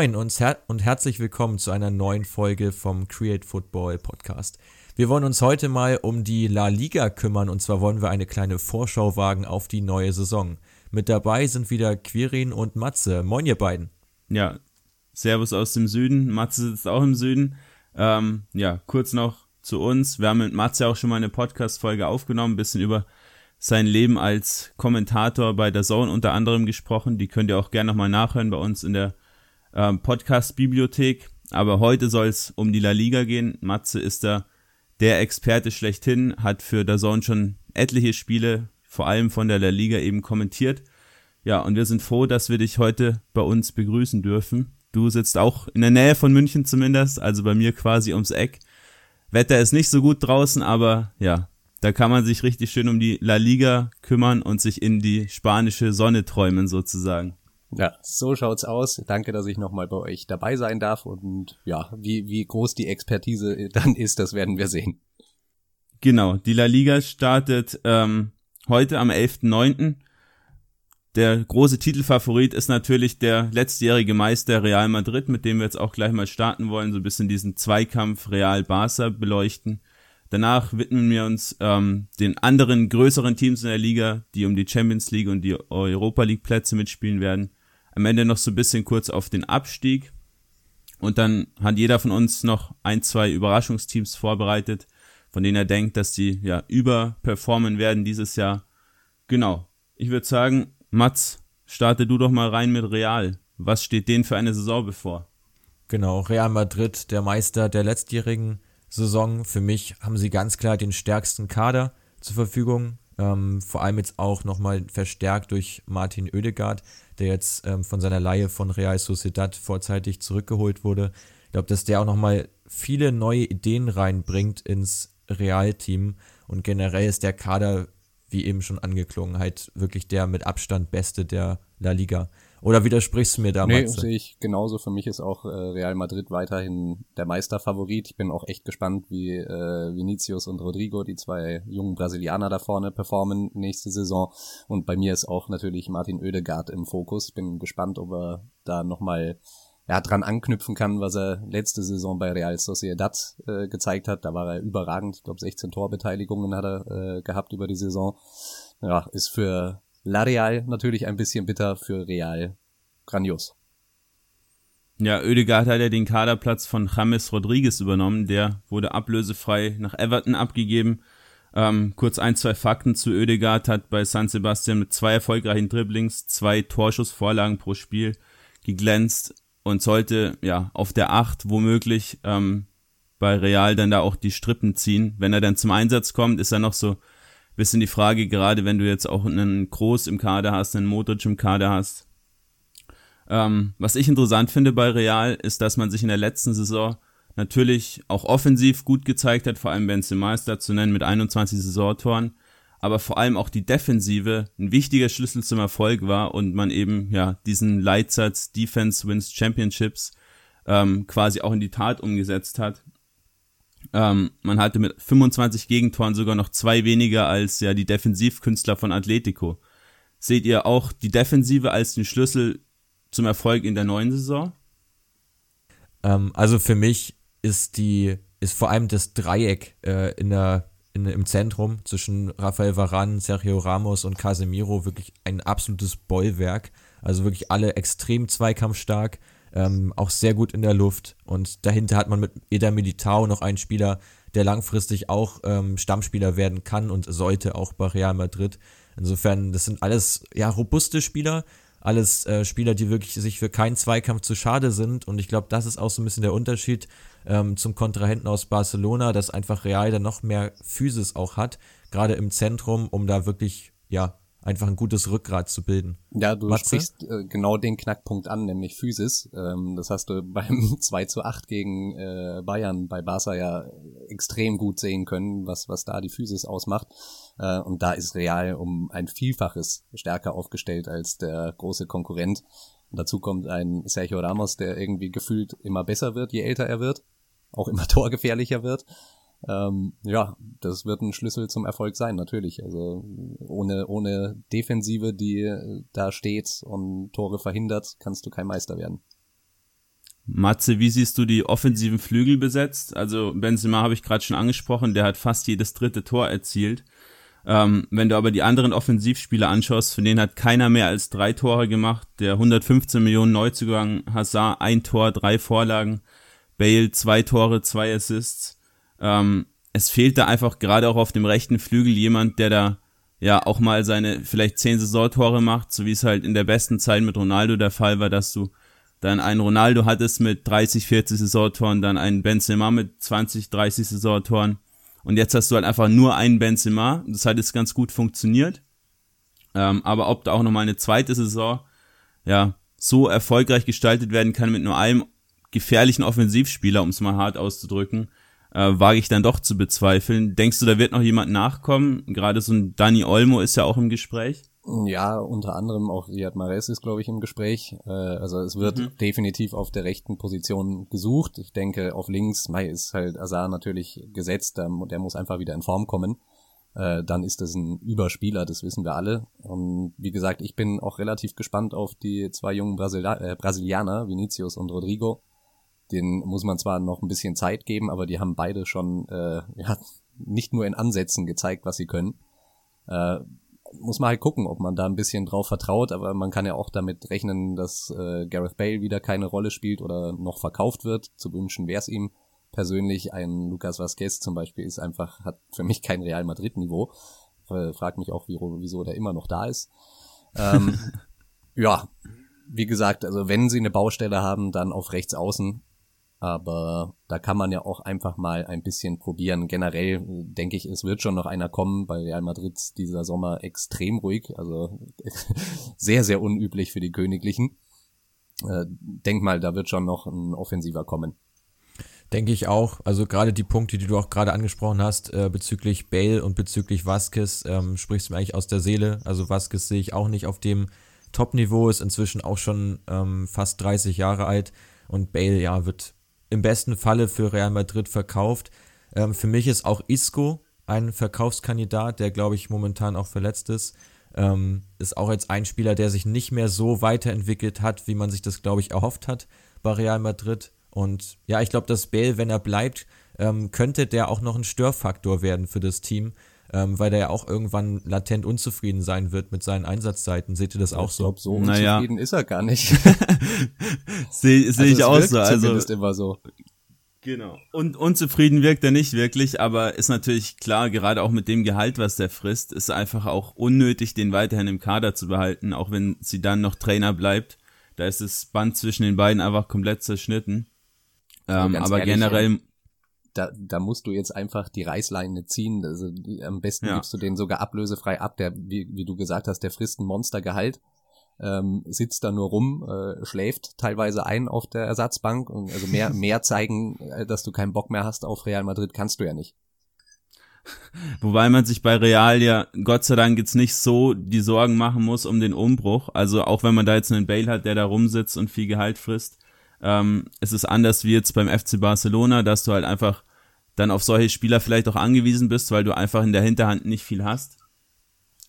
Moin und, her und herzlich willkommen zu einer neuen Folge vom Create Football Podcast. Wir wollen uns heute mal um die La Liga kümmern und zwar wollen wir eine kleine Vorschau wagen auf die neue Saison. Mit dabei sind wieder Quirin und Matze. Moin ihr beiden. Ja, Servus aus dem Süden. Matze sitzt auch im Süden. Ähm, ja, kurz noch zu uns. Wir haben mit Matze auch schon mal eine Podcast-Folge aufgenommen, ein bisschen über sein Leben als Kommentator bei der Zone unter anderem gesprochen. Die könnt ihr auch gerne nochmal nachhören bei uns in der ähm, Podcast-Bibliothek. Aber heute soll es um die La Liga gehen. Matze ist da der Experte schlechthin, hat für der Zone schon etliche Spiele, vor allem von der La Liga eben kommentiert. Ja, und wir sind froh, dass wir dich heute bei uns begrüßen dürfen. Du sitzt auch in der Nähe von München zumindest, also bei mir quasi ums Eck. Wetter ist nicht so gut draußen, aber ja, da kann man sich richtig schön um die La Liga kümmern und sich in die spanische Sonne träumen sozusagen. Ja, so schaut's aus. Danke, dass ich nochmal bei euch dabei sein darf. Und ja, wie, wie groß die Expertise dann ist, das werden wir sehen. Genau, die La Liga startet ähm, heute am 11.9. Der große Titelfavorit ist natürlich der letztjährige Meister Real Madrid, mit dem wir jetzt auch gleich mal starten wollen, so ein bisschen diesen Zweikampf Real-Barca beleuchten. Danach widmen wir uns ähm, den anderen größeren Teams in der Liga, die um die Champions League und die Europa League Plätze mitspielen werden am Ende noch so ein bisschen kurz auf den Abstieg. Und dann hat jeder von uns noch ein, zwei Überraschungsteams vorbereitet, von denen er denkt, dass die ja überperformen werden dieses Jahr. Genau. Ich würde sagen, Mats, starte du doch mal rein mit Real. Was steht denen für eine Saison bevor? Genau, Real Madrid, der Meister der letztjährigen Saison. Für mich haben sie ganz klar den stärksten Kader zur Verfügung. Ähm, vor allem jetzt auch nochmal verstärkt durch Martin Oedegaard, der jetzt ähm, von seiner Laie von Real Sociedad vorzeitig zurückgeholt wurde. Ich glaube, dass der auch nochmal viele neue Ideen reinbringt ins Real-Team und generell ist der Kader, wie eben schon angeklungen, halt wirklich der mit Abstand beste der La Liga. Oder widersprichst du mir da, Nee, sehe ich genauso. Für mich ist auch äh, Real Madrid weiterhin der Meisterfavorit. Ich bin auch echt gespannt, wie äh, Vinicius und Rodrigo, die zwei jungen Brasilianer da vorne, performen nächste Saison. Und bei mir ist auch natürlich Martin Oedegaard im Fokus. Bin gespannt, ob er da nochmal ja, dran anknüpfen kann, was er letzte Saison bei Real Sociedad äh, gezeigt hat. Da war er überragend. Ich glaube, 16 Torbeteiligungen hat er äh, gehabt über die Saison. Ja, ist für La Real natürlich ein bisschen bitter für Real. Grandios. Ja, Oedegaard hat ja den Kaderplatz von James Rodriguez übernommen. Der wurde ablösefrei nach Everton abgegeben. Ähm, kurz ein, zwei Fakten zu Oedegaard hat bei San Sebastian mit zwei erfolgreichen Dribblings, zwei Torschussvorlagen pro Spiel geglänzt und sollte ja auf der Acht womöglich ähm, bei Real dann da auch die Strippen ziehen. Wenn er dann zum Einsatz kommt, ist er noch so bisschen die Frage, gerade wenn du jetzt auch einen Groß im Kader hast, einen Modric im Kader hast. Ähm, was ich interessant finde bei Real, ist, dass man sich in der letzten Saison natürlich auch offensiv gut gezeigt hat, vor allem Benzema ist da zu nennen mit 21 Saisontoren, aber vor allem auch die Defensive ein wichtiger Schlüssel zum Erfolg war und man eben ja diesen Leitsatz Defense wins Championships ähm, quasi auch in die Tat umgesetzt hat. Ähm, man hatte mit 25 Gegentoren sogar noch zwei weniger als ja die Defensivkünstler von Atletico. Seht ihr auch die Defensive als den Schlüssel zum Erfolg in der neuen Saison? Ähm, also für mich ist die ist vor allem das Dreieck äh, in der in, im Zentrum zwischen Rafael Varane, Sergio Ramos und Casemiro wirklich ein absolutes Bollwerk. Also wirklich alle extrem zweikampfstark ähm, auch sehr gut in der Luft. Und dahinter hat man mit Eda Militao noch einen Spieler, der langfristig auch ähm, Stammspieler werden kann und sollte auch bei Real Madrid. Insofern, das sind alles ja robuste Spieler, alles äh, Spieler, die wirklich sich für keinen Zweikampf zu schade sind. Und ich glaube, das ist auch so ein bisschen der Unterschied ähm, zum Kontrahenten aus Barcelona, dass einfach Real dann noch mehr Physis auch hat, gerade im Zentrum, um da wirklich ja einfach ein gutes Rückgrat zu bilden. Ja, du Matze? sprichst äh, genau den Knackpunkt an, nämlich Physis. Ähm, das hast du beim 2 zu 8 gegen äh, Bayern bei Barca ja extrem gut sehen können, was, was da die Physis ausmacht. Äh, und da ist Real um ein Vielfaches stärker aufgestellt als der große Konkurrent. Und dazu kommt ein Sergio Ramos, der irgendwie gefühlt immer besser wird, je älter er wird, auch immer torgefährlicher wird. Ähm, ja, das wird ein Schlüssel zum Erfolg sein, natürlich. Also ohne, ohne Defensive, die da steht und Tore verhindert, kannst du kein Meister werden. Matze, wie siehst du die offensiven Flügel besetzt? Also Benzema habe ich gerade schon angesprochen, der hat fast jedes dritte Tor erzielt. Ähm, wenn du aber die anderen Offensivspieler anschaust, von denen hat keiner mehr als drei Tore gemacht. Der 115 Millionen Neuzugang Hazard ein Tor, drei Vorlagen. Bale zwei Tore, zwei Assists. Ähm, es fehlt da einfach gerade auch auf dem rechten Flügel jemand, der da ja auch mal seine vielleicht zehn Saisontore macht, so wie es halt in der besten Zeit mit Ronaldo der Fall war, dass du dann einen Ronaldo hattest mit 30, 40 Saisontoren, dann einen Benzema mit 20, 30 Saisontoren und jetzt hast du halt einfach nur einen Benzema. Das hat jetzt ganz gut funktioniert. Ähm, aber ob da auch nochmal eine zweite Saison ja so erfolgreich gestaltet werden kann mit nur einem gefährlichen Offensivspieler, um es mal hart auszudrücken, äh, wage ich dann doch zu bezweifeln. Denkst du, da wird noch jemand nachkommen? Gerade so ein Dani Olmo ist ja auch im Gespräch. Ja, unter anderem auch Riyad Mahrez ist, glaube ich, im Gespräch. Äh, also es wird mhm. definitiv auf der rechten Position gesucht. Ich denke, auf links, Mai ist halt Azar natürlich gesetzt, der, der muss einfach wieder in Form kommen. Äh, dann ist das ein Überspieler, das wissen wir alle. Und wie gesagt, ich bin auch relativ gespannt auf die zwei jungen Brasil äh, Brasilianer, Vinicius und Rodrigo. Den muss man zwar noch ein bisschen Zeit geben, aber die haben beide schon äh, ja, nicht nur in Ansätzen gezeigt, was sie können. Äh, muss man halt gucken, ob man da ein bisschen drauf vertraut, aber man kann ja auch damit rechnen, dass äh, Gareth Bale wieder keine Rolle spielt oder noch verkauft wird. Zu wünschen wäre es ihm persönlich. Ein Lucas Vazquez zum Beispiel ist einfach, hat für mich kein Real Madrid-Niveau. Äh, frag mich auch, wie, wieso der immer noch da ist. Ähm, ja, wie gesagt, also wenn sie eine Baustelle haben, dann auf rechts außen. Aber da kann man ja auch einfach mal ein bisschen probieren. Generell denke ich, es wird schon noch einer kommen. Bei Real Madrid dieser Sommer extrem ruhig, also sehr, sehr unüblich für die Königlichen. Äh, denk mal, da wird schon noch ein Offensiver kommen. Denke ich auch. Also gerade die Punkte, die du auch gerade angesprochen hast, äh, bezüglich Bale und bezüglich Vasquez, ähm, sprichst du mir eigentlich aus der Seele. Also Vasquez sehe ich auch nicht auf dem Top-Niveau, ist inzwischen auch schon ähm, fast 30 Jahre alt und Bale, ja, wird im besten Falle für Real Madrid verkauft. Ähm, für mich ist auch Isco ein Verkaufskandidat, der glaube ich momentan auch verletzt ist. Ähm, ist auch jetzt ein Spieler, der sich nicht mehr so weiterentwickelt hat, wie man sich das glaube ich erhofft hat bei Real Madrid. Und ja, ich glaube, dass Bale, wenn er bleibt, ähm, könnte der auch noch ein Störfaktor werden für das Team, ähm, weil der ja auch irgendwann latent unzufrieden sein wird mit seinen Einsatzzeiten. Seht ihr das auch so? Ich glaube, so naja. unzufrieden ist er gar nicht. Sehe seh also ich auch so. Also immer so. Genau. Und unzufrieden wirkt er nicht wirklich, aber ist natürlich klar, gerade auch mit dem Gehalt, was der frisst, ist einfach auch unnötig, den weiterhin im Kader zu behalten, auch wenn sie dann noch Trainer bleibt. Da ist das Band zwischen den beiden einfach komplett zerschnitten. Ähm, aber ehrlich, generell da, da musst du jetzt einfach die Reißleine ziehen. Also am besten ja. gibst du den sogar ablösefrei ab. Der, wie, wie du gesagt hast, der frisst ein Monstergehalt, ähm, sitzt da nur rum, äh, schläft teilweise ein auf der Ersatzbank. Und also mehr, mehr zeigen, äh, dass du keinen Bock mehr hast auf Real Madrid, kannst du ja nicht. Wobei man sich bei Real ja Gott sei Dank jetzt nicht so die Sorgen machen muss um den Umbruch. Also auch wenn man da jetzt einen Bale hat, der da rumsitzt und viel Gehalt frisst, ähm, es ist anders wie jetzt beim FC Barcelona, dass du halt einfach dann auf solche Spieler vielleicht auch angewiesen bist, weil du einfach in der Hinterhand nicht viel hast.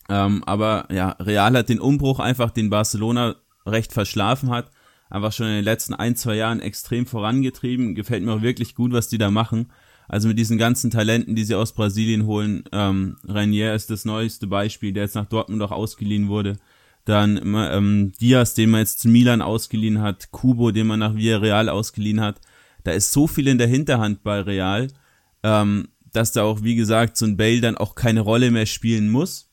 Ähm, aber ja, Real hat den Umbruch einfach, den Barcelona recht verschlafen hat, einfach schon in den letzten ein, zwei Jahren extrem vorangetrieben. Gefällt mir auch wirklich gut, was die da machen. Also mit diesen ganzen Talenten, die sie aus Brasilien holen. Ähm, Renier ist das neueste Beispiel, der jetzt nach Dortmund auch ausgeliehen wurde. Dann ähm, Diaz, den man jetzt zu Milan ausgeliehen hat, Kubo, den man nach Villarreal ausgeliehen hat. Da ist so viel in der Hinterhand bei Real, ähm, dass da auch, wie gesagt, so ein Bale dann auch keine Rolle mehr spielen muss,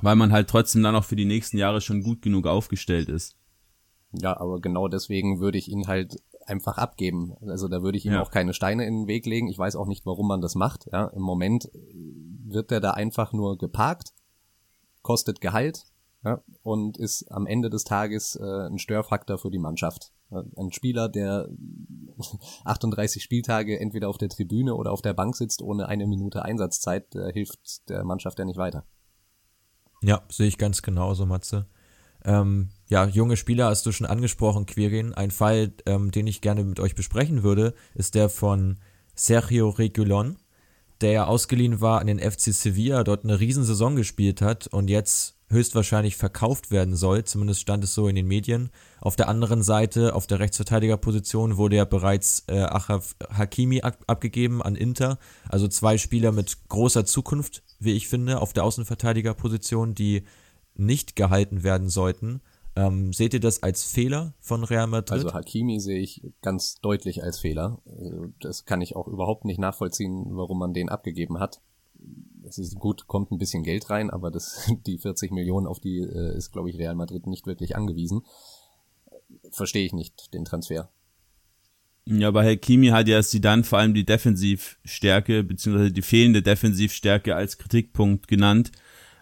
weil man halt trotzdem dann auch für die nächsten Jahre schon gut genug aufgestellt ist. Ja, aber genau deswegen würde ich ihn halt einfach abgeben. Also da würde ich ihm ja. auch keine Steine in den Weg legen. Ich weiß auch nicht, warum man das macht. Ja, im Moment wird er da einfach nur geparkt, kostet Gehalt ja, und ist am Ende des Tages äh, ein Störfaktor für die Mannschaft. Ein Spieler, der 38 Spieltage entweder auf der Tribüne oder auf der Bank sitzt ohne eine Minute Einsatzzeit, der hilft der Mannschaft ja nicht weiter. Ja, sehe ich ganz genauso, Matze. Ähm, ja, junge Spieler hast du schon angesprochen, Quirin. Ein Fall, ähm, den ich gerne mit euch besprechen würde, ist der von Sergio Regulon, der ja ausgeliehen war an den FC Sevilla, dort eine Riesensaison gespielt hat und jetzt höchstwahrscheinlich verkauft werden soll, zumindest stand es so in den Medien. Auf der anderen Seite, auf der Rechtsverteidigerposition, wurde ja bereits äh, Achraf Hakimi ab abgegeben an Inter. Also zwei Spieler mit großer Zukunft, wie ich finde, auf der Außenverteidigerposition, die nicht gehalten werden sollten. Ähm, seht ihr das als Fehler von Real Madrid? Also Hakimi sehe ich ganz deutlich als Fehler. Äh, das kann ich auch überhaupt nicht nachvollziehen, warum man den abgegeben hat. Es ist gut, kommt ein bisschen Geld rein, aber das, die 40 Millionen, auf die äh, ist, glaube ich, Real Madrid nicht wirklich angewiesen. Verstehe ich nicht, den Transfer. Ja, bei Hakimi hat ja dann vor allem die Defensivstärke, beziehungsweise die fehlende Defensivstärke als Kritikpunkt genannt.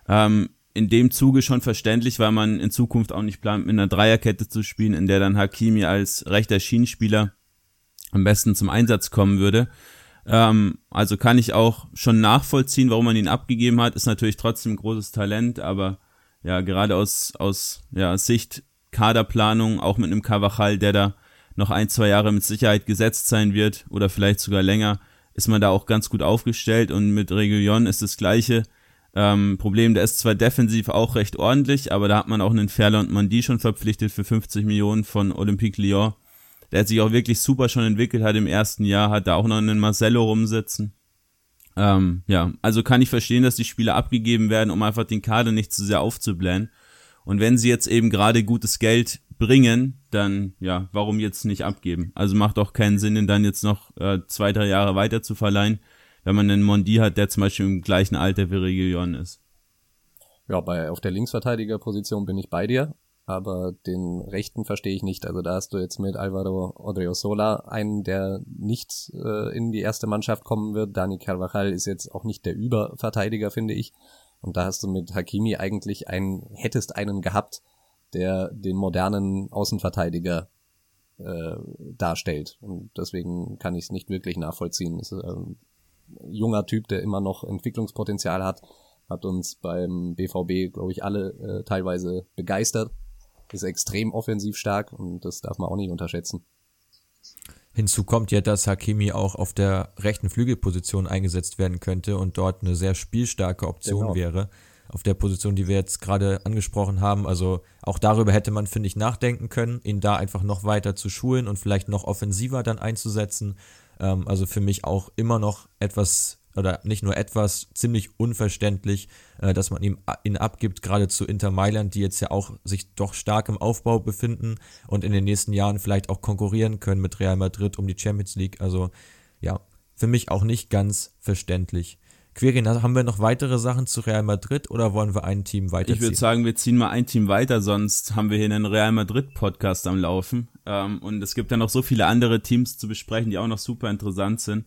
Ähm, in dem Zuge schon verständlich, weil man in Zukunft auch nicht plant, mit einer Dreierkette zu spielen, in der dann Hakimi als rechter Schienenspieler am besten zum Einsatz kommen würde. Ähm, also kann ich auch schon nachvollziehen, warum man ihn abgegeben hat. Ist natürlich trotzdem ein großes Talent, aber ja, gerade aus, aus ja, Sicht Kaderplanung, auch mit einem Cavachal, der da noch ein, zwei Jahre mit Sicherheit gesetzt sein wird oder vielleicht sogar länger, ist man da auch ganz gut aufgestellt und mit Regulion ist das gleiche ähm, Problem, der ist zwar defensiv auch recht ordentlich, aber da hat man auch einen Ferler und Mandi schon verpflichtet für 50 Millionen von Olympique Lyon. Der sich auch wirklich super schon entwickelt, hat im ersten Jahr, hat da auch noch einen Marcello rumsitzen. Ähm, ja, also kann ich verstehen, dass die Spieler abgegeben werden, um einfach den Kader nicht zu sehr aufzublähen. Und wenn sie jetzt eben gerade gutes Geld bringen, dann ja, warum jetzt nicht abgeben? Also macht auch keinen Sinn, ihn dann jetzt noch äh, zwei, drei Jahre weiter zu verleihen wenn man einen Mondi hat, der zum Beispiel im gleichen Alter wie Region ist. Ja, bei, auf der Linksverteidigerposition bin ich bei dir, aber den rechten verstehe ich nicht. Also da hast du jetzt mit Alvaro Odriozola einen, der nicht äh, in die erste Mannschaft kommen wird. Dani Carvajal ist jetzt auch nicht der Überverteidiger, finde ich. Und da hast du mit Hakimi eigentlich einen, hättest einen gehabt, der den modernen Außenverteidiger äh, darstellt. Und deswegen kann ich es nicht wirklich nachvollziehen. Es, äh, junger Typ, der immer noch Entwicklungspotenzial hat, hat uns beim BVB, glaube ich, alle äh, teilweise begeistert. Ist extrem offensiv stark und das darf man auch nicht unterschätzen. Hinzu kommt ja, dass Hakimi auch auf der rechten Flügelposition eingesetzt werden könnte und dort eine sehr spielstarke Option genau. wäre. Auf der Position, die wir jetzt gerade angesprochen haben. Also auch darüber hätte man, finde ich, nachdenken können, ihn da einfach noch weiter zu schulen und vielleicht noch offensiver dann einzusetzen. Ähm, also für mich auch immer noch etwas oder nicht nur etwas ziemlich unverständlich, äh, dass man ihm ihn abgibt, gerade zu Inter Mailand, die jetzt ja auch sich doch stark im Aufbau befinden und in den nächsten Jahren vielleicht auch konkurrieren können mit Real Madrid um die Champions League. Also ja, für mich auch nicht ganz verständlich. Quirin, haben wir noch weitere Sachen zu Real Madrid oder wollen wir ein Team weiterziehen? Ich würde sagen, wir ziehen mal ein Team weiter, sonst haben wir hier einen Real Madrid Podcast am Laufen. Ähm, und es gibt ja noch so viele andere Teams zu besprechen, die auch noch super interessant sind,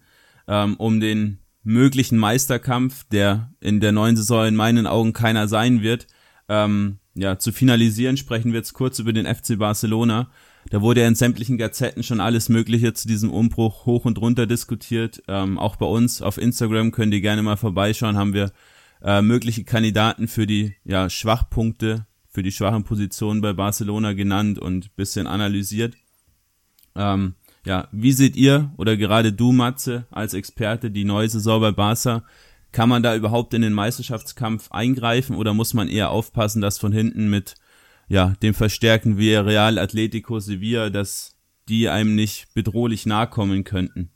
ähm, um den möglichen Meisterkampf, der in der neuen Saison in meinen Augen keiner sein wird, ähm, ja, zu finalisieren, sprechen wir jetzt kurz über den FC Barcelona. Da wurde ja in sämtlichen Gazetten schon alles Mögliche zu diesem Umbruch hoch und runter diskutiert. Ähm, auch bei uns auf Instagram könnt ihr gerne mal vorbeischauen, haben wir äh, mögliche Kandidaten für die ja, Schwachpunkte, für die schwachen Positionen bei Barcelona genannt und bisschen analysiert. Ähm, ja, wie seht ihr oder gerade du, Matze, als Experte die neue Saison bei Barca? Kann man da überhaupt in den Meisterschaftskampf eingreifen oder muss man eher aufpassen, dass von hinten mit ja, dem verstärkten Villarreal, Atletico, Sevilla, dass die einem nicht bedrohlich nahe kommen könnten?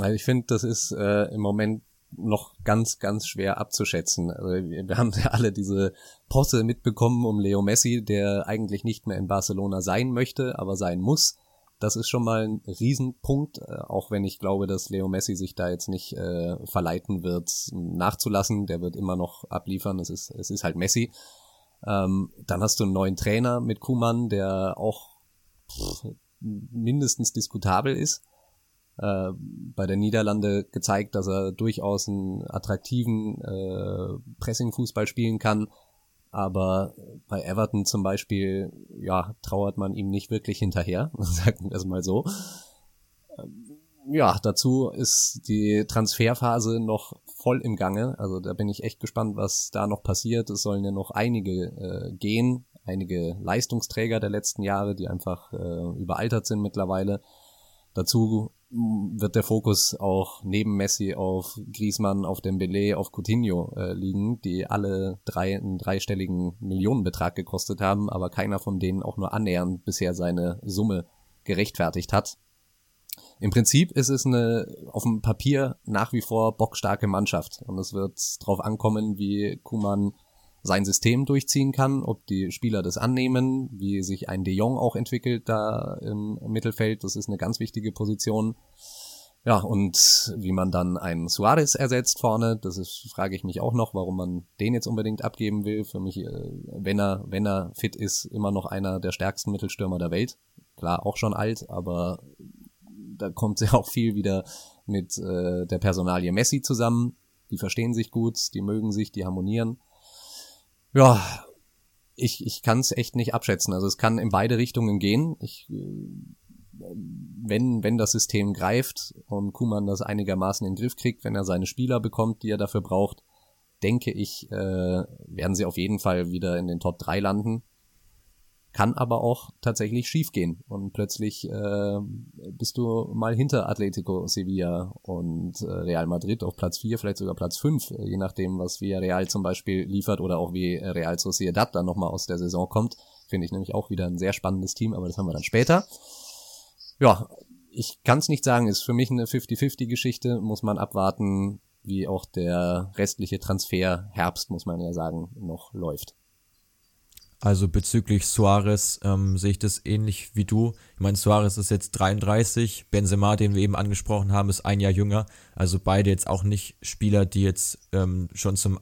Also ich finde, das ist äh, im Moment noch ganz, ganz schwer abzuschätzen. Also wir haben ja alle diese Posse mitbekommen um Leo Messi, der eigentlich nicht mehr in Barcelona sein möchte, aber sein muss. Das ist schon mal ein Riesenpunkt, äh, auch wenn ich glaube, dass Leo Messi sich da jetzt nicht äh, verleiten wird, nachzulassen. Der wird immer noch abliefern. Es ist, es ist halt Messi. Ähm, dann hast du einen neuen Trainer mit Kuman, der auch pff, mindestens diskutabel ist. Äh, bei der Niederlande gezeigt, dass er durchaus einen attraktiven äh, Pressing-Fußball spielen kann. Aber bei Everton zum Beispiel, ja, trauert man ihm nicht wirklich hinterher, sagen wir es mal so. Ähm, ja, dazu ist die Transferphase noch voll im Gange. Also da bin ich echt gespannt, was da noch passiert. Es sollen ja noch einige äh, gehen, einige Leistungsträger der letzten Jahre, die einfach äh, überaltert sind mittlerweile. Dazu wird der Fokus auch neben Messi auf Griezmann, auf Dembele, auf Coutinho äh, liegen, die alle drei einen dreistelligen Millionenbetrag gekostet haben, aber keiner von denen auch nur annähernd bisher seine Summe gerechtfertigt hat. Im Prinzip ist es eine auf dem Papier nach wie vor bockstarke Mannschaft und es wird darauf ankommen, wie Kuman sein System durchziehen kann, ob die Spieler das annehmen, wie sich ein De Jong auch entwickelt da im Mittelfeld, das ist eine ganz wichtige Position. Ja, und wie man dann einen Suarez ersetzt vorne, das ist, frage ich mich auch noch, warum man den jetzt unbedingt abgeben will. Für mich, äh, wenn er, wenn er fit ist, immer noch einer der stärksten Mittelstürmer der Welt. Klar, auch schon alt, aber da kommt ja auch viel wieder mit äh, der Personalie Messi zusammen. Die verstehen sich gut, die mögen sich, die harmonieren. Ja, ich, ich kann es echt nicht abschätzen. Also es kann in beide Richtungen gehen. Ich, wenn, wenn das System greift und Kuman das einigermaßen in den Griff kriegt, wenn er seine Spieler bekommt, die er dafür braucht, denke ich, äh, werden sie auf jeden Fall wieder in den Top 3 landen kann aber auch tatsächlich schiefgehen und plötzlich äh, bist du mal hinter Atletico Sevilla und äh, Real Madrid auf Platz 4, vielleicht sogar Platz 5, äh, je nachdem, was Real zum Beispiel liefert oder auch wie Real Sociedad dann nochmal aus der Saison kommt. Finde ich nämlich auch wieder ein sehr spannendes Team, aber das haben wir dann später. Ja, ich kann es nicht sagen, ist für mich eine 50-50-Geschichte, muss man abwarten, wie auch der restliche Transfer Herbst, muss man ja sagen, noch läuft. Also bezüglich Suarez ähm, sehe ich das ähnlich wie du. Ich meine, Suarez ist jetzt 33, Benzema, den wir eben angesprochen haben, ist ein Jahr jünger. Also beide jetzt auch nicht Spieler, die jetzt ähm, schon zum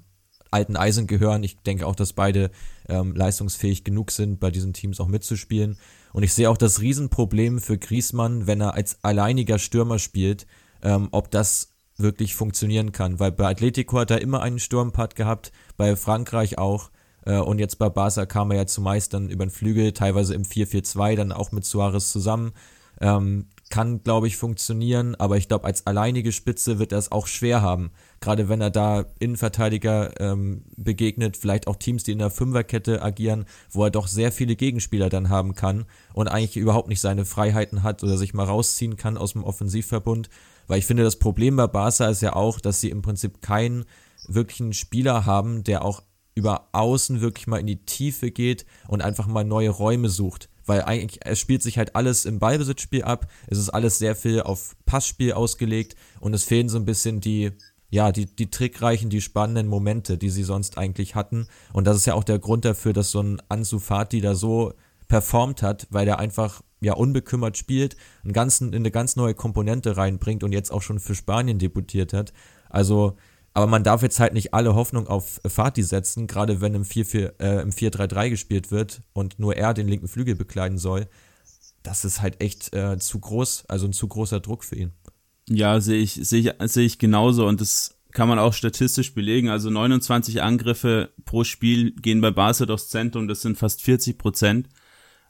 alten Eisen gehören. Ich denke auch, dass beide ähm, leistungsfähig genug sind, bei diesen Teams auch mitzuspielen. Und ich sehe auch das Riesenproblem für Griezmann, wenn er als alleiniger Stürmer spielt, ähm, ob das wirklich funktionieren kann. Weil bei Atletico hat er immer einen Sturmpart gehabt, bei Frankreich auch. Äh, und jetzt bei Barca kam er ja zumeist dann über den Flügel, teilweise im 4-4-2, dann auch mit Suarez zusammen. Ähm, kann, glaube ich, funktionieren, aber ich glaube, als alleinige Spitze wird er es auch schwer haben. Gerade wenn er da Innenverteidiger ähm, begegnet, vielleicht auch Teams, die in der Fünferkette agieren, wo er doch sehr viele Gegenspieler dann haben kann und eigentlich überhaupt nicht seine Freiheiten hat oder sich mal rausziehen kann aus dem Offensivverbund. Weil ich finde, das Problem bei Barca ist ja auch, dass sie im Prinzip keinen wirklichen Spieler haben, der auch über außen wirklich mal in die Tiefe geht und einfach mal neue Räume sucht. Weil eigentlich, es spielt sich halt alles im Ballbesitzspiel ab. Es ist alles sehr viel auf Passspiel ausgelegt und es fehlen so ein bisschen die, ja, die, die trickreichen, die spannenden Momente, die sie sonst eigentlich hatten. Und das ist ja auch der Grund dafür, dass so ein Ansu Fati da so performt hat, weil er einfach ja unbekümmert spielt, einen ganzen, eine ganz neue Komponente reinbringt und jetzt auch schon für Spanien debütiert hat. Also aber man darf jetzt halt nicht alle Hoffnung auf Fatih setzen, gerade wenn im 4-3-3 äh, gespielt wird und nur er den linken Flügel bekleiden soll. Das ist halt echt äh, zu groß, also ein zu großer Druck für ihn. Ja, sehe ich, sehe ich, sehe ich genauso und das kann man auch statistisch belegen. Also 29 Angriffe pro Spiel gehen bei Barca durchs Zentrum, das sind fast 40 Prozent.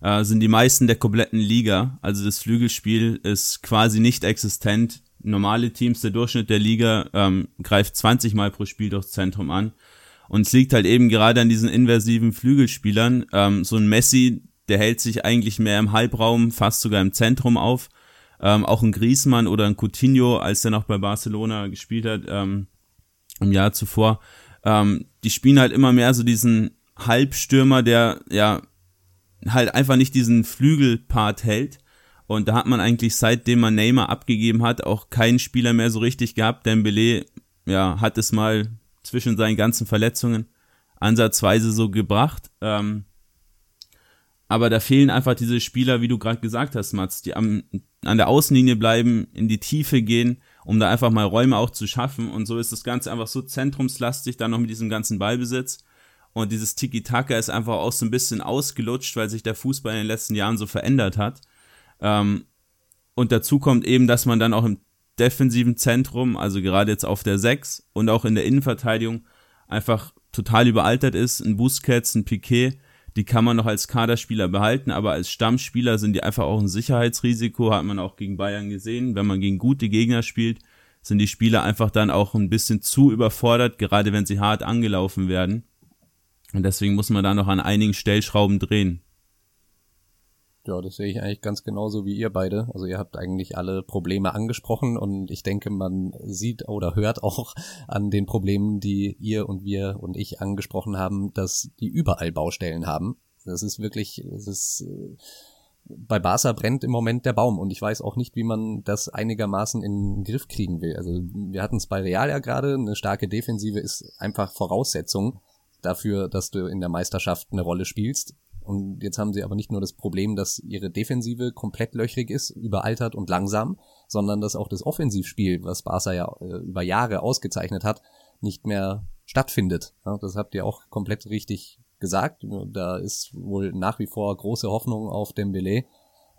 Äh, sind die meisten der kompletten Liga. Also das Flügelspiel ist quasi nicht existent normale Teams, der Durchschnitt der Liga ähm, greift 20 Mal pro Spiel durchs Zentrum an. Und es liegt halt eben gerade an diesen inversiven Flügelspielern. Ähm, so ein Messi, der hält sich eigentlich mehr im Halbraum, fast sogar im Zentrum auf. Ähm, auch ein Griezmann oder ein Coutinho, als der noch bei Barcelona gespielt hat, ähm, im Jahr zuvor. Ähm, die spielen halt immer mehr so diesen Halbstürmer, der ja halt einfach nicht diesen Flügelpart hält und da hat man eigentlich, seitdem man Neymar abgegeben hat, auch keinen Spieler mehr so richtig gehabt. Dembele, ja, hat es mal zwischen seinen ganzen Verletzungen ansatzweise so gebracht. Ähm, aber da fehlen einfach diese Spieler, wie du gerade gesagt hast, Mats, die am, an der Außenlinie bleiben, in die Tiefe gehen, um da einfach mal Räume auch zu schaffen. Und so ist das Ganze einfach so zentrumslastig, dann noch mit diesem ganzen Ballbesitz. Und dieses Tiki-Taka ist einfach auch so ein bisschen ausgelutscht, weil sich der Fußball in den letzten Jahren so verändert hat. Ähm, und dazu kommt eben, dass man dann auch im defensiven Zentrum, also gerade jetzt auf der 6 und auch in der Innenverteidigung einfach total überaltert ist. Ein Busquets, ein Piquet, die kann man noch als Kaderspieler behalten, aber als Stammspieler sind die einfach auch ein Sicherheitsrisiko, hat man auch gegen Bayern gesehen. Wenn man gegen gute Gegner spielt, sind die Spieler einfach dann auch ein bisschen zu überfordert, gerade wenn sie hart angelaufen werden. Und deswegen muss man da noch an einigen Stellschrauben drehen. Ja, das sehe ich eigentlich ganz genauso wie ihr beide. Also ihr habt eigentlich alle Probleme angesprochen und ich denke, man sieht oder hört auch an den Problemen, die ihr und wir und ich angesprochen haben, dass die überall Baustellen haben. Das ist wirklich, es ist, äh, bei Barca brennt im Moment der Baum und ich weiß auch nicht, wie man das einigermaßen in den Griff kriegen will. Also wir hatten es bei Real ja gerade, eine starke Defensive ist einfach Voraussetzung dafür, dass du in der Meisterschaft eine Rolle spielst. Und jetzt haben sie aber nicht nur das Problem, dass ihre Defensive komplett löchrig ist, überaltert und langsam, sondern dass auch das Offensivspiel, was Barca ja äh, über Jahre ausgezeichnet hat, nicht mehr stattfindet. Ja, das habt ihr auch komplett richtig gesagt. Da ist wohl nach wie vor große Hoffnung auf Dembele,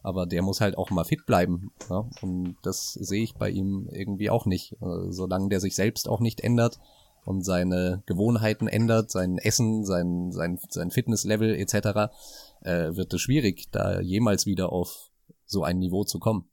aber der muss halt auch mal fit bleiben. Ja? Und das sehe ich bei ihm irgendwie auch nicht. Äh, solange der sich selbst auch nicht ändert, und seine Gewohnheiten ändert, sein Essen, sein, sein, sein Fitnesslevel etc., äh, wird es schwierig, da jemals wieder auf so ein Niveau zu kommen.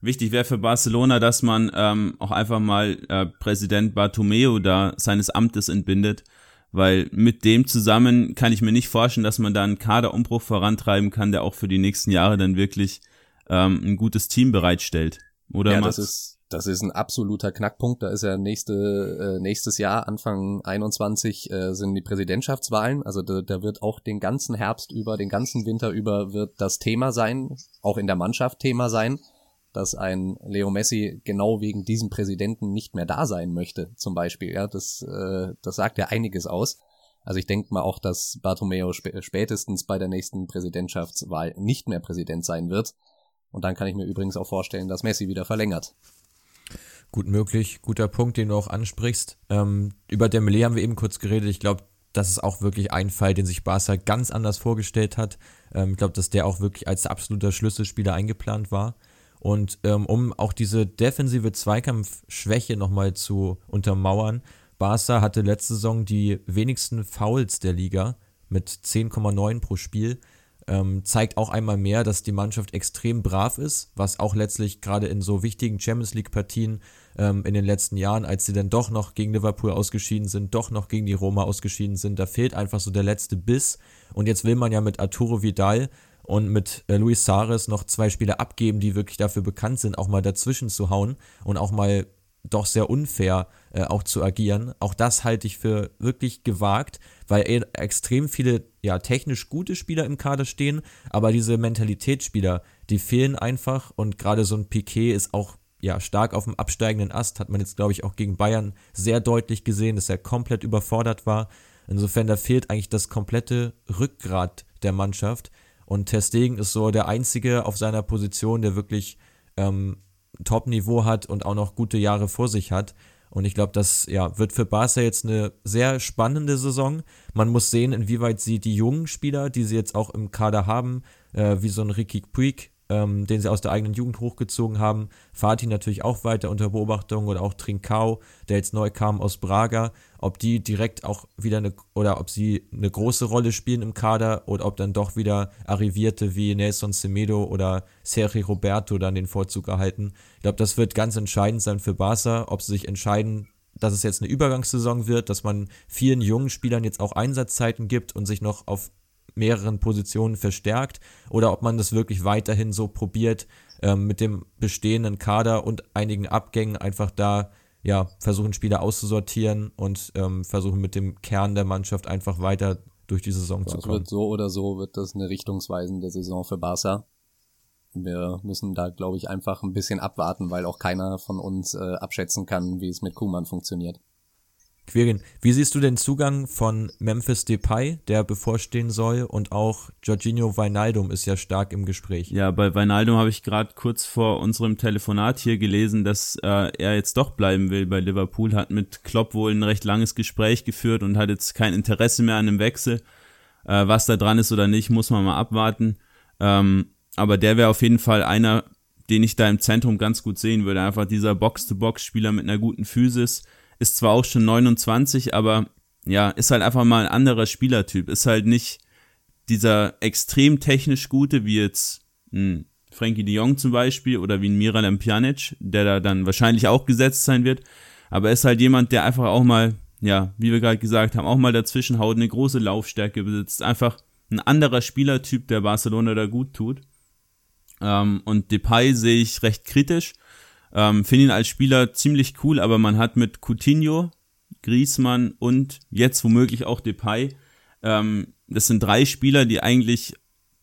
Wichtig wäre für Barcelona, dass man ähm, auch einfach mal äh, Präsident Bartomeu da seines Amtes entbindet, weil mit dem zusammen kann ich mir nicht vorstellen, dass man da einen Kaderumbruch vorantreiben kann, der auch für die nächsten Jahre dann wirklich ähm, ein gutes Team bereitstellt. Oder ja, das ist das ist ein absoluter Knackpunkt. Da ist ja nächste, äh, nächstes Jahr, Anfang 21, äh, sind die Präsidentschaftswahlen. Also da, da wird auch den ganzen Herbst über, den ganzen Winter über wird das Thema sein, auch in der Mannschaft Thema sein, dass ein Leo Messi genau wegen diesem Präsidenten nicht mehr da sein möchte, zum Beispiel. Ja, das, äh, das sagt ja einiges aus. Also ich denke mal auch, dass Bartomeo sp spätestens bei der nächsten Präsidentschaftswahl nicht mehr Präsident sein wird. Und dann kann ich mir übrigens auch vorstellen, dass Messi wieder verlängert. Gut möglich, guter Punkt, den du auch ansprichst. Ähm, über Dembele haben wir eben kurz geredet. Ich glaube, das ist auch wirklich ein Fall, den sich Barca ganz anders vorgestellt hat. Ähm, ich glaube, dass der auch wirklich als absoluter Schlüsselspieler eingeplant war. Und ähm, um auch diese defensive Zweikampfschwäche nochmal zu untermauern, Barca hatte letzte Saison die wenigsten Fouls der Liga mit 10,9 pro Spiel ähm, zeigt auch einmal mehr, dass die Mannschaft extrem brav ist, was auch letztlich gerade in so wichtigen Champions League-Partien ähm, in den letzten Jahren, als sie dann doch noch gegen Liverpool ausgeschieden sind, doch noch gegen die Roma ausgeschieden sind, da fehlt einfach so der letzte Biss. Und jetzt will man ja mit Arturo Vidal und mit äh, Luis Sares noch zwei Spieler abgeben, die wirklich dafür bekannt sind, auch mal dazwischen zu hauen und auch mal doch sehr unfair äh, auch zu agieren. Auch das halte ich für wirklich gewagt, weil e extrem viele ja technisch gute Spieler im Kader stehen, aber diese Mentalitätsspieler, die fehlen einfach und gerade so ein Piquet ist auch ja stark auf dem absteigenden Ast, hat man jetzt glaube ich auch gegen Bayern sehr deutlich gesehen, dass er komplett überfordert war. Insofern da fehlt eigentlich das komplette Rückgrat der Mannschaft und Testegen ist so der einzige auf seiner Position, der wirklich ähm, Top-Niveau hat und auch noch gute Jahre vor sich hat. Und ich glaube, das ja, wird für Barca jetzt eine sehr spannende Saison. Man muss sehen, inwieweit sie die jungen Spieler, die sie jetzt auch im Kader haben, äh, wie so ein Ricky Puig, ähm, den sie aus der eigenen Jugend hochgezogen haben. Fatih natürlich auch weiter unter Beobachtung oder auch Trincao, der jetzt neu kam aus Braga, ob die direkt auch wieder eine oder ob sie eine große Rolle spielen im Kader oder ob dann doch wieder Arrivierte wie Nelson Semedo oder Sergio Roberto dann den Vorzug erhalten. Ich glaube, das wird ganz entscheidend sein für Barca, ob sie sich entscheiden, dass es jetzt eine Übergangssaison wird, dass man vielen jungen Spielern jetzt auch Einsatzzeiten gibt und sich noch auf mehreren Positionen verstärkt oder ob man das wirklich weiterhin so probiert, ähm, mit dem bestehenden Kader und einigen Abgängen einfach da ja versuchen Spieler auszusortieren und ähm, versuchen mit dem Kern der Mannschaft einfach weiter durch die Saison ja, zu kommen. Wird so oder so wird das eine richtungsweisende Saison für Barca. Wir müssen da, glaube ich, einfach ein bisschen abwarten, weil auch keiner von uns äh, abschätzen kann, wie es mit Kuman funktioniert. Quirin, wie siehst du den Zugang von Memphis Depay, der bevorstehen soll, und auch Jorginho Weinaldum ist ja stark im Gespräch. Ja, bei Weinaldum habe ich gerade kurz vor unserem Telefonat hier gelesen, dass äh, er jetzt doch bleiben will bei Liverpool, hat mit Klopp wohl ein recht langes Gespräch geführt und hat jetzt kein Interesse mehr an einem Wechsel. Äh, was da dran ist oder nicht, muss man mal abwarten. Ähm, aber der wäre auf jeden Fall einer, den ich da im Zentrum ganz gut sehen würde. Einfach dieser Box-to-Box-Spieler mit einer guten Physis, ist zwar auch schon 29, aber ja, ist halt einfach mal ein anderer Spielertyp. Ist halt nicht dieser extrem technisch gute, wie jetzt ein Frankie de Jong zum Beispiel oder wie ein Miralem Pjanic, der da dann wahrscheinlich auch gesetzt sein wird. Aber ist halt jemand, der einfach auch mal, ja, wie wir gerade gesagt haben, auch mal dazwischen haut, eine große Laufstärke besitzt, einfach ein anderer Spielertyp, der Barcelona da gut tut. Ähm, und Depay sehe ich recht kritisch. Ähm, Finde ihn als Spieler ziemlich cool, aber man hat mit Coutinho, Griezmann und jetzt womöglich auch Depay, ähm, das sind drei Spieler, die eigentlich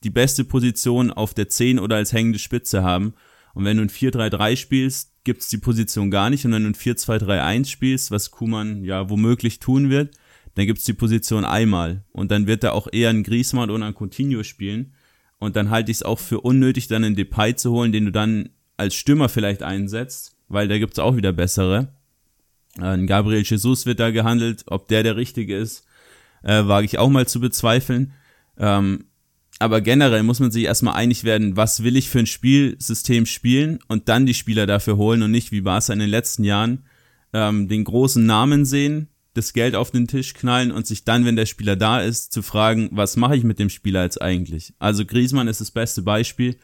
die beste Position auf der 10 oder als hängende Spitze haben. Und wenn du ein 4-3-3 spielst, gibt's die Position gar nicht. Und wenn du ein 4-2-3-1 spielst, was Kuman ja womöglich tun wird, dann gibt's die Position einmal. Und dann wird er auch eher ein Griezmann oder ein Coutinho spielen. Und dann halte ich es auch für unnötig, dann einen Depay zu holen, den du dann als Stürmer vielleicht einsetzt, weil da gibt's auch wieder bessere. Ein Gabriel Jesus wird da gehandelt, ob der der richtige ist, äh, wage ich auch mal zu bezweifeln. Ähm, aber generell muss man sich erstmal einig werden, was will ich für ein Spielsystem spielen und dann die Spieler dafür holen und nicht wie Barca in den letzten Jahren ähm, den großen Namen sehen, das Geld auf den Tisch knallen und sich dann, wenn der Spieler da ist, zu fragen, was mache ich mit dem Spieler jetzt eigentlich? Also Griezmann ist das beste Beispiel.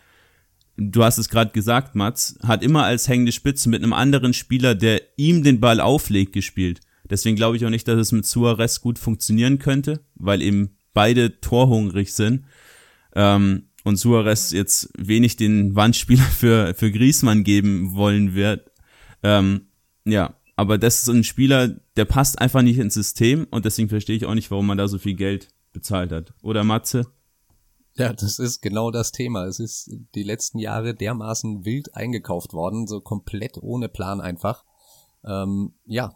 Du hast es gerade gesagt, Mats, hat immer als hängende Spitze mit einem anderen Spieler, der ihm den Ball auflegt, gespielt. Deswegen glaube ich auch nicht, dass es mit Suarez gut funktionieren könnte, weil eben beide torhungrig sind. Ähm, und Suarez jetzt wenig den Wandspieler für, für Griezmann geben wollen wird. Ähm, ja, aber das ist ein Spieler, der passt einfach nicht ins System und deswegen verstehe ich auch nicht, warum man da so viel Geld bezahlt hat. Oder Matze? Ja, das ist genau das Thema. Es ist die letzten Jahre dermaßen wild eingekauft worden, so komplett ohne Plan einfach. Ähm, ja,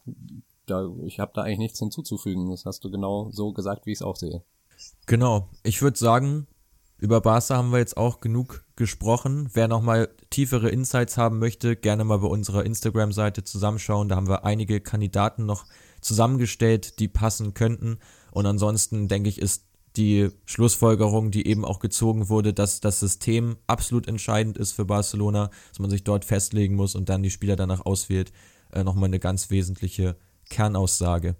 da, ich habe da eigentlich nichts hinzuzufügen. Das hast du genau so gesagt, wie ich es auch sehe. Genau. Ich würde sagen, über Barca haben wir jetzt auch genug gesprochen. Wer nochmal tiefere Insights haben möchte, gerne mal bei unserer Instagram-Seite zusammenschauen. Da haben wir einige Kandidaten noch zusammengestellt, die passen könnten. Und ansonsten denke ich, ist die Schlussfolgerung, die eben auch gezogen wurde, dass das System absolut entscheidend ist für Barcelona, dass man sich dort festlegen muss und dann die Spieler danach auswählt, äh, nochmal eine ganz wesentliche Kernaussage.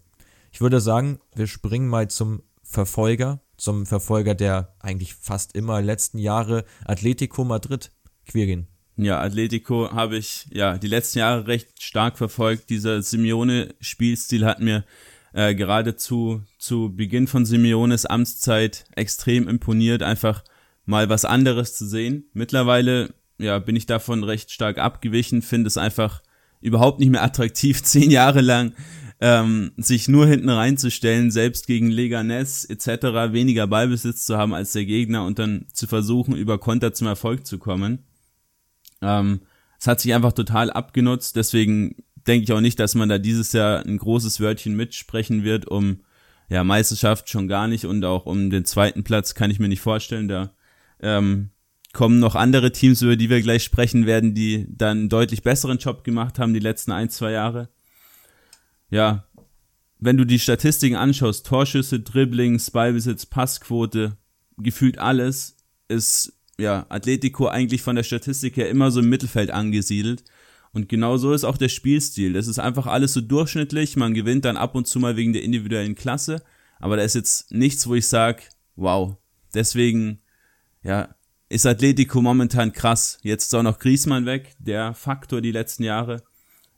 Ich würde sagen, wir springen mal zum Verfolger, zum Verfolger der eigentlich fast immer letzten Jahre Atletico Madrid, Quirin. Ja, Atletico habe ich ja die letzten Jahre recht stark verfolgt. Dieser Simeone-Spielstil hat mir äh, gerade zu, zu Beginn von Simeones Amtszeit extrem imponiert, einfach mal was anderes zu sehen. Mittlerweile ja, bin ich davon recht stark abgewichen, finde es einfach überhaupt nicht mehr attraktiv, zehn Jahre lang ähm, sich nur hinten reinzustellen, selbst gegen Leganes etc. weniger Ballbesitz zu haben als der Gegner und dann zu versuchen, über Konter zum Erfolg zu kommen. Ähm, es hat sich einfach total abgenutzt, deswegen denke ich auch nicht, dass man da dieses Jahr ein großes Wörtchen mitsprechen wird, um ja, Meisterschaft schon gar nicht und auch um den zweiten Platz kann ich mir nicht vorstellen. Da ähm, kommen noch andere Teams, über die wir gleich sprechen werden, die dann einen deutlich besseren Job gemacht haben die letzten ein, zwei Jahre. Ja, wenn du die Statistiken anschaust, Torschüsse, Dribblings, Ballbesitz, Passquote, gefühlt alles, ist ja Atletico eigentlich von der Statistik her immer so im Mittelfeld angesiedelt. Und genau so ist auch der Spielstil. Das ist einfach alles so durchschnittlich. Man gewinnt dann ab und zu mal wegen der individuellen Klasse. Aber da ist jetzt nichts, wo ich sage, wow. Deswegen, ja, ist Atletico momentan krass. Jetzt ist auch noch Griesmann weg, der Faktor die letzten Jahre.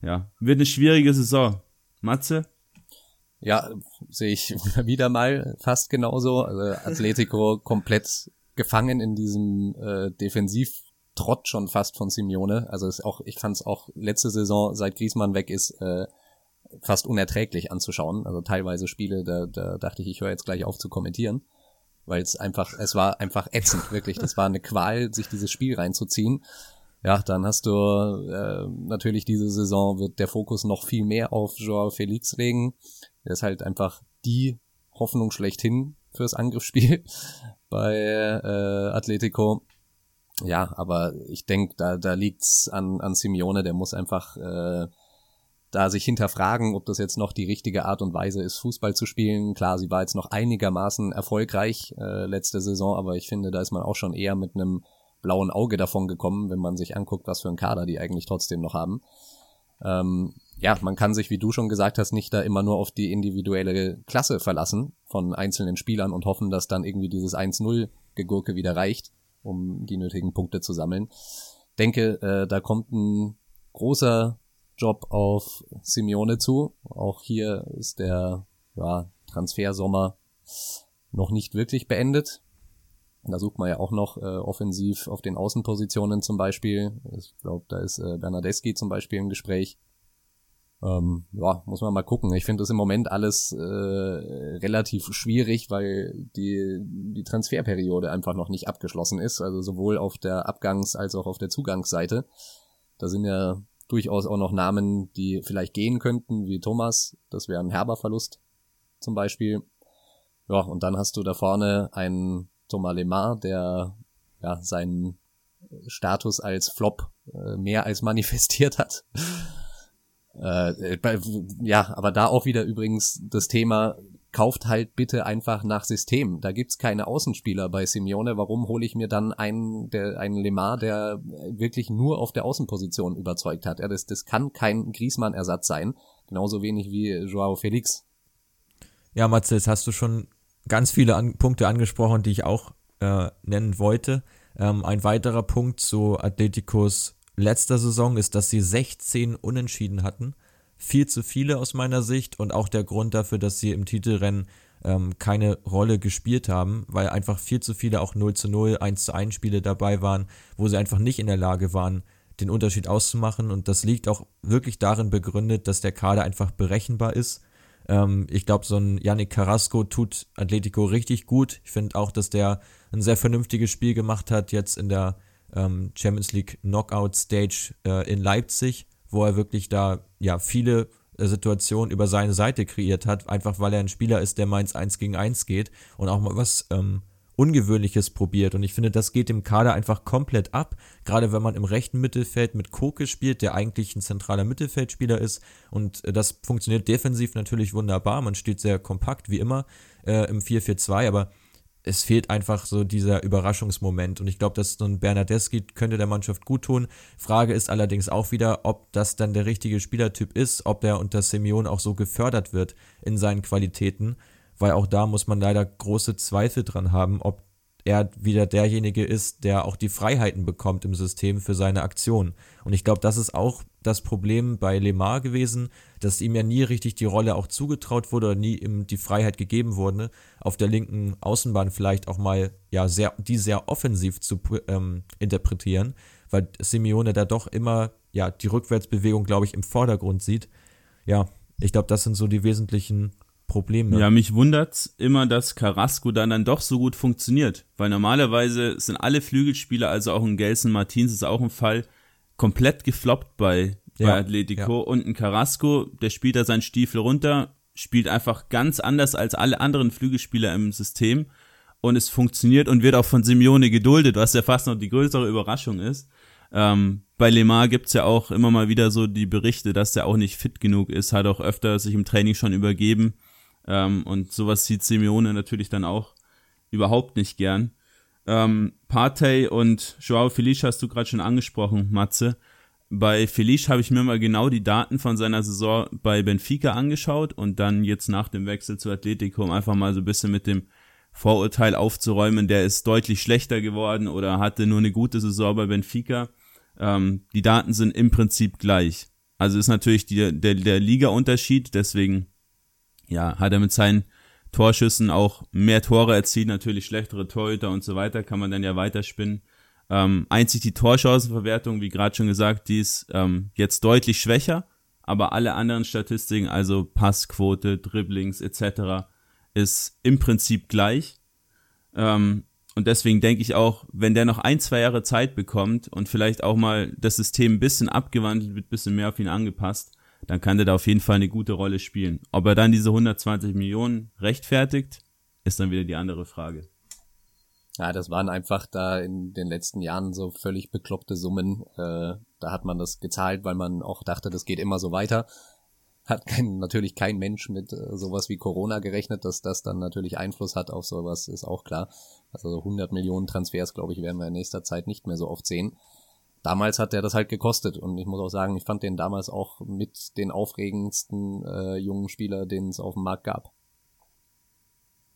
Ja, wird eine schwierige Saison. Matze? Ja, sehe ich wieder mal fast genauso. Also Atletico komplett gefangen in diesem äh, Defensiv Trott schon fast von Simeone. Also ist auch, ich fand es auch letzte Saison, seit Griezmann weg ist, äh, fast unerträglich anzuschauen. Also teilweise Spiele, da, da dachte ich, ich höre jetzt gleich auf zu kommentieren, weil es einfach, es war einfach ätzend, wirklich. Das war eine Qual, sich dieses Spiel reinzuziehen. Ja, dann hast du äh, natürlich diese Saison wird der Fokus noch viel mehr auf Joao Felix legen. Der ist halt einfach die Hoffnung schlechthin fürs Angriffsspiel bei äh, Atletico. Ja, aber ich denke, da, da liegt's an, an Simeone, der muss einfach äh, da sich hinterfragen, ob das jetzt noch die richtige Art und Weise ist, Fußball zu spielen. Klar, sie war jetzt noch einigermaßen erfolgreich äh, letzte Saison, aber ich finde, da ist man auch schon eher mit einem blauen Auge davon gekommen, wenn man sich anguckt, was für ein Kader die eigentlich trotzdem noch haben. Ähm, ja, man kann sich, wie du schon gesagt hast, nicht da immer nur auf die individuelle Klasse verlassen von einzelnen Spielern und hoffen, dass dann irgendwie dieses 1-0-Gegurke wieder reicht um die nötigen Punkte zu sammeln. Denke, äh, da kommt ein großer Job auf Simeone zu. Auch hier ist der ja, Transfersommer noch nicht wirklich beendet. Da sucht man ja auch noch äh, offensiv auf den Außenpositionen zum Beispiel. Ich glaube, da ist äh, Bernadeschi zum Beispiel im Gespräch. Ähm, ja, muss man mal gucken. Ich finde das im Moment alles äh, relativ schwierig, weil die, die Transferperiode einfach noch nicht abgeschlossen ist. Also sowohl auf der Abgangs- als auch auf der Zugangsseite. Da sind ja durchaus auch noch Namen, die vielleicht gehen könnten, wie Thomas. Das wäre ein herber Verlust zum Beispiel. Ja, und dann hast du da vorne einen Thomas Lemar, der ja seinen Status als Flop äh, mehr als manifestiert hat. Äh, ja, aber da auch wieder übrigens das Thema, kauft halt bitte einfach nach System. Da gibt's keine Außenspieler bei Simeone. Warum hole ich mir dann einen, der, einen Lemar, der wirklich nur auf der Außenposition überzeugt hat? Ja, das, das kann kein Griesmann-Ersatz sein. Genauso wenig wie Joao Felix. Ja, Matze, jetzt hast du schon ganz viele an Punkte angesprochen, die ich auch äh, nennen wollte. Ähm, ein weiterer Punkt zu Atleticos letzter Saison ist, dass sie 16 Unentschieden hatten. Viel zu viele aus meiner Sicht und auch der Grund dafür, dass sie im Titelrennen ähm, keine Rolle gespielt haben, weil einfach viel zu viele auch 0 zu 0, 1 zu 1 Spiele dabei waren, wo sie einfach nicht in der Lage waren, den Unterschied auszumachen. Und das liegt auch wirklich darin begründet, dass der Kader einfach berechenbar ist. Ähm, ich glaube, so ein Yannick Carrasco tut Atletico richtig gut. Ich finde auch, dass der ein sehr vernünftiges Spiel gemacht hat, jetzt in der ähm, Champions League Knockout Stage äh, in Leipzig, wo er wirklich da ja viele äh, Situationen über seine Seite kreiert hat, einfach weil er ein Spieler ist, der meins eins gegen eins geht und auch mal was ähm, Ungewöhnliches probiert. Und ich finde, das geht dem Kader einfach komplett ab. Gerade wenn man im rechten Mittelfeld mit Koke spielt, der eigentlich ein zentraler Mittelfeldspieler ist. Und äh, das funktioniert defensiv natürlich wunderbar. Man steht sehr kompakt, wie immer, äh, im 4-4-2. Aber es fehlt einfach so dieser Überraschungsmoment. Und ich glaube, dass so ein Bernardeschi könnte der Mannschaft gut tun. Frage ist allerdings auch wieder, ob das dann der richtige Spielertyp ist, ob der unter Simeon auch so gefördert wird in seinen Qualitäten. Weil auch da muss man leider große Zweifel dran haben, ob er wieder derjenige ist, der auch die Freiheiten bekommt im System für seine Aktion. Und ich glaube, das ist auch das Problem bei Lemar gewesen, dass ihm ja nie richtig die Rolle auch zugetraut wurde oder nie ihm die Freiheit gegeben wurde, auf der linken Außenbahn vielleicht auch mal ja sehr, die sehr offensiv zu ähm, interpretieren, weil Simeone da doch immer ja die Rückwärtsbewegung, glaube ich, im Vordergrund sieht. Ja, ich glaube, das sind so die wesentlichen Probleme. Ja, mich wundert's immer, dass Carrasco dann dann doch so gut funktioniert, weil normalerweise sind alle Flügelspieler, also auch ein Gelson Martins ist auch ein Fall, komplett gefloppt bei, ja, bei Atletico ja. und ein Carrasco, der spielt da seinen Stiefel runter, spielt einfach ganz anders als alle anderen Flügelspieler im System und es funktioniert und wird auch von Simeone geduldet, was ja fast noch die größere Überraschung ist. Ähm, bei Lemar gibt's ja auch immer mal wieder so die Berichte, dass der auch nicht fit genug ist, hat auch öfter sich im Training schon übergeben ähm, und sowas sieht Simeone natürlich dann auch überhaupt nicht gern. Ähm, Partey und Joao Felice hast du gerade schon angesprochen, Matze. Bei Felice habe ich mir mal genau die Daten von seiner Saison bei Benfica angeschaut und dann jetzt nach dem Wechsel zu Atletico, um einfach mal so ein bisschen mit dem Vorurteil aufzuräumen, der ist deutlich schlechter geworden oder hatte nur eine gute Saison bei Benfica. Ähm, die Daten sind im Prinzip gleich. Also ist natürlich die, der, der Liga-Unterschied, deswegen ja, hat er mit seinen Torschüssen auch mehr Tore erzielt, natürlich schlechtere Torhüter und so weiter, kann man dann ja weiterspinnen. Ähm, einzig die Torchancenverwertung, wie gerade schon gesagt, die ist ähm, jetzt deutlich schwächer, aber alle anderen Statistiken, also Passquote, Dribblings etc., ist im Prinzip gleich. Ähm, und deswegen denke ich auch, wenn der noch ein, zwei Jahre Zeit bekommt und vielleicht auch mal das System ein bisschen abgewandelt wird, ein bisschen mehr auf ihn angepasst, dann kann der da auf jeden Fall eine gute Rolle spielen. Ob er dann diese 120 Millionen rechtfertigt, ist dann wieder die andere Frage. Ja, das waren einfach da in den letzten Jahren so völlig bekloppte Summen. Äh, da hat man das gezahlt, weil man auch dachte, das geht immer so weiter. Hat kein, natürlich kein Mensch mit äh, sowas wie Corona gerechnet, dass das dann natürlich Einfluss hat auf sowas, ist auch klar. Also 100 Millionen Transfers, glaube ich, werden wir in nächster Zeit nicht mehr so oft sehen damals hat er das halt gekostet. Und ich muss auch sagen, ich fand den damals auch mit den aufregendsten äh, jungen Spieler, den es auf dem Markt gab.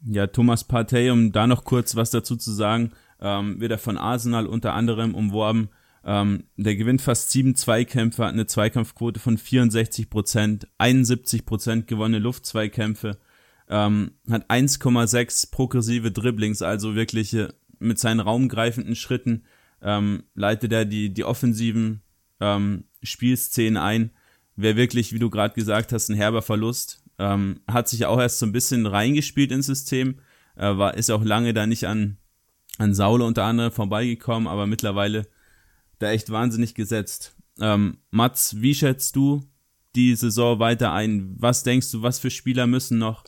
Ja, Thomas Partey, um da noch kurz was dazu zu sagen, ähm, wird er von Arsenal unter anderem umworben. Ähm, der gewinnt fast sieben Zweikämpfe, hat eine Zweikampfquote von 64 Prozent, 71 Prozent gewonnene Luftzweikämpfe, ähm, hat 1,6 progressive Dribblings, also wirkliche mit seinen raumgreifenden Schritten ähm, leitet er die, die offensiven ähm, Spielszenen ein. Wäre wirklich, wie du gerade gesagt hast, ein herber Verlust. Ähm, hat sich auch erst so ein bisschen reingespielt ins System, äh, war, ist auch lange da nicht an, an Saule unter anderem vorbeigekommen, aber mittlerweile da echt wahnsinnig gesetzt. Ähm, Mats, wie schätzt du die Saison weiter ein? Was denkst du, was für Spieler müssen noch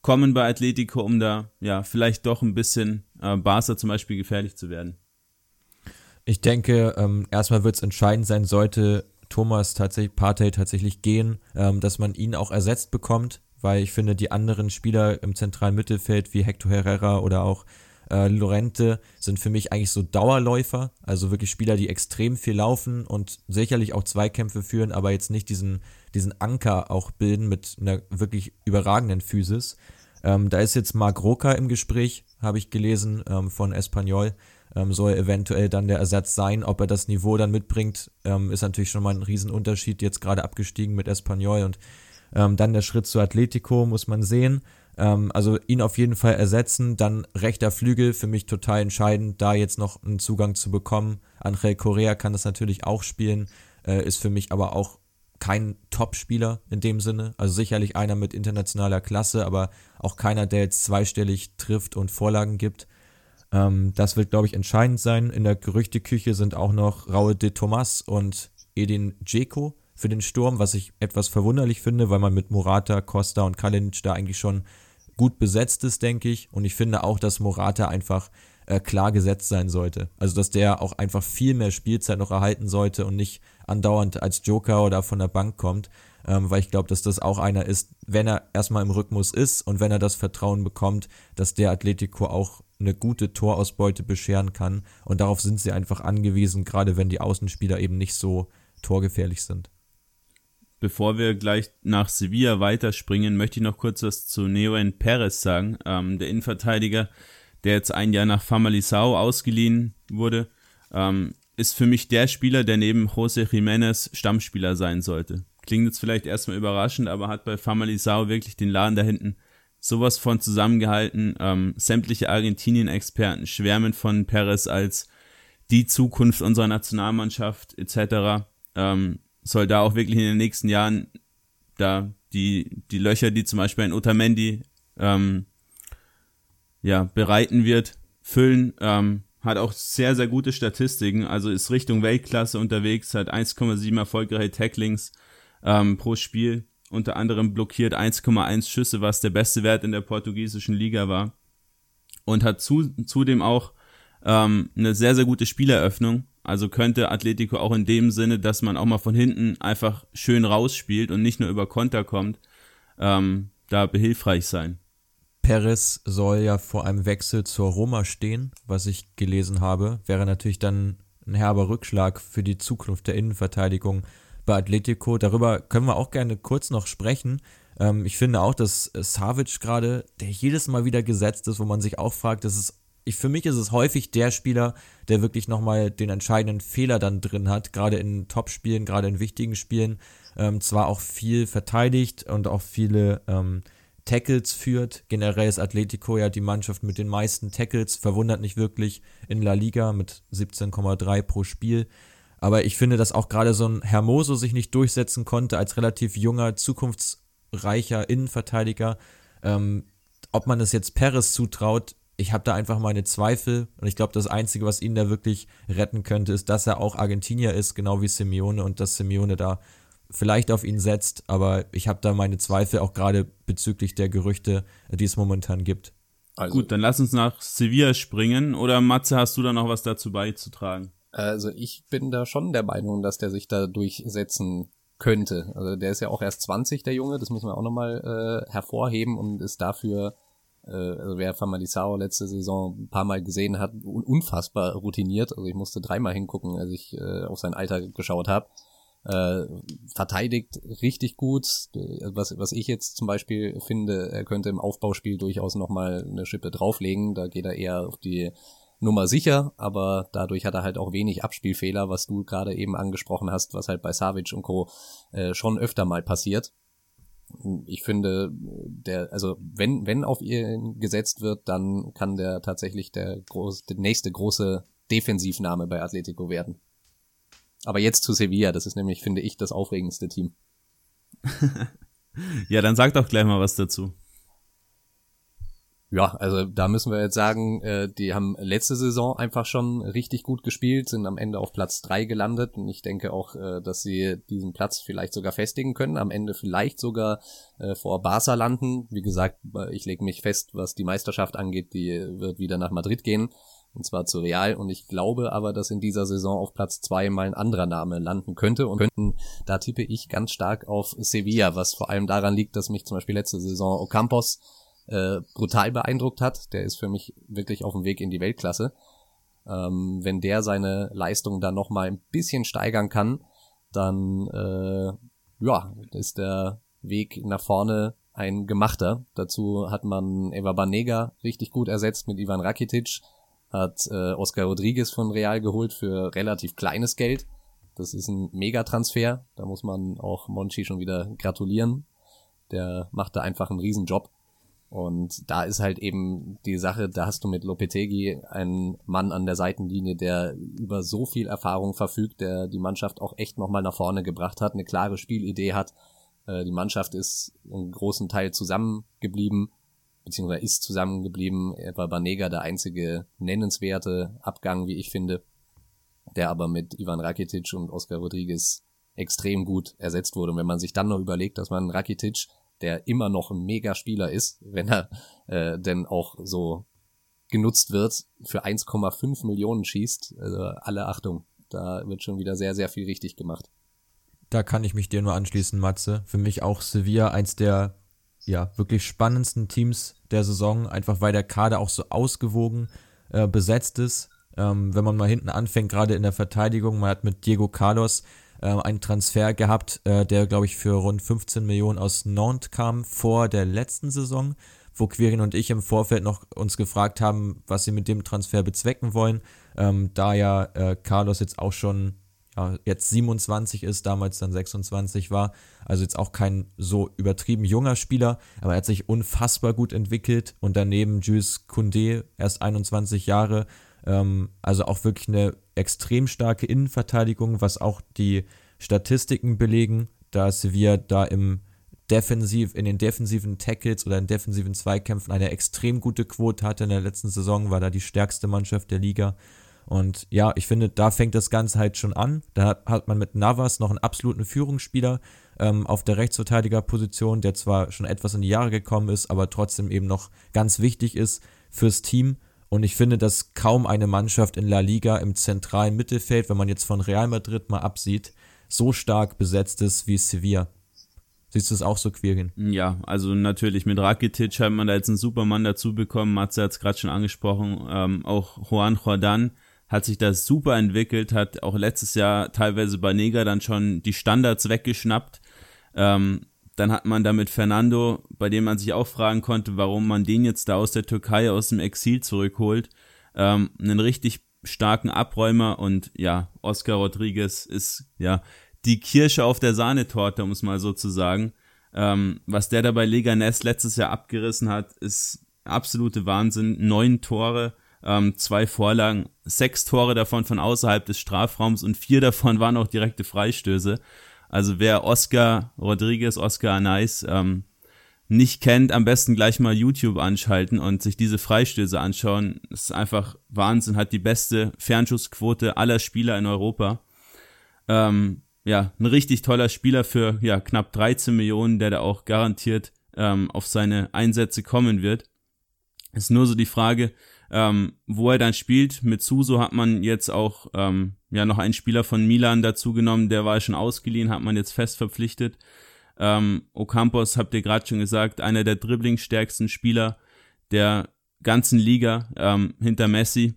kommen bei Atletico, um da ja vielleicht doch ein bisschen äh, Barca zum Beispiel gefährlich zu werden? Ich denke, ähm, erstmal wird es entscheidend sein, sollte Thomas tatsächlich, Partey tatsächlich gehen, ähm, dass man ihn auch ersetzt bekommt, weil ich finde, die anderen Spieler im zentralen Mittelfeld wie Hector Herrera oder auch äh, Lorente sind für mich eigentlich so Dauerläufer, also wirklich Spieler, die extrem viel laufen und sicherlich auch Zweikämpfe führen, aber jetzt nicht diesen, diesen Anker auch bilden mit einer wirklich überragenden Physis. Ähm, da ist jetzt Marc Roca im Gespräch, habe ich gelesen, ähm, von Espanyol. Ähm, soll eventuell dann der Ersatz sein. Ob er das Niveau dann mitbringt, ähm, ist natürlich schon mal ein Riesenunterschied. Jetzt gerade abgestiegen mit Espanyol und ähm, dann der Schritt zu Atletico muss man sehen. Ähm, also ihn auf jeden Fall ersetzen. Dann rechter Flügel, für mich total entscheidend, da jetzt noch einen Zugang zu bekommen. Angel Correa kann das natürlich auch spielen, äh, ist für mich aber auch kein Top-Spieler in dem Sinne. Also sicherlich einer mit internationaler Klasse, aber auch keiner, der jetzt zweistellig trifft und Vorlagen gibt. Ähm, das wird, glaube ich, entscheidend sein. In der Gerüchteküche sind auch noch Raul de Tomas und Edin Dzeko für den Sturm, was ich etwas verwunderlich finde, weil man mit Morata, Costa und Kalinic da eigentlich schon gut besetzt ist, denke ich. Und ich finde auch, dass Morata einfach äh, klar gesetzt sein sollte. Also, dass der auch einfach viel mehr Spielzeit noch erhalten sollte und nicht andauernd als Joker oder von der Bank kommt. Ähm, weil ich glaube, dass das auch einer ist, wenn er erstmal im Rhythmus ist und wenn er das Vertrauen bekommt, dass der Atletico auch eine gute Torausbeute bescheren kann. Und darauf sind sie einfach angewiesen, gerade wenn die Außenspieler eben nicht so torgefährlich sind. Bevor wir gleich nach Sevilla weiterspringen, möchte ich noch kurz was zu Neoen Perez sagen, ähm, der Innenverteidiger, der jetzt ein Jahr nach Famalisao ausgeliehen wurde, ähm, ist für mich der Spieler, der neben José Jiménez Stammspieler sein sollte. Klingt jetzt vielleicht erstmal überraschend, aber hat bei Famalisao wirklich den Laden da hinten sowas von zusammengehalten. Ähm, sämtliche Argentinien-Experten schwärmen von Perez als die Zukunft unserer Nationalmannschaft etc. Ähm, soll da auch wirklich in den nächsten Jahren da die, die Löcher, die zum Beispiel ein Otamendi ähm, ja, bereiten wird, füllen. Ähm, hat auch sehr, sehr gute Statistiken, also ist Richtung Weltklasse unterwegs, hat 1,7 erfolgreiche Tacklings ähm, pro Spiel, unter anderem blockiert 1,1 Schüsse, was der beste Wert in der portugiesischen Liga war. Und hat zu, zudem auch ähm, eine sehr, sehr gute Spieleröffnung. Also könnte Atletico auch in dem Sinne, dass man auch mal von hinten einfach schön rausspielt und nicht nur über Konter kommt, ähm, da behilfreich sein. Perez soll ja vor einem Wechsel zur Roma stehen, was ich gelesen habe. Wäre natürlich dann ein herber Rückschlag für die Zukunft der Innenverteidigung bei Atletico. Darüber können wir auch gerne kurz noch sprechen. Ähm, ich finde auch, dass Savic gerade, der jedes Mal wieder gesetzt ist, wo man sich auch fragt, das ist ich, für mich ist es häufig der Spieler, der wirklich nochmal den entscheidenden Fehler dann drin hat, gerade in Top-Spielen, gerade in wichtigen Spielen, ähm, zwar auch viel verteidigt und auch viele ähm, Tackles führt. Generell ist Atletico ja die Mannschaft mit den meisten Tackles, verwundert nicht wirklich in La Liga mit 17,3 pro Spiel. Aber ich finde, dass auch gerade so ein Hermoso sich nicht durchsetzen konnte als relativ junger, zukunftsreicher Innenverteidiger. Ähm, ob man es jetzt Perez zutraut, ich habe da einfach meine Zweifel und ich glaube, das Einzige, was ihn da wirklich retten könnte, ist, dass er auch Argentinier ist, genau wie Simeone und dass Simeone da vielleicht auf ihn setzt, aber ich habe da meine Zweifel auch gerade bezüglich der Gerüchte, die es momentan gibt. Also, Gut, dann lass uns nach Sevilla springen oder Matze, hast du da noch was dazu beizutragen? Also ich bin da schon der Meinung, dass der sich da durchsetzen könnte. Also der ist ja auch erst 20, der Junge, das müssen wir auch nochmal äh, hervorheben und ist dafür äh, also wer Famalisao letzte Saison ein paar Mal gesehen hat, unfassbar routiniert. Also ich musste dreimal hingucken, als ich äh, auf sein Alter geschaut habe. Äh, verteidigt richtig gut. Was, was ich jetzt zum Beispiel finde, er könnte im Aufbauspiel durchaus nochmal eine Schippe drauflegen. Da geht er eher auf die Nummer sicher, aber dadurch hat er halt auch wenig Abspielfehler, was du gerade eben angesprochen hast, was halt bei Savic und Co. Äh, schon öfter mal passiert. ich finde, der, also wenn, wenn auf ihn gesetzt wird, dann kann der tatsächlich der, groß, der nächste große Defensivname bei Atletico werden. Aber jetzt zu Sevilla, das ist nämlich, finde ich, das aufregendste Team. ja, dann sag doch gleich mal was dazu. Ja, also da müssen wir jetzt sagen, äh, die haben letzte Saison einfach schon richtig gut gespielt, sind am Ende auf Platz drei gelandet. Und ich denke auch, äh, dass sie diesen Platz vielleicht sogar festigen können, am Ende vielleicht sogar äh, vor Barca landen. Wie gesagt, ich lege mich fest, was die Meisterschaft angeht, die wird wieder nach Madrid gehen und zwar zu Real. Und ich glaube aber, dass in dieser Saison auf Platz zwei mal ein anderer Name landen könnte. Und könnten, da tippe ich ganz stark auf Sevilla, was vor allem daran liegt, dass mich zum Beispiel letzte Saison Ocampos äh, brutal beeindruckt hat. Der ist für mich wirklich auf dem Weg in die Weltklasse. Ähm, wenn der seine Leistung dann noch mal ein bisschen steigern kann, dann äh, ja, ist der Weg nach vorne ein gemachter. Dazu hat man Eva Banega richtig gut ersetzt mit Ivan Rakitic, hat äh, Oscar Rodriguez von Real geholt für relativ kleines Geld. Das ist ein Megatransfer. Da muss man auch Monchi schon wieder gratulieren. Der macht da einfach einen Riesenjob. Und da ist halt eben die Sache, da hast du mit Lopetegi einen Mann an der Seitenlinie, der über so viel Erfahrung verfügt, der die Mannschaft auch echt nochmal nach vorne gebracht hat, eine klare Spielidee hat. Äh, die Mannschaft ist einen großen Teil zusammengeblieben, beziehungsweise ist zusammengeblieben. War Banega der einzige nennenswerte Abgang, wie ich finde, der aber mit Ivan Rakitic und Oscar Rodriguez extrem gut ersetzt wurde. Und wenn man sich dann noch überlegt, dass man Rakitic der immer noch ein Mega-Spieler ist, wenn er äh, denn auch so genutzt wird, für 1,5 Millionen schießt. Also alle Achtung, da wird schon wieder sehr, sehr viel richtig gemacht. Da kann ich mich dir nur anschließen, Matze. Für mich auch Sevilla eins der ja wirklich spannendsten Teams der Saison, einfach weil der Kader auch so ausgewogen äh, besetzt ist. Ähm, wenn man mal hinten anfängt, gerade in der Verteidigung, man hat mit Diego Carlos einen Transfer gehabt, äh, der, glaube ich, für rund 15 Millionen aus Nantes kam vor der letzten Saison, wo Quirin und ich im Vorfeld noch uns gefragt haben, was sie mit dem Transfer bezwecken wollen. Ähm, da ja äh, Carlos jetzt auch schon ja, jetzt 27 ist, damals dann 26 war. Also jetzt auch kein so übertrieben junger Spieler, aber er hat sich unfassbar gut entwickelt und daneben Jules Koundé, erst 21 Jahre, ähm, also auch wirklich eine extrem starke Innenverteidigung, was auch die Statistiken belegen, da Sevilla da im Defensiv, in den defensiven Tackles oder in defensiven Zweikämpfen eine extrem gute Quote hatte. In der letzten Saison war da die stärkste Mannschaft der Liga. Und ja, ich finde, da fängt das Ganze halt schon an. Da hat, hat man mit Navas noch einen absoluten Führungsspieler ähm, auf der Rechtsverteidigerposition, der zwar schon etwas in die Jahre gekommen ist, aber trotzdem eben noch ganz wichtig ist fürs Team. Und ich finde, dass kaum eine Mannschaft in La Liga im zentralen Mittelfeld, wenn man jetzt von Real Madrid mal absieht, so stark besetzt ist wie Sevilla. Siehst du es auch so, Quirin? Ja, also natürlich mit Rakitic hat man da jetzt einen Supermann dazu bekommen. Matze hat es gerade schon angesprochen. Ähm, auch Juan Jordan hat sich da super entwickelt, hat auch letztes Jahr teilweise bei Neger dann schon die Standards weggeschnappt. Ähm, dann hat man da mit Fernando, bei dem man sich auch fragen konnte, warum man den jetzt da aus der Türkei, aus dem Exil zurückholt, ähm, einen richtig starken Abräumer und ja, Oscar Rodriguez ist ja die Kirsche auf der Sahnetorte, um es mal so zu sagen. Ähm, was der da bei Leganés letztes Jahr abgerissen hat, ist absolute Wahnsinn. Neun Tore, ähm, zwei Vorlagen, sechs Tore davon von außerhalb des Strafraums und vier davon waren auch direkte Freistöße. Also wer Oscar Rodriguez, Oscar Anais ähm, nicht kennt, am besten gleich mal YouTube anschalten und sich diese Freistöße anschauen. Das ist einfach Wahnsinn, hat die beste Fernschussquote aller Spieler in Europa. Ähm, ja, ein richtig toller Spieler für ja, knapp 13 Millionen, der da auch garantiert ähm, auf seine Einsätze kommen wird. Ist nur so die Frage, ähm, wo er dann spielt. Mit Suso hat man jetzt auch ähm, ja noch einen Spieler von Milan dazu genommen, der war schon ausgeliehen, hat man jetzt fest verpflichtet. Ähm, Ocampos, habt ihr gerade schon gesagt, einer der dribblingstärksten Spieler der ganzen Liga ähm, hinter Messi.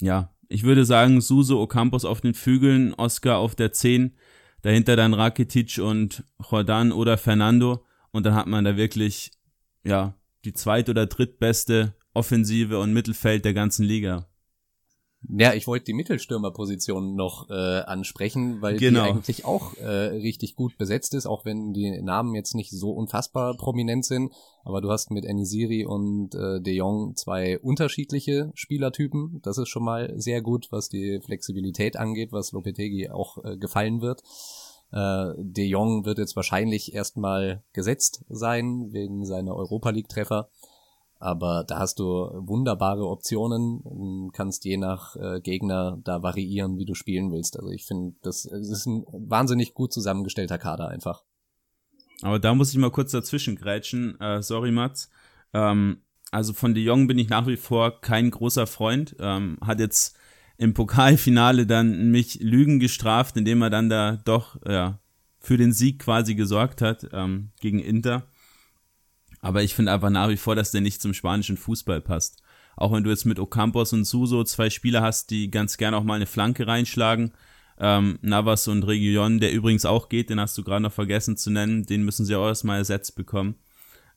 Ja, ich würde sagen, Suso, Ocampos auf den Flügeln, Oscar auf der 10, dahinter dann Rakitic und Jordan oder Fernando und dann hat man da wirklich, ja, die zweit- oder drittbeste Offensive und Mittelfeld der ganzen Liga. Ja, ich wollte die Mittelstürmerposition noch äh, ansprechen, weil Genau. die eigentlich auch äh, richtig gut besetzt ist, auch wenn die Namen jetzt nicht so unfassbar prominent sind. Aber du hast mit Enisiri und äh, De Jong zwei unterschiedliche Spielertypen. Das ist schon mal sehr gut, was die Flexibilität angeht, was Lopetegi auch äh, gefallen wird. Äh, De Jong wird jetzt wahrscheinlich erstmal gesetzt sein wegen seiner Europa League Treffer. Aber da hast du wunderbare Optionen und kannst je nach äh, Gegner da variieren, wie du spielen willst. Also ich finde, das, es ist ein wahnsinnig gut zusammengestellter Kader einfach. Aber da muss ich mal kurz dazwischen grätschen. Äh, sorry, Mats. Ähm, also von De Jong bin ich nach wie vor kein großer Freund. Ähm, hat jetzt im Pokalfinale dann mich Lügen gestraft, indem er dann da doch ja, für den Sieg quasi gesorgt hat ähm, gegen Inter. Aber ich finde einfach nach wie vor, dass der nicht zum spanischen Fußball passt. Auch wenn du jetzt mit Ocampos und Suso zwei Spieler hast, die ganz gerne auch mal eine Flanke reinschlagen. Ähm, Navas und Region, der übrigens auch geht, den hast du gerade noch vergessen zu nennen, den müssen sie auch erstmal ersetzt bekommen.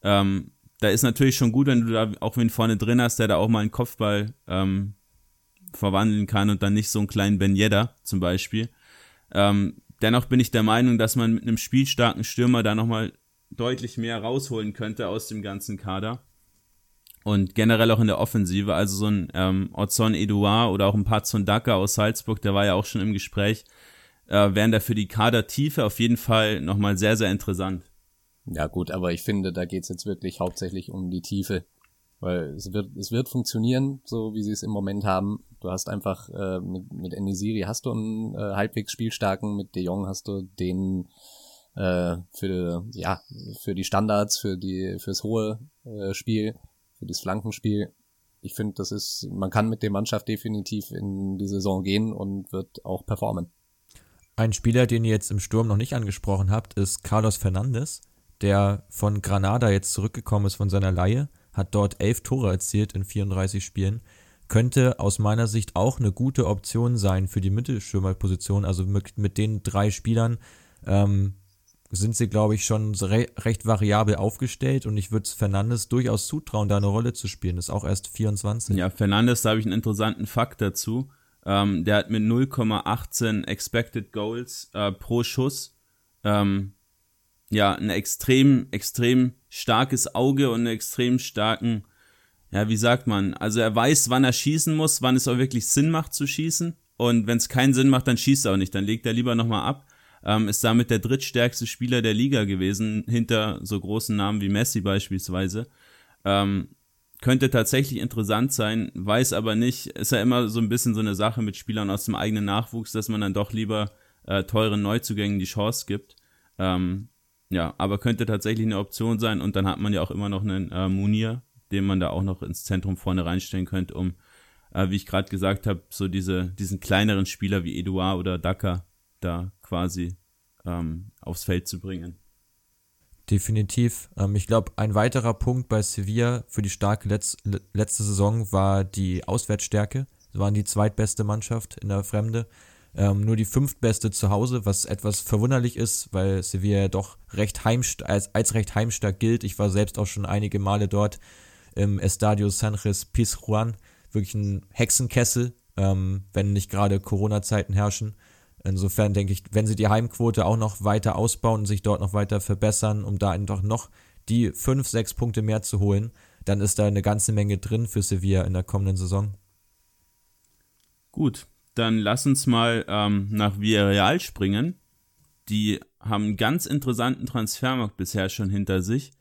Ähm, da ist natürlich schon gut, wenn du da auch wen vorne drin hast, der da auch mal einen Kopfball ähm, verwandeln kann und dann nicht so einen kleinen Ben Yedder zum Beispiel. Ähm, dennoch bin ich der Meinung, dass man mit einem spielstarken Stürmer da nochmal deutlich mehr rausholen könnte aus dem ganzen Kader. Und generell auch in der Offensive, also so ein ähm, Ozon Eduard oder auch ein Patson Daka aus Salzburg, der war ja auch schon im Gespräch, äh, wären da für die Kadertiefe auf jeden Fall nochmal sehr, sehr interessant. Ja gut, aber ich finde, da geht's jetzt wirklich hauptsächlich um die Tiefe. Weil es wird, es wird funktionieren, so wie sie es im Moment haben. Du hast einfach äh, mit, mit Enisiri hast du einen äh, halbwegs spielstarken, mit De Jong hast du den äh, für ja für die Standards, für die fürs hohe äh, Spiel, für das Flankenspiel. Ich finde, das ist man kann mit der Mannschaft definitiv in die Saison gehen und wird auch performen. Ein Spieler, den ihr jetzt im Sturm noch nicht angesprochen habt, ist Carlos Fernandes, der von Granada jetzt zurückgekommen ist von seiner Leihe, hat dort elf Tore erzielt in 34 Spielen, könnte aus meiner Sicht auch eine gute Option sein für die Mittelstürmerposition. Also mit, mit den drei Spielern ähm, sind sie, glaube ich, schon re recht variabel aufgestellt und ich würde Fernandes durchaus zutrauen, da eine Rolle zu spielen. Ist auch erst 24. Ja, Fernandes, da habe ich einen interessanten Fakt dazu. Ähm, der hat mit 0,18 Expected Goals äh, pro Schuss ähm, ja ein extrem, extrem starkes Auge und einen extrem starken, ja, wie sagt man, also er weiß, wann er schießen muss, wann es auch wirklich Sinn macht zu schießen und wenn es keinen Sinn macht, dann schießt er auch nicht, dann legt er lieber nochmal ab. Ähm, ist damit der drittstärkste Spieler der Liga gewesen, hinter so großen Namen wie Messi beispielsweise. Ähm, könnte tatsächlich interessant sein, weiß aber nicht, ist ja immer so ein bisschen so eine Sache mit Spielern aus dem eigenen Nachwuchs, dass man dann doch lieber äh, teuren Neuzugängen die Chance gibt. Ähm, ja, aber könnte tatsächlich eine Option sein und dann hat man ja auch immer noch einen äh, Munir, den man da auch noch ins Zentrum vorne reinstellen könnte, um, äh, wie ich gerade gesagt habe, so diese, diesen kleineren Spieler wie Eduard oder Daka da quasi ähm, aufs Feld zu bringen. Definitiv. Ähm, ich glaube, ein weiterer Punkt bei Sevilla für die starke Letz letzte Saison war die Auswärtsstärke. Sie waren die zweitbeste Mannschaft in der Fremde. Ähm, nur die fünftbeste zu Hause, was etwas verwunderlich ist, weil Sevilla ja doch recht als, als recht heimstark gilt. Ich war selbst auch schon einige Male dort im Estadio Sanchez Pizjuan. Wirklich ein Hexenkessel, ähm, wenn nicht gerade Corona-Zeiten herrschen. Insofern denke ich, wenn sie die Heimquote auch noch weiter ausbauen und sich dort noch weiter verbessern, um da einfach noch die fünf, sechs Punkte mehr zu holen, dann ist da eine ganze Menge drin für Sevilla in der kommenden Saison. Gut, dann lass uns mal ähm, nach Villarreal springen. Die haben einen ganz interessanten Transfermarkt bisher schon hinter sich.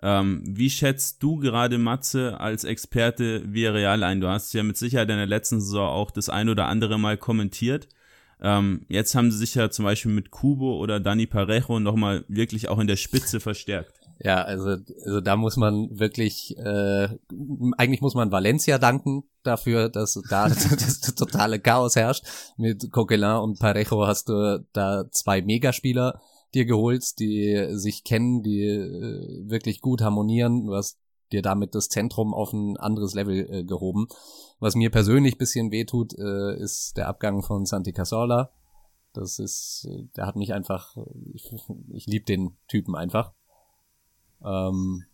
Ähm, wie schätzt du gerade Matze als Experte Villarreal ein? Du hast ja mit Sicherheit in der letzten Saison auch das ein oder andere Mal kommentiert. Ähm, jetzt haben sie sich ja zum Beispiel mit Kubo oder Dani Parejo nochmal wirklich auch in der Spitze verstärkt. Ja, also, also da muss man wirklich, äh, eigentlich muss man Valencia danken dafür, dass da das totale Chaos herrscht. Mit Coquelin und Parejo hast du da zwei Megaspieler dir geholt, die sich kennen, die äh, wirklich gut harmonieren. Du hast dir damit das Zentrum auf ein anderes Level äh, gehoben. Was mir persönlich bisschen wehtut, äh, ist der Abgang von Santi Casola. Das ist, äh, der hat mich einfach, ich, ich liebe den Typen einfach. Ähm,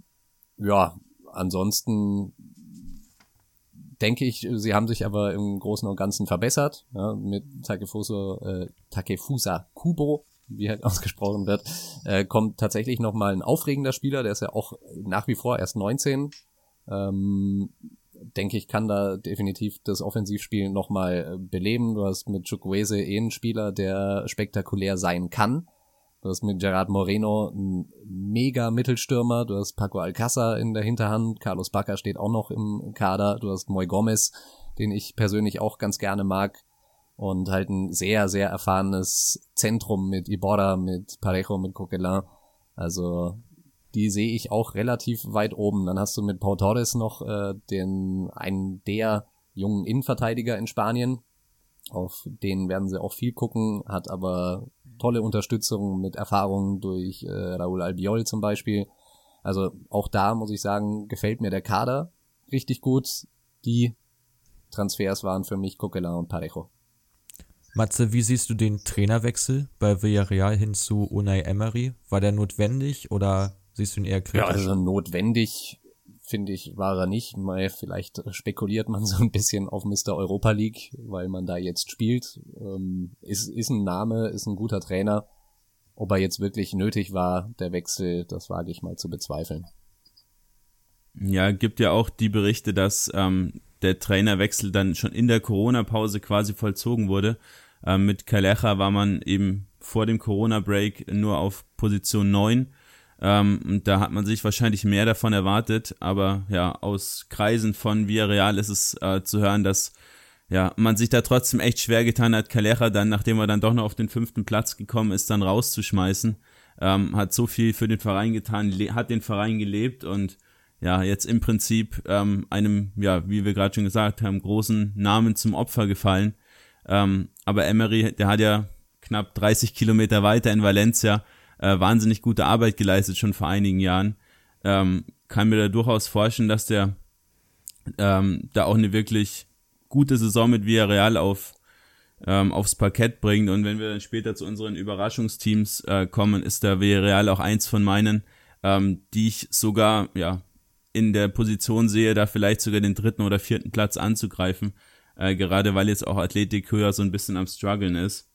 ja, ansonsten denke ich, sie haben sich aber im Großen und Ganzen verbessert. Ja, mit Takefusa, äh, Takefusa Kubo, wie halt ausgesprochen wird, äh, kommt tatsächlich nochmal ein aufregender Spieler, der ist ja auch nach wie vor erst 19. Ähm, denke ich, kann da definitiv das Offensivspiel nochmal beleben. Du hast mit Chukwese eh einen Spieler, der spektakulär sein kann. Du hast mit Gerard Moreno einen mega Mittelstürmer. Du hast Paco Alcázar in der Hinterhand. Carlos Bacca steht auch noch im Kader. Du hast Moy Gomez, den ich persönlich auch ganz gerne mag. Und halt ein sehr, sehr erfahrenes Zentrum mit Iborra, mit Parejo, mit Coquelin. Also die sehe ich auch relativ weit oben. Dann hast du mit Pau Torres noch äh, den einen der jungen Innenverteidiger in Spanien. Auf den werden sie auch viel gucken, hat aber tolle Unterstützung mit Erfahrungen durch äh, Raúl Albiol zum Beispiel. Also auch da muss ich sagen, gefällt mir der Kader richtig gut. Die Transfers waren für mich Coquelin und Parejo. Matze, wie siehst du den Trainerwechsel bei Villarreal hin zu Unai Emery? War der notwendig oder siehst du ihn eher kritisch? Ja, also notwendig finde ich, war er nicht. Mal vielleicht spekuliert man so ein bisschen auf Mr. Europa League, weil man da jetzt spielt. Ähm, ist, ist ein Name, ist ein guter Trainer. Ob er jetzt wirklich nötig war, der Wechsel, das wage ich mal zu bezweifeln. Ja, gibt ja auch die Berichte, dass ähm, der Trainerwechsel dann schon in der Corona-Pause quasi vollzogen wurde. Ähm, mit Kalecha war man eben vor dem Corona-Break nur auf Position 9 ähm, und da hat man sich wahrscheinlich mehr davon erwartet, aber ja, aus Kreisen von Villarreal ist es äh, zu hören, dass ja, man sich da trotzdem echt schwer getan hat, Calera dann, nachdem er dann doch noch auf den fünften Platz gekommen ist, dann rauszuschmeißen. Ähm, hat so viel für den Verein getan, hat den Verein gelebt und ja, jetzt im Prinzip ähm, einem, ja, wie wir gerade schon gesagt haben, großen Namen zum Opfer gefallen. Ähm, aber Emery, der hat ja knapp 30 Kilometer weiter in Valencia äh, wahnsinnig gute Arbeit geleistet, schon vor einigen Jahren. Ähm, kann mir da durchaus vorstellen, dass der ähm, da auch eine wirklich gute Saison mit Villarreal auf, ähm, aufs Parkett bringt. Und wenn wir dann später zu unseren Überraschungsteams äh, kommen, ist der Villarreal auch eins von meinen, ähm, die ich sogar ja in der Position sehe, da vielleicht sogar den dritten oder vierten Platz anzugreifen. Äh, gerade weil jetzt auch Athletik höher so ein bisschen am struggeln ist.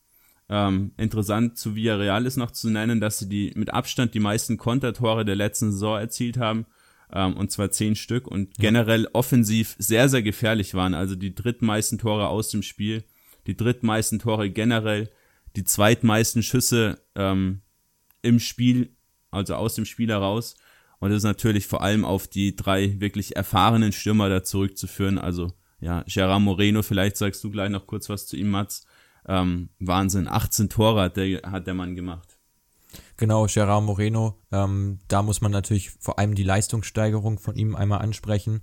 Ähm, interessant zu Villarreal ist noch zu nennen, dass sie die mit Abstand die meisten Kontertore der letzten Saison erzielt haben, ähm, und zwar zehn Stück und ja. generell offensiv sehr, sehr gefährlich waren. Also die drittmeisten Tore aus dem Spiel, die drittmeisten Tore generell, die zweitmeisten Schüsse ähm, im Spiel, also aus dem Spiel heraus. Und das ist natürlich vor allem auf die drei wirklich erfahrenen Stürmer da zurückzuführen. Also ja, Gerard Moreno, vielleicht sagst du gleich noch kurz was zu ihm, Mats. Ähm, Wahnsinn, 18 Tore hat der, hat der Mann gemacht. Genau, Gerard Moreno, ähm, da muss man natürlich vor allem die Leistungssteigerung von ihm einmal ansprechen.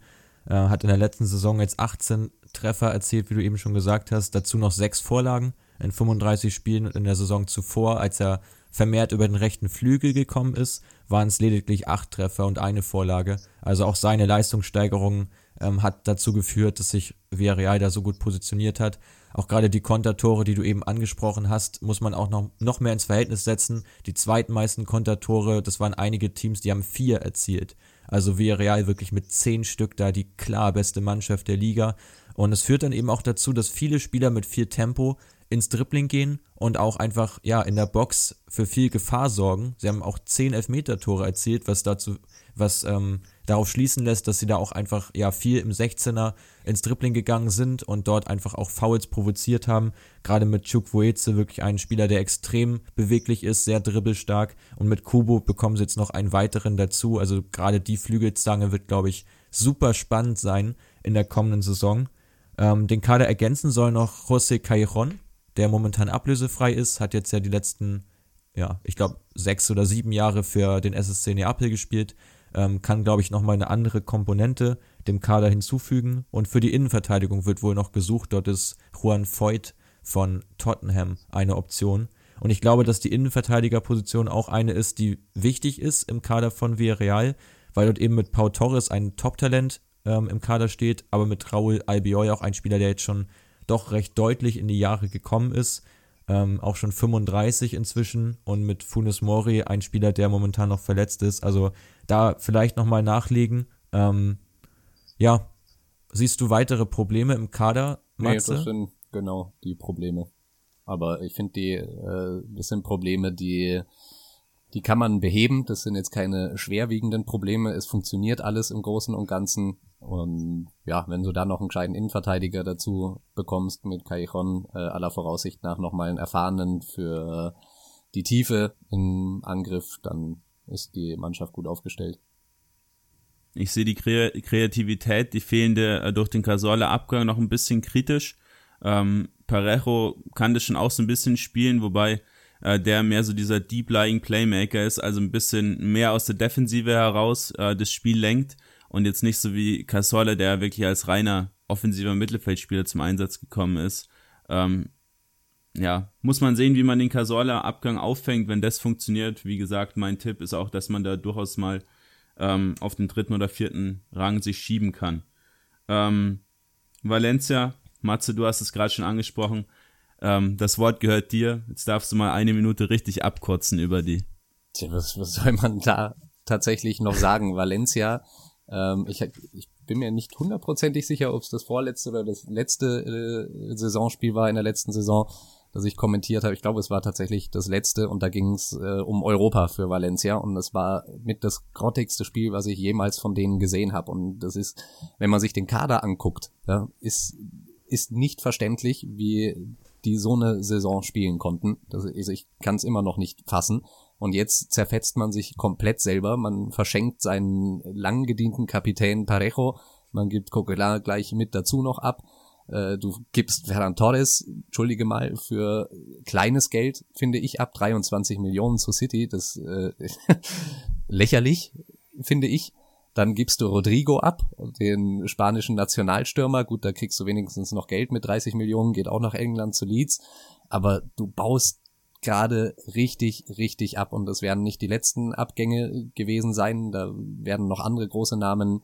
Äh, hat in der letzten Saison jetzt 18 Treffer erzielt, wie du eben schon gesagt hast, dazu noch sechs Vorlagen in 35 Spielen in der Saison zuvor, als er vermehrt über den rechten Flügel gekommen ist, waren es lediglich acht Treffer und eine Vorlage. Also auch seine Leistungssteigerung ähm, hat dazu geführt, dass sich Villarreal da so gut positioniert hat. Auch gerade die Kontertore, die du eben angesprochen hast, muss man auch noch, noch mehr ins Verhältnis setzen. Die zweitmeisten Kontertore, das waren einige Teams, die haben vier erzielt. Also Villarreal wirklich mit zehn Stück da die klar beste Mannschaft der Liga. Und es führt dann eben auch dazu, dass viele Spieler mit viel Tempo ins Dribbling gehen und auch einfach ja in der Box für viel Gefahr sorgen. Sie haben auch zehn Elfmeter-Tore erzielt, was dazu, was ähm, darauf schließen lässt, dass sie da auch einfach ja viel im 16er ins Dribbling gegangen sind und dort einfach auch Fouls provoziert haben. Gerade mit Chukwueze wirklich ein Spieler, der extrem beweglich ist, sehr dribbelstark und mit Kubo bekommen sie jetzt noch einen weiteren dazu. Also gerade die Flügelzange wird, glaube ich, super spannend sein in der kommenden Saison. Ähm, den Kader ergänzen soll noch José Callejon, der momentan ablösefrei ist, hat jetzt ja die letzten, ja, ich glaube, sechs oder sieben Jahre für den SSC Neapel gespielt, ähm, kann, glaube ich, nochmal eine andere Komponente dem Kader hinzufügen. Und für die Innenverteidigung wird wohl noch gesucht. Dort ist Juan Voigt von Tottenham eine Option. Und ich glaube, dass die Innenverteidigerposition auch eine ist, die wichtig ist im Kader von Villarreal, weil dort eben mit Pau Torres ein Top-Talent ähm, im Kader steht, aber mit Raúl Albiol auch ein Spieler, der jetzt schon doch recht deutlich in die Jahre gekommen ist ähm, auch schon 35 inzwischen und mit Funes Mori ein Spieler, der momentan noch verletzt ist. Also da vielleicht nochmal nachlegen. Ähm, ja, siehst du weitere Probleme im Kader, Matze? Nee, das sind genau die Probleme. Aber ich finde, die, äh, das sind Probleme, die, die kann man beheben. Das sind jetzt keine schwerwiegenden Probleme. Es funktioniert alles im Großen und Ganzen. Und ja, wenn du dann noch einen gescheiten Innenverteidiger dazu bekommst mit Callejon, äh, aller Voraussicht nach nochmal einen erfahrenen für die Tiefe im Angriff, dann ist die Mannschaft gut aufgestellt. Ich sehe die Kreativität, die fehlende äh, durch den Casorla-Abgang noch ein bisschen kritisch. Ähm, Parejo kann das schon auch so ein bisschen spielen, wobei äh, der mehr so dieser Deep-Lying Playmaker ist, also ein bisschen mehr aus der Defensive heraus äh, das Spiel lenkt und jetzt nicht so wie Casorla, der wirklich als reiner offensiver Mittelfeldspieler zum Einsatz gekommen ist. Ähm, ja, muss man sehen, wie man den Casorla-Abgang auffängt, wenn das funktioniert. Wie gesagt, mein Tipp ist auch, dass man da durchaus mal ähm, auf den dritten oder vierten Rang sich schieben kann. Ähm, Valencia, Matze, du hast es gerade schon angesprochen. Ähm, das Wort gehört dir. Jetzt darfst du mal eine Minute richtig abkurzen über die. Tja, was, was soll man da tatsächlich noch sagen? Valencia, ähm, ich, ich bin mir nicht hundertprozentig sicher, ob es das vorletzte oder das letzte äh, Saisonspiel war in der letzten Saison das ich kommentiert habe. Ich glaube, es war tatsächlich das letzte und da ging es äh, um Europa für Valencia und das war mit das grottigste Spiel, was ich jemals von denen gesehen habe. Und das ist, wenn man sich den Kader anguckt, ja, ist, ist nicht verständlich, wie die so eine Saison spielen konnten. Das ist, ich kann es immer noch nicht fassen. Und jetzt zerfetzt man sich komplett selber. Man verschenkt seinen lang gedienten Kapitän Parejo. Man gibt Coquelin gleich mit dazu noch ab. Äh, du gibst Ferran Torres, entschuldige mal, für kleines Geld, finde ich, ab 23 Millionen zu City. Das äh, lächerlich, finde ich. Dann gibst du Rodrigo ab, den spanischen Nationalstürmer. Gut, da kriegst du wenigstens noch Geld mit 30 Millionen, geht auch nach England zu Leeds. Aber du baust gerade richtig, richtig ab und das werden nicht die letzten Abgänge gewesen sein. Da werden noch andere große Namen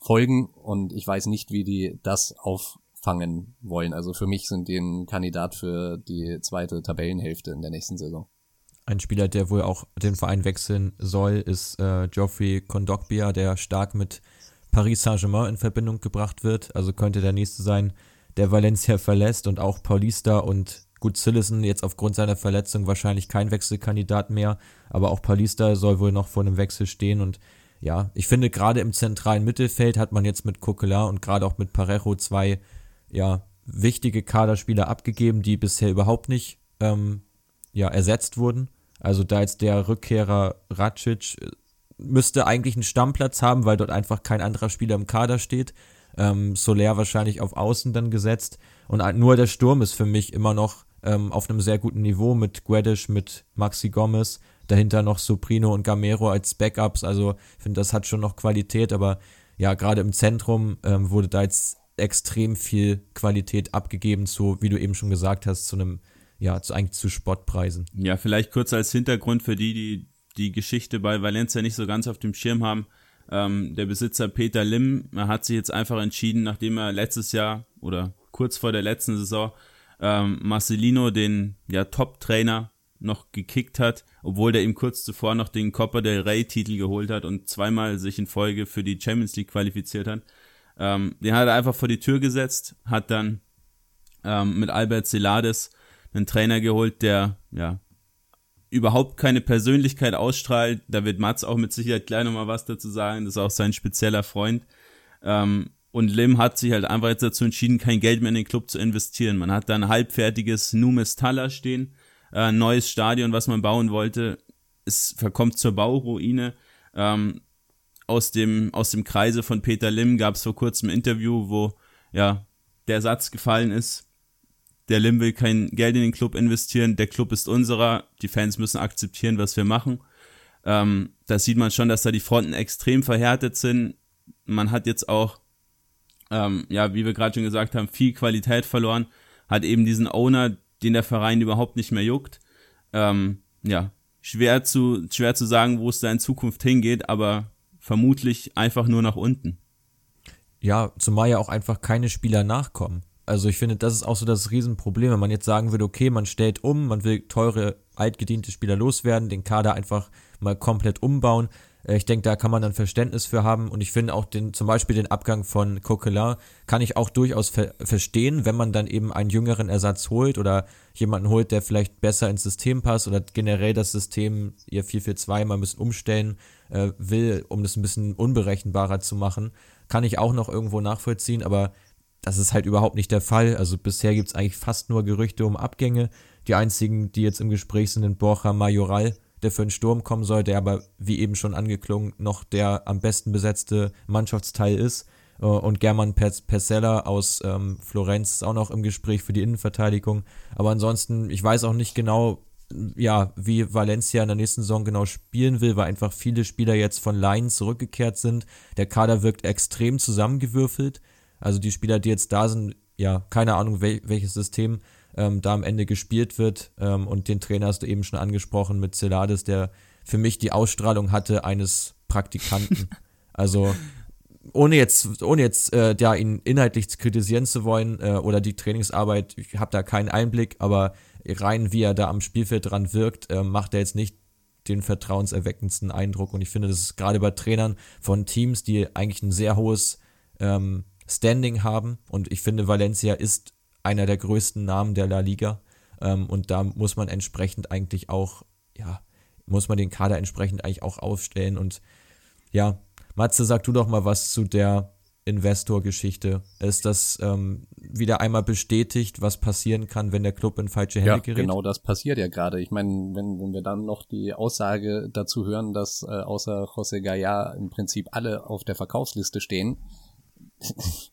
folgen und ich weiß nicht, wie die das auf fangen wollen. Also für mich sind die ein Kandidat für die zweite Tabellenhälfte in der nächsten Saison. Ein Spieler, der wohl auch den Verein wechseln soll, ist äh, Geoffrey Kondogbia, der stark mit Paris Saint-Germain in Verbindung gebracht wird. Also könnte der nächste sein, der Valencia verlässt und auch Paulista und gut Sillison jetzt aufgrund seiner Verletzung wahrscheinlich kein Wechselkandidat mehr, aber auch Paulista soll wohl noch vor einem Wechsel stehen und ja, ich finde gerade im zentralen Mittelfeld hat man jetzt mit Coquelin und gerade auch mit Parejo zwei ja, wichtige Kaderspieler abgegeben, die bisher überhaupt nicht ähm, ja, ersetzt wurden. Also da jetzt der Rückkehrer Racic äh, müsste eigentlich einen Stammplatz haben, weil dort einfach kein anderer Spieler im Kader steht. Ähm, Soler wahrscheinlich auf Außen dann gesetzt. Und nur der Sturm ist für mich immer noch ähm, auf einem sehr guten Niveau mit Guedes, mit Maxi Gomez. Dahinter noch Soprino und Gamero als Backups. Also ich finde, das hat schon noch Qualität, aber ja, gerade im Zentrum ähm, wurde da jetzt extrem viel Qualität abgegeben zu, wie du eben schon gesagt hast, zu einem, ja, zu eigentlich zu Spottpreisen. Ja, vielleicht kurz als Hintergrund für die, die die Geschichte bei Valencia nicht so ganz auf dem Schirm haben. Ähm, der Besitzer Peter Lim hat sich jetzt einfach entschieden, nachdem er letztes Jahr oder kurz vor der letzten Saison ähm, Marcelino, den ja, Top-Trainer, noch gekickt hat, obwohl der ihm kurz zuvor noch den Copa del Rey-Titel geholt hat und zweimal sich in Folge für die Champions League qualifiziert hat. Ähm, den hat er einfach vor die Tür gesetzt, hat dann ähm, mit Albert Celades einen Trainer geholt, der ja überhaupt keine Persönlichkeit ausstrahlt. Da wird Mats auch mit Sicherheit gleich nochmal was dazu sagen. Das ist auch sein spezieller Freund. Ähm, und Lim hat sich halt einfach jetzt dazu entschieden, kein Geld mehr in den Club zu investieren. Man hat da ein halbfertiges Numes Talla stehen, äh, neues Stadion, was man bauen wollte. Es verkommt zur Bauruine. Ähm, aus dem, aus dem Kreise von Peter Lim gab es vor kurzem ein Interview, wo ja der Satz gefallen ist, der Lim will kein Geld in den Club investieren, der Club ist unserer, die Fans müssen akzeptieren, was wir machen. Ähm, da sieht man schon, dass da die Fronten extrem verhärtet sind. Man hat jetzt auch, ähm, ja, wie wir gerade schon gesagt haben, viel Qualität verloren, hat eben diesen Owner, den der Verein überhaupt nicht mehr juckt. Ähm, ja, schwer zu, schwer zu sagen, wo es da in Zukunft hingeht, aber vermutlich einfach nur nach unten. Ja, zumal ja auch einfach keine Spieler nachkommen. Also ich finde, das ist auch so das Riesenproblem, wenn man jetzt sagen würde, okay, man stellt um, man will teure, altgediente Spieler loswerden, den Kader einfach mal komplett umbauen, ich denke, da kann man dann Verständnis für haben und ich finde auch den, zum Beispiel den Abgang von Coquelin kann ich auch durchaus ver verstehen, wenn man dann eben einen jüngeren Ersatz holt oder jemanden holt, der vielleicht besser ins System passt oder generell das System ihr 4-4-2 mal ein bisschen umstellen äh, will, um das ein bisschen unberechenbarer zu machen, kann ich auch noch irgendwo nachvollziehen, aber das ist halt überhaupt nicht der Fall. Also bisher gibt es eigentlich fast nur Gerüchte um Abgänge. Die einzigen, die jetzt im Gespräch sind, sind Borja Majoral, der für einen Sturm kommen soll, der aber, wie eben schon angeklungen, noch der am besten besetzte Mannschaftsteil ist. Äh, und German Persella aus ähm, Florenz ist auch noch im Gespräch für die Innenverteidigung. Aber ansonsten, ich weiß auch nicht genau, ja, wie Valencia in der nächsten Saison genau spielen will, weil einfach viele Spieler jetzt von Laien zurückgekehrt sind. Der Kader wirkt extrem zusammengewürfelt. Also die Spieler, die jetzt da sind, ja, keine Ahnung, wel welches System ähm, da am Ende gespielt wird. Ähm, und den Trainer hast du eben schon angesprochen mit Celades, der für mich die Ausstrahlung hatte eines Praktikanten. also ohne jetzt, ohne jetzt äh, ja, ihn inhaltlich kritisieren zu wollen äh, oder die Trainingsarbeit, ich habe da keinen Einblick, aber rein wie er da am Spielfeld dran wirkt, äh, macht er jetzt nicht den vertrauenserweckendsten Eindruck. Und ich finde, das ist gerade bei Trainern von Teams, die eigentlich ein sehr hohes ähm, Standing haben. Und ich finde, Valencia ist einer der größten Namen der La Liga. Ähm, und da muss man entsprechend eigentlich auch, ja, muss man den Kader entsprechend eigentlich auch aufstellen. Und ja, Matze, sag du doch mal was zu der Investor-Geschichte. Ist das ähm, wieder einmal bestätigt, was passieren kann, wenn der Club in falsche Hände ja, gerät? genau das passiert ja gerade. Ich meine, wenn, wenn wir dann noch die Aussage dazu hören, dass äh, außer José Gaya im Prinzip alle auf der Verkaufsliste stehen,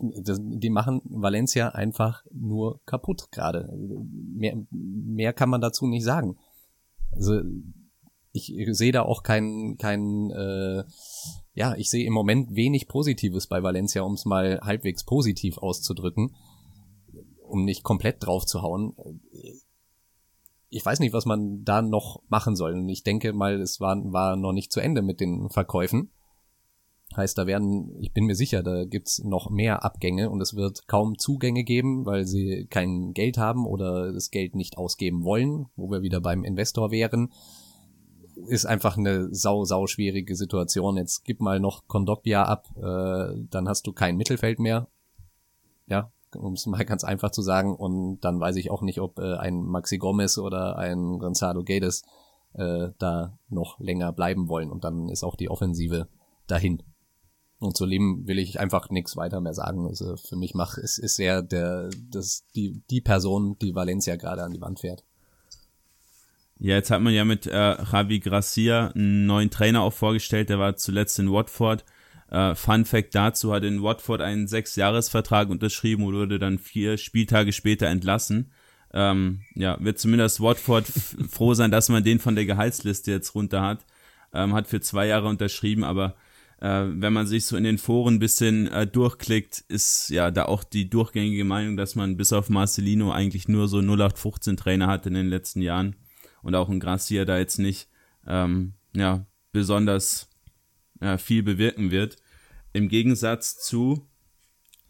die machen Valencia einfach nur kaputt gerade. Mehr, mehr kann man dazu nicht sagen. Also ich sehe da auch kein, kein äh, ja, ich sehe im Moment wenig Positives bei Valencia, um es mal halbwegs positiv auszudrücken, um nicht komplett drauf zu hauen. Ich weiß nicht, was man da noch machen soll. Und ich denke mal, es war, war noch nicht zu Ende mit den Verkäufen. Heißt, da werden, ich bin mir sicher, da gibt's noch mehr Abgänge und es wird kaum Zugänge geben, weil sie kein Geld haben oder das Geld nicht ausgeben wollen, wo wir wieder beim Investor wären. Ist einfach eine sau, sau schwierige Situation. Jetzt gib mal noch Kondogbia ab, äh, dann hast du kein Mittelfeld mehr. Ja, um es mal ganz einfach zu sagen. Und dann weiß ich auch nicht, ob äh, ein Maxi Gomez oder ein Gonzalo Guedes äh, da noch länger bleiben wollen. Und dann ist auch die Offensive dahin. Und zu Lim will ich einfach nichts weiter mehr sagen. Also für mich macht es ist er der das die die Person, die Valencia gerade an die Wand fährt. Ja, jetzt hat man ja mit äh, Javi Gracia einen neuen Trainer auch vorgestellt. Der war zuletzt in Watford. Äh, Fun Fact dazu hat in Watford einen Sechsjahresvertrag unterschrieben und wurde dann vier Spieltage später entlassen. Ähm, ja, wird zumindest Watford froh sein, dass man den von der Gehaltsliste jetzt runter hat. Ähm, hat für zwei Jahre unterschrieben, aber äh, wenn man sich so in den Foren ein bisschen äh, durchklickt, ist ja da auch die durchgängige Meinung, dass man bis auf Marcelino eigentlich nur so 0815 Trainer hat in den letzten Jahren und auch ein Gracia da jetzt nicht ähm, ja besonders äh, viel bewirken wird. Im Gegensatz zu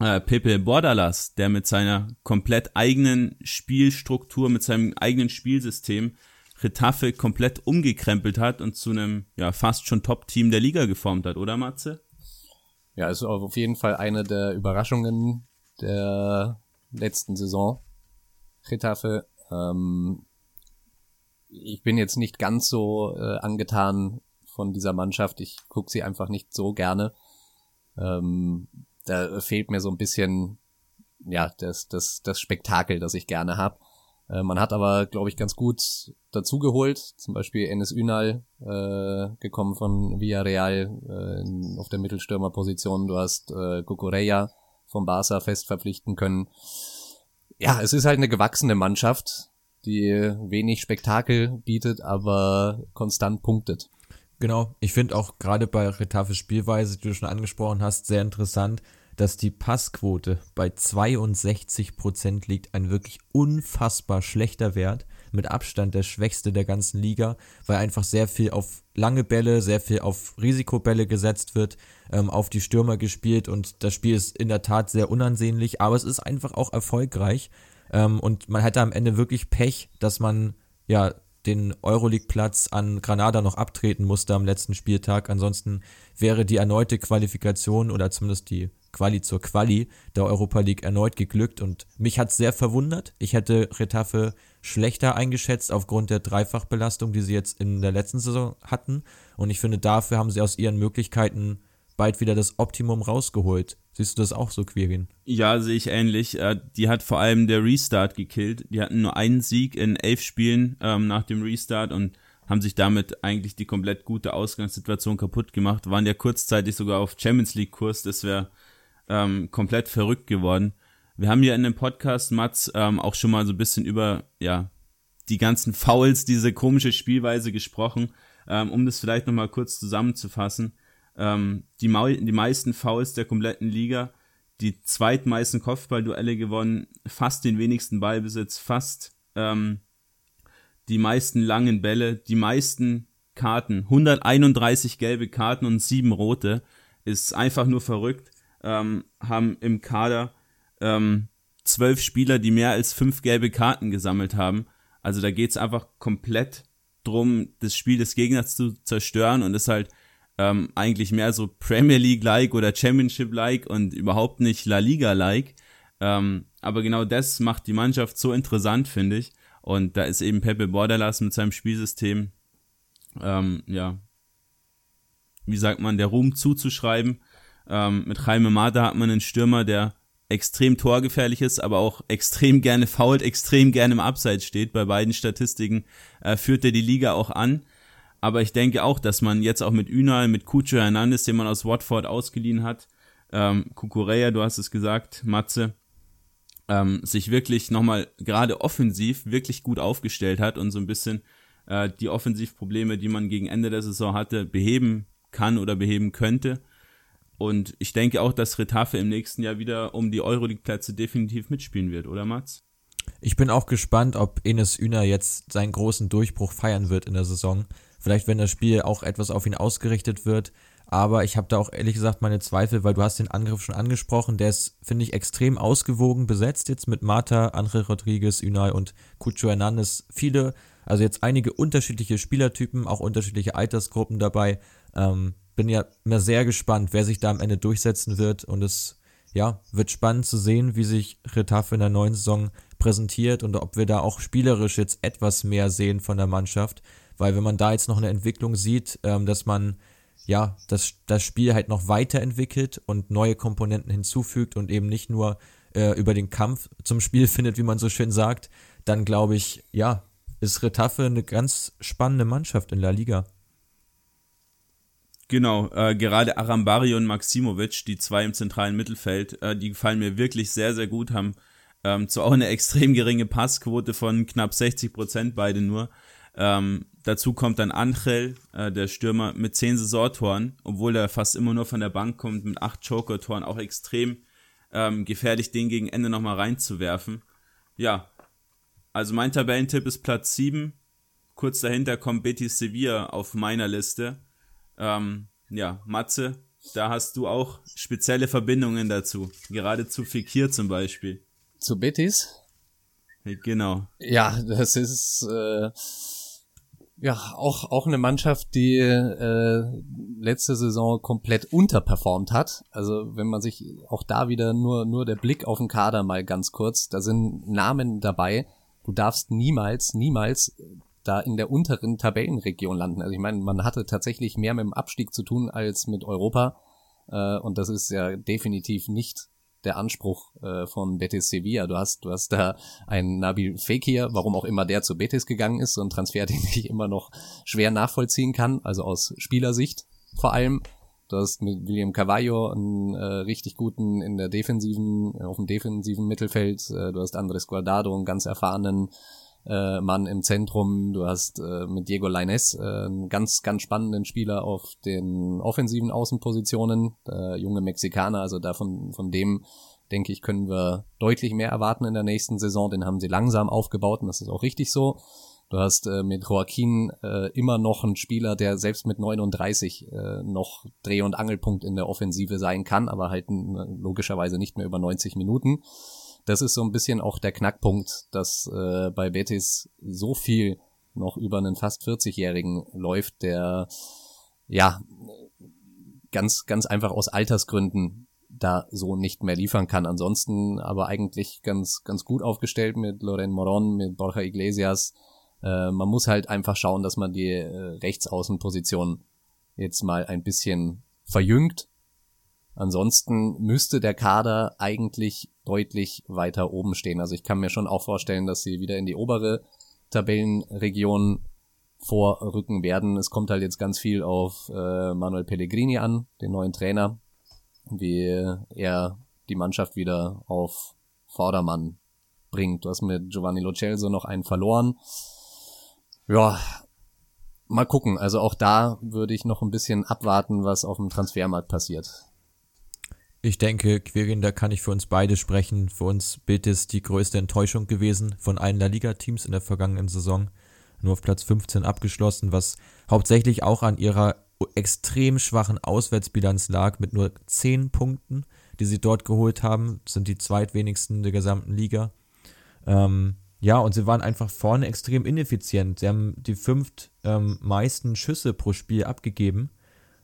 äh, Pepe Bordalas, der mit seiner komplett eigenen Spielstruktur, mit seinem eigenen Spielsystem Retafe komplett umgekrempelt hat und zu einem ja fast schon Top-Team der Liga geformt hat, oder Matze? Ja, ist auf jeden Fall eine der Überraschungen der letzten Saison. Retafe, ähm, ich bin jetzt nicht ganz so äh, angetan von dieser Mannschaft. Ich gucke sie einfach nicht so gerne. Ähm, da fehlt mir so ein bisschen ja das das das Spektakel, das ich gerne habe. Äh, man hat aber, glaube ich, ganz gut dazugeholt. Zum Beispiel Enes Ünal, äh, gekommen von Villarreal äh, auf der Mittelstürmerposition. Du hast äh, Cucurella vom Barca fest verpflichten können. Ja, es ist halt eine gewachsene Mannschaft, die wenig Spektakel bietet, aber konstant punktet. Genau, ich finde auch gerade bei Retafes Spielweise, die du schon angesprochen hast, sehr interessant dass die Passquote bei 62 Prozent liegt, ein wirklich unfassbar schlechter Wert, mit Abstand der schwächste der ganzen Liga, weil einfach sehr viel auf lange Bälle, sehr viel auf Risikobälle gesetzt wird, ähm, auf die Stürmer gespielt und das Spiel ist in der Tat sehr unansehnlich, aber es ist einfach auch erfolgreich ähm, und man hatte am Ende wirklich Pech, dass man ja den Euroleague-Platz an Granada noch abtreten musste am letzten Spieltag. Ansonsten wäre die erneute Qualifikation oder zumindest die Quali zur Quali der Europa League erneut geglückt und mich hat sehr verwundert. Ich hätte Retafe schlechter eingeschätzt aufgrund der Dreifachbelastung, die sie jetzt in der letzten Saison hatten und ich finde, dafür haben sie aus ihren Möglichkeiten bald wieder das Optimum rausgeholt. Siehst du das auch so, Quirin? Ja, sehe ich ähnlich. Äh, die hat vor allem der Restart gekillt. Die hatten nur einen Sieg in elf Spielen ähm, nach dem Restart und haben sich damit eigentlich die komplett gute Ausgangssituation kaputt gemacht. Waren ja kurzzeitig sogar auf Champions League Kurs. Das wäre ähm, komplett verrückt geworden. Wir haben ja in dem Podcast, Mats, ähm, auch schon mal so ein bisschen über, ja, die ganzen Fouls, diese komische Spielweise gesprochen. Ähm, um das vielleicht nochmal kurz zusammenzufassen. Ähm, die, die meisten Fouls der kompletten Liga, die zweitmeisten Kopfballduelle gewonnen, fast den wenigsten Ballbesitz, fast ähm, die meisten langen Bälle, die meisten Karten, 131 gelbe Karten und sieben rote, ist einfach nur verrückt ähm, haben im Kader ähm, zwölf Spieler, die mehr als fünf gelbe Karten gesammelt haben. Also da geht's einfach komplett drum, das Spiel des Gegners zu zerstören und ist halt ähm, eigentlich mehr so Premier League-like oder Championship-like und überhaupt nicht La Liga-like. Ähm, aber genau das macht die Mannschaft so interessant, finde ich. Und da ist eben Pepe Bordalas mit seinem Spielsystem, ähm, ja, wie sagt man, der Ruhm zuzuschreiben. Ähm, mit Jaime Mata hat man einen Stürmer, der extrem torgefährlich ist, aber auch extrem gerne fault, extrem gerne im Abseits steht. Bei beiden Statistiken äh, führt er die Liga auch an. Aber ich denke auch, dass man jetzt auch mit Ünal, mit Cucho Hernandez, den man aus Watford ausgeliehen hat, ähm, Kukureya, du hast es gesagt, Matze, ähm, sich wirklich nochmal gerade offensiv wirklich gut aufgestellt hat und so ein bisschen äh, die Offensivprobleme, die man gegen Ende der Saison hatte, beheben kann oder beheben könnte. Und ich denke auch, dass Retafe im nächsten Jahr wieder um die Euroleague-Plätze definitiv mitspielen wird, oder Mats? Ich bin auch gespannt, ob Enes Üner jetzt seinen großen Durchbruch feiern wird in der Saison. Vielleicht, wenn das Spiel auch etwas auf ihn ausgerichtet wird. Aber ich habe da auch ehrlich gesagt meine Zweifel, weil du hast den Angriff schon angesprochen. Der ist, finde ich, extrem ausgewogen besetzt jetzt mit Marta, André Rodriguez, Unai und Cucho Hernandez. Viele, also jetzt einige unterschiedliche Spielertypen, auch unterschiedliche Altersgruppen dabei. Ähm, bin ja mehr sehr gespannt, wer sich da am Ende durchsetzen wird und es ja, wird spannend zu sehen, wie sich Retafe in der neuen Saison präsentiert und ob wir da auch spielerisch jetzt etwas mehr sehen von der Mannschaft, weil wenn man da jetzt noch eine Entwicklung sieht, ähm, dass man ja, das, das Spiel halt noch weiterentwickelt und neue Komponenten hinzufügt und eben nicht nur äh, über den Kampf zum Spiel findet, wie man so schön sagt, dann glaube ich, ja, ist Retafe eine ganz spannende Mannschaft in La Liga. Genau, äh, gerade Arambari und Maximovic, die zwei im zentralen Mittelfeld, äh, die gefallen mir wirklich sehr, sehr gut, haben ähm, zwar auch eine extrem geringe Passquote von knapp 60 Prozent, beide nur. Ähm, dazu kommt dann Angel, äh, der Stürmer, mit zehn Saisontoren, obwohl er fast immer nur von der Bank kommt, mit acht Joker-Toren, auch extrem ähm, gefährlich, den gegen Ende nochmal reinzuwerfen. Ja, also mein Tabellentipp ist Platz 7. Kurz dahinter kommt Betis Sevilla auf meiner Liste. Ähm, ja, Matze, da hast du auch spezielle Verbindungen dazu. Gerade zu Fekir zum Beispiel. Zu Betis? Genau. Ja, das ist äh, ja auch auch eine Mannschaft, die äh, letzte Saison komplett unterperformt hat. Also wenn man sich auch da wieder nur nur der Blick auf den Kader mal ganz kurz, da sind Namen dabei. Du darfst niemals niemals da in der unteren Tabellenregion landen. Also ich meine, man hatte tatsächlich mehr mit dem Abstieg zu tun als mit Europa. Äh, und das ist ja definitiv nicht der Anspruch äh, von Betis Sevilla. Du hast, du hast da einen Nabil Fekir, warum auch immer der zu Betis gegangen ist, so ein Transfer, den ich immer noch schwer nachvollziehen kann, also aus Spielersicht vor allem. Du hast mit William Cavallo einen äh, richtig guten in der defensiven, auf dem defensiven Mittelfeld. Äh, du hast Andres Guardado, einen ganz erfahrenen äh, Mann im Zentrum. Du hast äh, mit Diego Lainez äh, einen ganz, ganz spannenden Spieler auf den offensiven Außenpositionen, äh, junge Mexikaner, also da von, von dem denke ich, können wir deutlich mehr erwarten in der nächsten Saison. Den haben sie langsam aufgebaut und das ist auch richtig so. Du hast äh, mit Joaquin äh, immer noch einen Spieler, der selbst mit 39 äh, noch Dreh- und Angelpunkt in der Offensive sein kann, aber halt logischerweise nicht mehr über 90 Minuten das ist so ein bisschen auch der Knackpunkt, dass äh, bei Betis so viel noch über einen fast 40-Jährigen läuft, der ja ganz, ganz einfach aus Altersgründen da so nicht mehr liefern kann. Ansonsten aber eigentlich ganz, ganz gut aufgestellt mit Loren Moron, mit Borja Iglesias. Äh, man muss halt einfach schauen, dass man die äh, Rechtsaußenposition jetzt mal ein bisschen verjüngt. Ansonsten müsste der Kader eigentlich deutlich weiter oben stehen. Also ich kann mir schon auch vorstellen, dass sie wieder in die obere Tabellenregion vorrücken werden. Es kommt halt jetzt ganz viel auf äh, Manuel Pellegrini an, den neuen Trainer, wie er die Mannschaft wieder auf Vordermann bringt. Du hast mit Giovanni Lo Celso noch einen verloren. Ja, mal gucken. Also auch da würde ich noch ein bisschen abwarten, was auf dem Transfermarkt passiert. Ich denke, Quirin, da kann ich für uns beide sprechen. Für uns ist die größte Enttäuschung gewesen von allen La Liga-Teams in der vergangenen Saison. Nur auf Platz 15 abgeschlossen, was hauptsächlich auch an ihrer extrem schwachen Auswärtsbilanz lag mit nur 10 Punkten, die sie dort geholt haben. Sind die zweitwenigsten der gesamten Liga. Ähm, ja, und sie waren einfach vorne extrem ineffizient. Sie haben die fünft ähm, meisten Schüsse pro Spiel abgegeben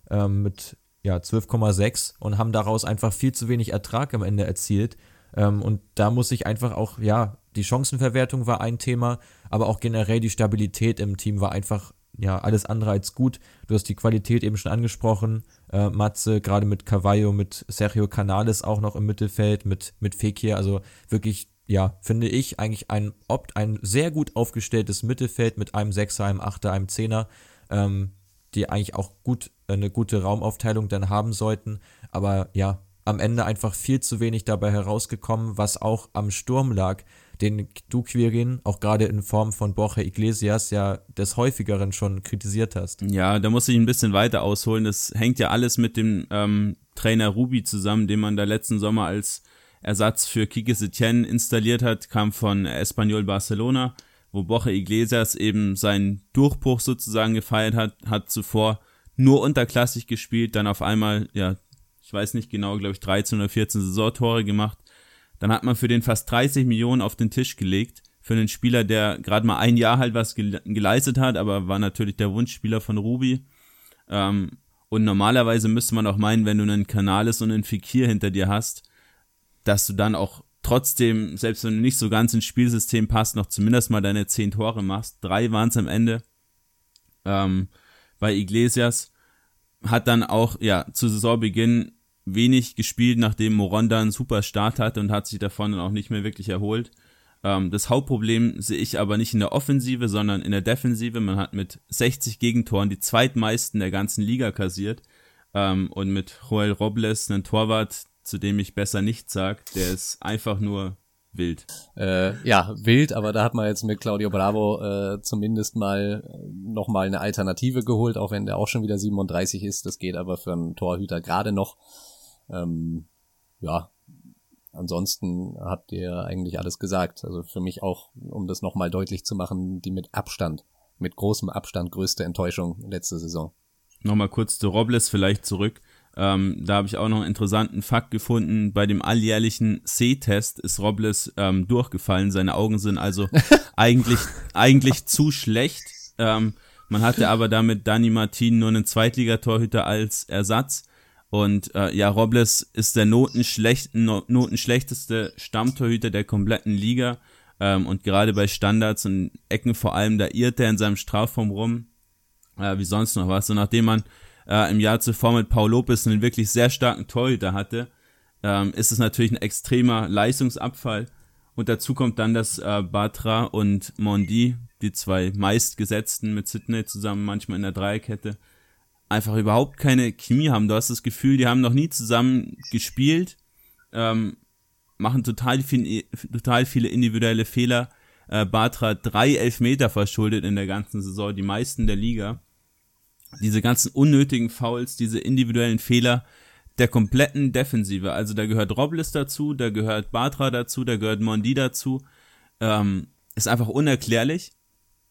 ähm, mit ja, 12,6 und haben daraus einfach viel zu wenig Ertrag am Ende erzielt. Ähm, und da muss ich einfach auch, ja, die Chancenverwertung war ein Thema, aber auch generell die Stabilität im Team war einfach, ja, alles andere als gut. Du hast die Qualität eben schon angesprochen. Äh, Matze, gerade mit Cavallo, mit Sergio Canales auch noch im Mittelfeld, mit, mit Fekir, also wirklich ja, finde ich, eigentlich ein, opt, ein sehr gut aufgestelltes Mittelfeld mit einem Sechser, einem Achter, einem Zehner, ähm, die eigentlich auch gut eine gute Raumaufteilung dann haben sollten. Aber ja, am Ende einfach viel zu wenig dabei herausgekommen, was auch am Sturm lag, den du Quirin auch gerade in Form von Borja Iglesias ja des häufigeren schon kritisiert hast. Ja, da muss ich ein bisschen weiter ausholen. Das hängt ja alles mit dem ähm, Trainer Ruby zusammen, den man da letzten Sommer als Ersatz für Kike Setien installiert hat, kam von Espanyol Barcelona, wo Borja Iglesias eben seinen Durchbruch sozusagen gefeiert hat, hat zuvor nur unterklassig gespielt, dann auf einmal, ja, ich weiß nicht genau, glaube ich 13 oder 14 Saisontore gemacht. Dann hat man für den fast 30 Millionen auf den Tisch gelegt, für einen Spieler, der gerade mal ein Jahr halt was geleistet hat, aber war natürlich der Wunschspieler von Ruby. Ähm, und normalerweise müsste man auch meinen, wenn du einen Canales und einen Fikir hinter dir hast, dass du dann auch trotzdem, selbst wenn du nicht so ganz ins Spielsystem passt, noch zumindest mal deine zehn Tore machst. Drei waren es am Ende ähm, bei Iglesias. Hat dann auch, ja, zu Saisonbeginn wenig gespielt, nachdem Moronda einen super Start hatte und hat sich davon dann auch nicht mehr wirklich erholt. Ähm, das Hauptproblem sehe ich aber nicht in der Offensive, sondern in der Defensive. Man hat mit 60 Gegentoren die zweitmeisten der ganzen Liga kassiert. Ähm, und mit Joel Robles, einen Torwart, zu dem ich besser nichts sag. Der ist einfach nur wild. Äh, ja, wild, aber da hat man jetzt mit Claudio Bravo äh, zumindest mal äh, nochmal eine Alternative geholt, auch wenn der auch schon wieder 37 ist. Das geht aber für einen Torhüter gerade noch. Ähm, ja, ansonsten habt ihr eigentlich alles gesagt. Also für mich auch, um das nochmal deutlich zu machen, die mit Abstand, mit großem Abstand größte Enttäuschung letzte Saison. Nochmal kurz zu Robles vielleicht zurück. Ähm, da habe ich auch noch einen interessanten Fakt gefunden. Bei dem alljährlichen C-Test ist Robles ähm, durchgefallen. Seine Augen sind also eigentlich, eigentlich zu schlecht. Ähm, man hatte aber damit Dani Martin nur einen Zweitligatorhüter als Ersatz. Und äh, ja, Robles ist der notenschlecht, notenschlechteste Stammtorhüter der kompletten Liga. Ähm, und gerade bei Standards und Ecken vor allem, da irrt er in seinem Strafraum rum. Äh, wie sonst noch was. Und nachdem man äh, im Jahr zuvor mit Paul Lopez einen wirklich sehr starken Torhüter hatte, ähm, ist es natürlich ein extremer Leistungsabfall. Und dazu kommt dann, dass äh, Batra und Mondi, die zwei meistgesetzten mit Sydney zusammen, manchmal in der Dreierkette, einfach überhaupt keine Chemie haben. Du hast das Gefühl, die haben noch nie zusammen gespielt, ähm, machen total, viel, total viele individuelle Fehler. Äh, Batra drei Elfmeter verschuldet in der ganzen Saison, die meisten der Liga diese ganzen unnötigen Fouls, diese individuellen Fehler der kompletten Defensive. Also da gehört Robles dazu, da gehört Batra dazu, da gehört Mondi dazu. Ähm, ist einfach unerklärlich.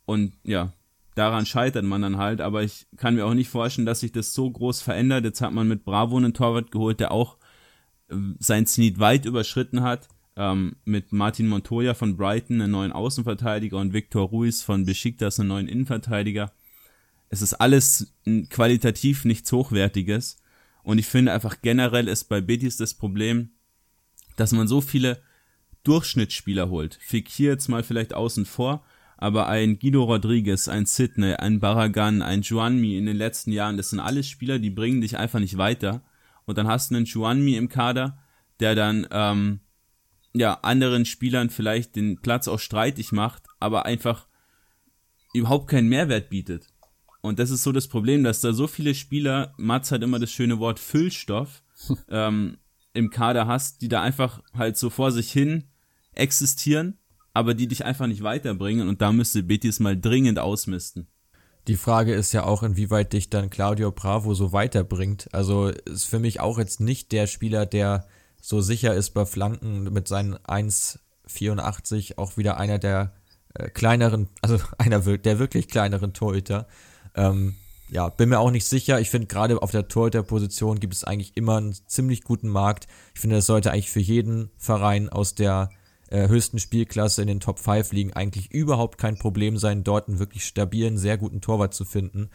Und ja, daran scheitert man dann halt. Aber ich kann mir auch nicht vorstellen, dass sich das so groß verändert. Jetzt hat man mit Bravo einen Torwart geholt, der auch äh, sein Zenit weit überschritten hat. ähm, mit Martin Montoya von Brighton, einen neuen Außenverteidiger und Victor Ruiz von Besiktas, einen neuen Innenverteidiger. Es ist alles qualitativ nichts Hochwertiges. Und ich finde einfach generell ist bei Betis das Problem, dass man so viele Durchschnittsspieler holt. Fekir jetzt mal vielleicht außen vor, aber ein Guido Rodriguez, ein Sidney, ein Barragan, ein Juanmi in den letzten Jahren, das sind alles Spieler, die bringen dich einfach nicht weiter. Und dann hast du einen Juanmi im Kader, der dann ähm, ja, anderen Spielern vielleicht den Platz auch streitig macht, aber einfach überhaupt keinen Mehrwert bietet. Und das ist so das Problem, dass da so viele Spieler, Mats hat immer das schöne Wort Füllstoff, ähm, im Kader hast, die da einfach halt so vor sich hin existieren, aber die dich einfach nicht weiterbringen und da müsste Betis mal dringend ausmisten. Die Frage ist ja auch, inwieweit dich dann Claudio Bravo so weiterbringt. Also ist für mich auch jetzt nicht der Spieler, der so sicher ist bei Flanken mit seinen 1,84 auch wieder einer der äh, kleineren, also einer der wirklich kleineren Torhüter. Ähm, ja, bin mir auch nicht sicher. Ich finde gerade auf der Torhüter-Position gibt es eigentlich immer einen ziemlich guten Markt. Ich finde, das sollte eigentlich für jeden Verein aus der äh, höchsten Spielklasse in den Top 5 liegen eigentlich überhaupt kein Problem sein, dort einen wirklich stabilen, sehr guten Torwart zu finden.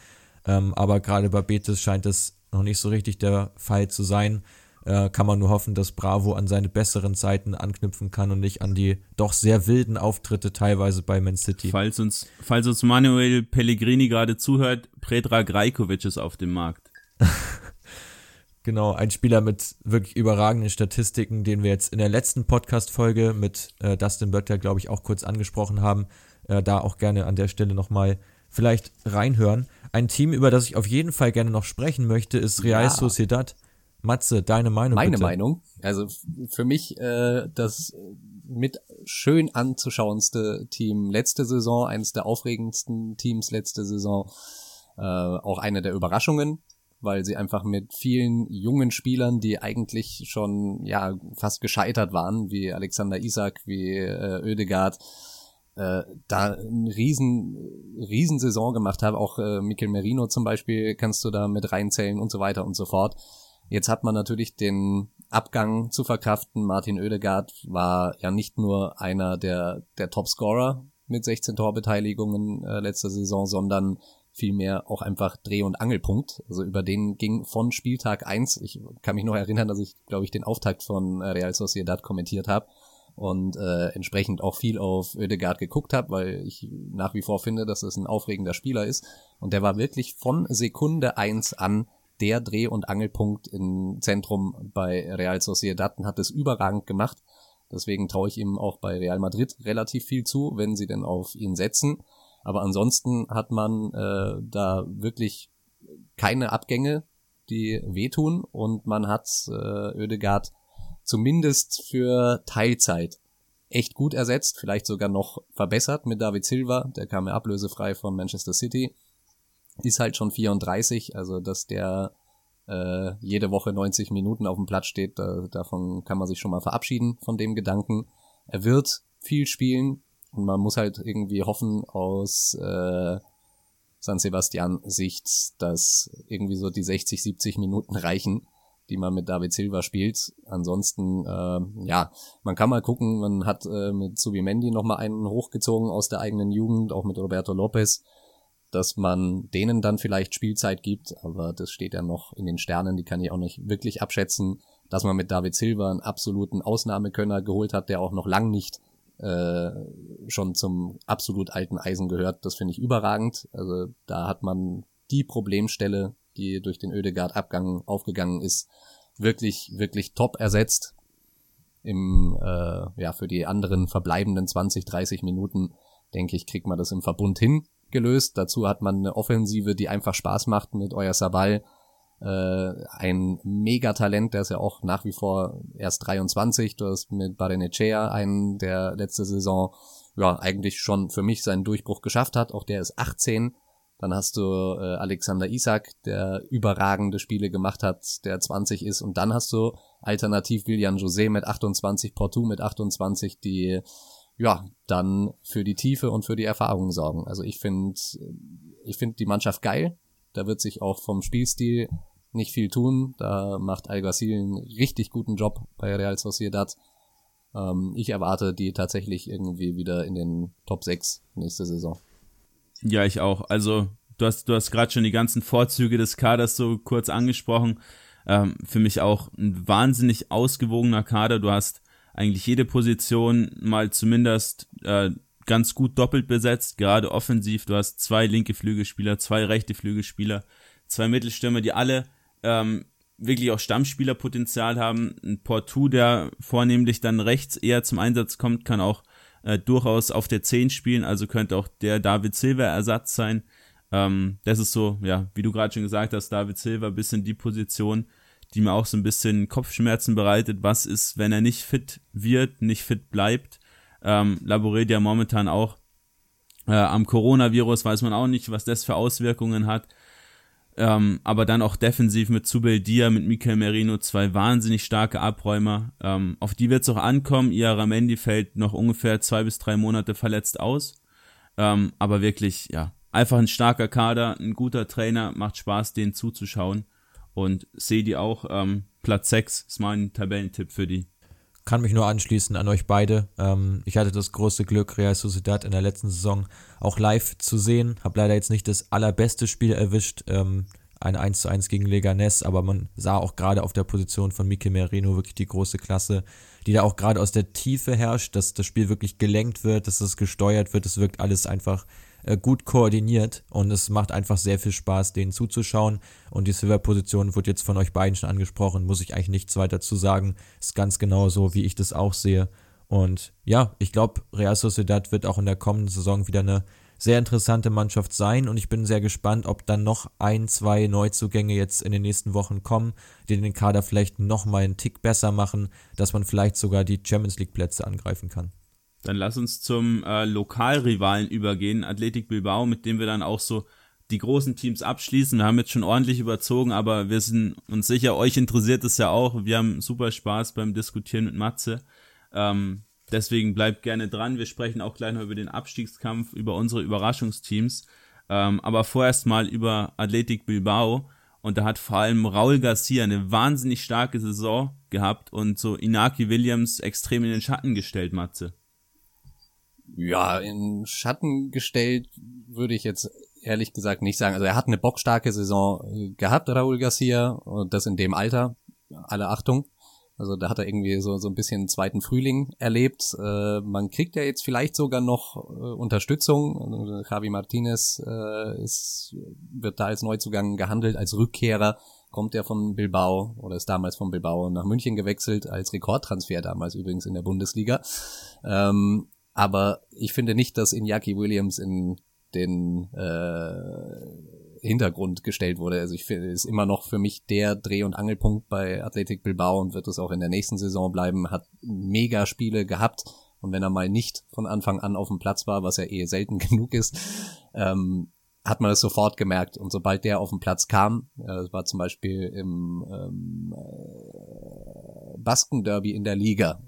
Ähm, aber gerade bei Betis scheint es noch nicht so richtig der Fall zu sein äh, kann man nur hoffen, dass Bravo an seine besseren Zeiten anknüpfen kann und nicht an die doch sehr wilden Auftritte teilweise bei Man City. Falls uns, falls uns Manuel Pellegrini gerade zuhört, Predrag Rajkovic ist auf dem Markt. Genau, ein Spieler mit wirklich überragenden Statistiken, den wir jetzt in der letzten Podcast-Folge mit äh, Dustin Böttcher, glaube ich, auch kurz angesprochen haben. Äh, da auch gerne an der Stelle nochmal vielleicht reinhören. Ein Team, über das ich auf jeden Fall gerne noch sprechen möchte, ist Real ja. Sociedad. Matze, deine Meinung Meine bitte. Meinung. Also für mich äh, das mit schön anzuschauendste Team letzte Saison, eines der aufregendsten Teams letzte Saison, äh, auch eine der Überraschungen, weil sie einfach mit vielen jungen Spielern, die eigentlich schon ja fast gescheitert waren, wie Alexander Isak, wie äh, Oedegaard, äh, da eine riesen, riesen Saison gemacht haben. Auch äh, Mikel Merino zum Beispiel kannst du da mit reinzählen und so weiter und so fort. Jetzt hat man natürlich den Abgang zu verkraften. Martin Oedegaard war ja nicht nur einer der, der Topscorer mit 16 Torbeteiligungen äh, letzter Saison, sondern vielmehr auch einfach Dreh- und Angelpunkt. Also über den ging von Spieltag eins. ich kann mich noch erinnern, dass ich, glaube ich, den Auftakt von äh, Real Sociedad kommentiert habe und äh, entsprechend auch viel auf Oedegaard geguckt habe, weil ich nach wie vor finde, dass es ein aufregender Spieler ist. Und der war wirklich von Sekunde eins an der Dreh- und Angelpunkt im Zentrum bei Real Sociedad und hat es überragend gemacht. Deswegen traue ich ihm auch bei Real Madrid relativ viel zu, wenn sie denn auf ihn setzen. Aber ansonsten hat man äh, da wirklich keine Abgänge, die wehtun und man hat äh, Oedegaard zumindest für Teilzeit echt gut ersetzt, vielleicht sogar noch verbessert mit David Silva, der kam ja ablösefrei von Manchester City ist halt schon 34, also dass der äh, jede Woche 90 Minuten auf dem Platz steht, da, davon kann man sich schon mal verabschieden von dem Gedanken. Er wird viel spielen und man muss halt irgendwie hoffen aus äh, San Sebastian Sicht, dass irgendwie so die 60, 70 Minuten reichen, die man mit David Silva spielt. Ansonsten, äh, ja, man kann mal gucken, man hat äh, mit Subimendi nochmal einen hochgezogen aus der eigenen Jugend, auch mit Roberto Lopez dass man denen dann vielleicht Spielzeit gibt, aber das steht ja noch in den Sternen, die kann ich auch nicht wirklich abschätzen, dass man mit David Silva einen absoluten Ausnahmekönner geholt hat, der auch noch lang nicht äh, schon zum absolut alten Eisen gehört, das finde ich überragend. Also da hat man die Problemstelle, die durch den Ödegard-Abgang aufgegangen ist, wirklich, wirklich top ersetzt. Im, äh, ja, für die anderen verbleibenden 20, 30 Minuten, denke ich, kriegt man das im Verbund hin gelöst. Dazu hat man eine Offensive, die einfach Spaß macht mit Euer Sabal. Äh, ein Megatalent, der ist ja auch nach wie vor erst 23. Du hast mit Barenechea einen, der letzte Saison ja eigentlich schon für mich seinen Durchbruch geschafft hat. Auch der ist 18. Dann hast du äh, Alexander Isak, der überragende Spiele gemacht hat, der 20 ist. Und dann hast du alternativ William José mit 28, Portu mit 28, die ja, dann für die Tiefe und für die Erfahrung sorgen. Also ich finde, ich finde die Mannschaft geil. Da wird sich auch vom Spielstil nicht viel tun. Da macht Alguacil einen richtig guten Job bei Real Sociedad. Ähm, ich erwarte die tatsächlich irgendwie wieder in den Top 6 nächste Saison. Ja, ich auch. Also du hast, du hast gerade schon die ganzen Vorzüge des Kaders so kurz angesprochen. Ähm, für mich auch ein wahnsinnig ausgewogener Kader. Du hast eigentlich jede Position mal zumindest äh, ganz gut doppelt besetzt, gerade offensiv. Du hast zwei linke Flügelspieler, zwei rechte Flügelspieler, zwei Mittelstürmer, die alle ähm, wirklich auch Stammspielerpotenzial haben. Ein Portu, der vornehmlich dann rechts eher zum Einsatz kommt, kann auch äh, durchaus auf der 10 spielen, also könnte auch der David Silva Ersatz sein. Ähm, das ist so, ja, wie du gerade schon gesagt hast, David Silva, bisschen die Position, die mir auch so ein bisschen Kopfschmerzen bereitet. Was ist, wenn er nicht fit wird, nicht fit bleibt? Ähm, laboriert ja momentan auch äh, am Coronavirus, weiß man auch nicht, was das für Auswirkungen hat. Ähm, aber dann auch defensiv mit Zubel Dia, mit Mikel Merino, zwei wahnsinnig starke Abräumer. Ähm, auf die wird es auch ankommen. Iaramendi fällt noch ungefähr zwei bis drei Monate verletzt aus. Ähm, aber wirklich, ja, einfach ein starker Kader, ein guter Trainer, macht Spaß, denen zuzuschauen. Und sehe die auch, ähm, Platz 6 ist mein Tabellentipp für die kann mich nur anschließen an euch beide. Ähm, ich hatte das große Glück, Real Sociedad in der letzten Saison auch live zu sehen. Hab leider jetzt nicht das allerbeste Spiel erwischt, ähm, ein 1 zu 1 gegen Leganes, aber man sah auch gerade auf der Position von Mike Merino wirklich die große Klasse, die da auch gerade aus der Tiefe herrscht, dass das Spiel wirklich gelenkt wird, dass es gesteuert wird, es wirkt alles einfach äh, gut koordiniert und es macht einfach sehr viel Spaß, denen zuzuschauen. Und die Silver-Position wird jetzt von euch beiden schon angesprochen, muss ich eigentlich nichts weiter zu sagen. Ist ganz genau so, wie ich das auch sehe. Und ja, ich glaube, Real Sociedad wird auch in der kommenden Saison wieder eine sehr interessante Mannschaft sein und ich bin sehr gespannt, ob dann noch ein, zwei Neuzugänge jetzt in den nächsten Wochen kommen, die den Kader vielleicht noch mal einen Tick besser machen, dass man vielleicht sogar die Champions League Plätze angreifen kann. Dann lass uns zum äh, Lokalrivalen übergehen, Athletic Bilbao, mit dem wir dann auch so die großen Teams abschließen. Wir haben jetzt schon ordentlich überzogen, aber wir sind uns sicher, euch interessiert es ja auch. Wir haben super Spaß beim Diskutieren mit Matze. Ähm, deswegen bleibt gerne dran. Wir sprechen auch gleich noch über den Abstiegskampf, über unsere Überraschungsteams. Ähm, aber vorerst mal über Athletic Bilbao. Und da hat vor allem Raul Garcia eine wahnsinnig starke Saison gehabt und so Inaki Williams extrem in den Schatten gestellt, Matze ja, in Schatten gestellt würde ich jetzt ehrlich gesagt nicht sagen. Also er hat eine bockstarke Saison äh, gehabt, Raúl Garcia, und das in dem Alter. Alle Achtung. Also da hat er irgendwie so, so ein bisschen einen zweiten Frühling erlebt. Äh, man kriegt ja jetzt vielleicht sogar noch äh, Unterstützung. Also Javi Martinez äh, ist, wird da als Neuzugang gehandelt, als Rückkehrer. Kommt er von Bilbao oder ist damals von Bilbao nach München gewechselt, als Rekordtransfer damals übrigens in der Bundesliga. Ähm, aber ich finde nicht, dass Iñaki Williams in den äh, Hintergrund gestellt wurde. Also ich finde, ist immer noch für mich der Dreh- und Angelpunkt bei Athletic Bilbao und wird es auch in der nächsten Saison bleiben. Hat mega Spiele gehabt und wenn er mal nicht von Anfang an auf dem Platz war, was ja eh selten genug ist, ähm, hat man das sofort gemerkt. Und sobald der auf den Platz kam, äh, das war zum Beispiel im ähm, äh, Basken-Derby in der Liga,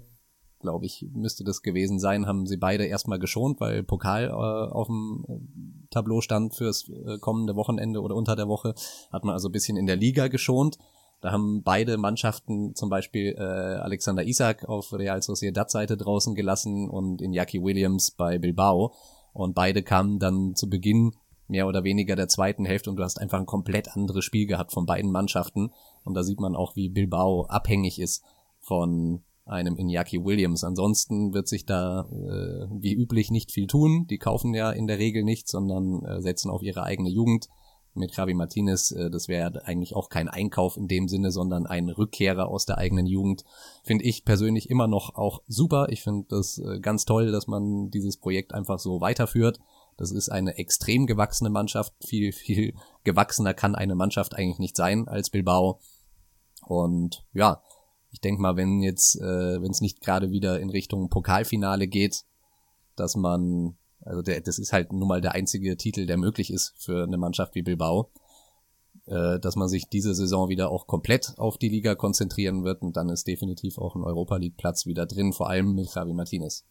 glaube ich, müsste das gewesen sein, haben sie beide erstmal geschont, weil Pokal äh, auf dem Tableau stand fürs äh, kommende Wochenende oder unter der Woche. Hat man also ein bisschen in der Liga geschont. Da haben beide Mannschaften zum Beispiel äh, Alexander Isak auf Real Sociedad-Seite draußen gelassen und Iñaki Williams bei Bilbao. Und beide kamen dann zu Beginn mehr oder weniger der zweiten Hälfte und du hast einfach ein komplett anderes Spiel gehabt von beiden Mannschaften. Und da sieht man auch, wie Bilbao abhängig ist von einem Iñaki Williams. Ansonsten wird sich da äh, wie üblich nicht viel tun. Die kaufen ja in der Regel nichts, sondern äh, setzen auf ihre eigene Jugend. Mit Javi Martinez, äh, das wäre eigentlich auch kein Einkauf in dem Sinne, sondern ein Rückkehrer aus der eigenen Jugend. Finde ich persönlich immer noch auch super. Ich finde das äh, ganz toll, dass man dieses Projekt einfach so weiterführt. Das ist eine extrem gewachsene Mannschaft. Viel, viel gewachsener kann eine Mannschaft eigentlich nicht sein als Bilbao. Und ja, ich denke mal, wenn jetzt, äh, wenn es nicht gerade wieder in Richtung Pokalfinale geht, dass man, also der, das ist halt nun mal der einzige Titel, der möglich ist für eine Mannschaft wie Bilbao, äh, dass man sich diese Saison wieder auch komplett auf die Liga konzentrieren wird und dann ist definitiv auch ein Europa League Platz wieder drin, vor allem mit Javi Martinez.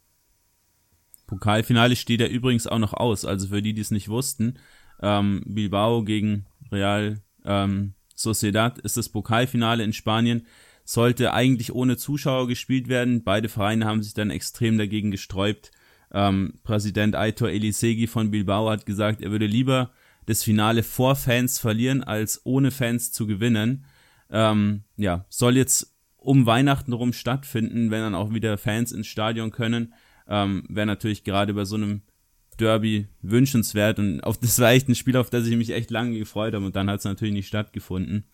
Pokalfinale steht ja übrigens auch noch aus, also für die, die es nicht wussten, ähm, Bilbao gegen Real ähm, Sociedad ist das Pokalfinale in Spanien sollte eigentlich ohne Zuschauer gespielt werden. Beide Vereine haben sich dann extrem dagegen gesträubt. Ähm, Präsident Aitor Elisegi von Bilbao hat gesagt, er würde lieber das Finale vor Fans verlieren, als ohne Fans zu gewinnen. Ähm, ja, soll jetzt um Weihnachten rum stattfinden, wenn dann auch wieder Fans ins Stadion können. Ähm, Wäre natürlich gerade bei so einem Derby wünschenswert und auf das war echt ein Spiel, auf das ich mich echt lange gefreut habe und dann hat es natürlich nicht stattgefunden.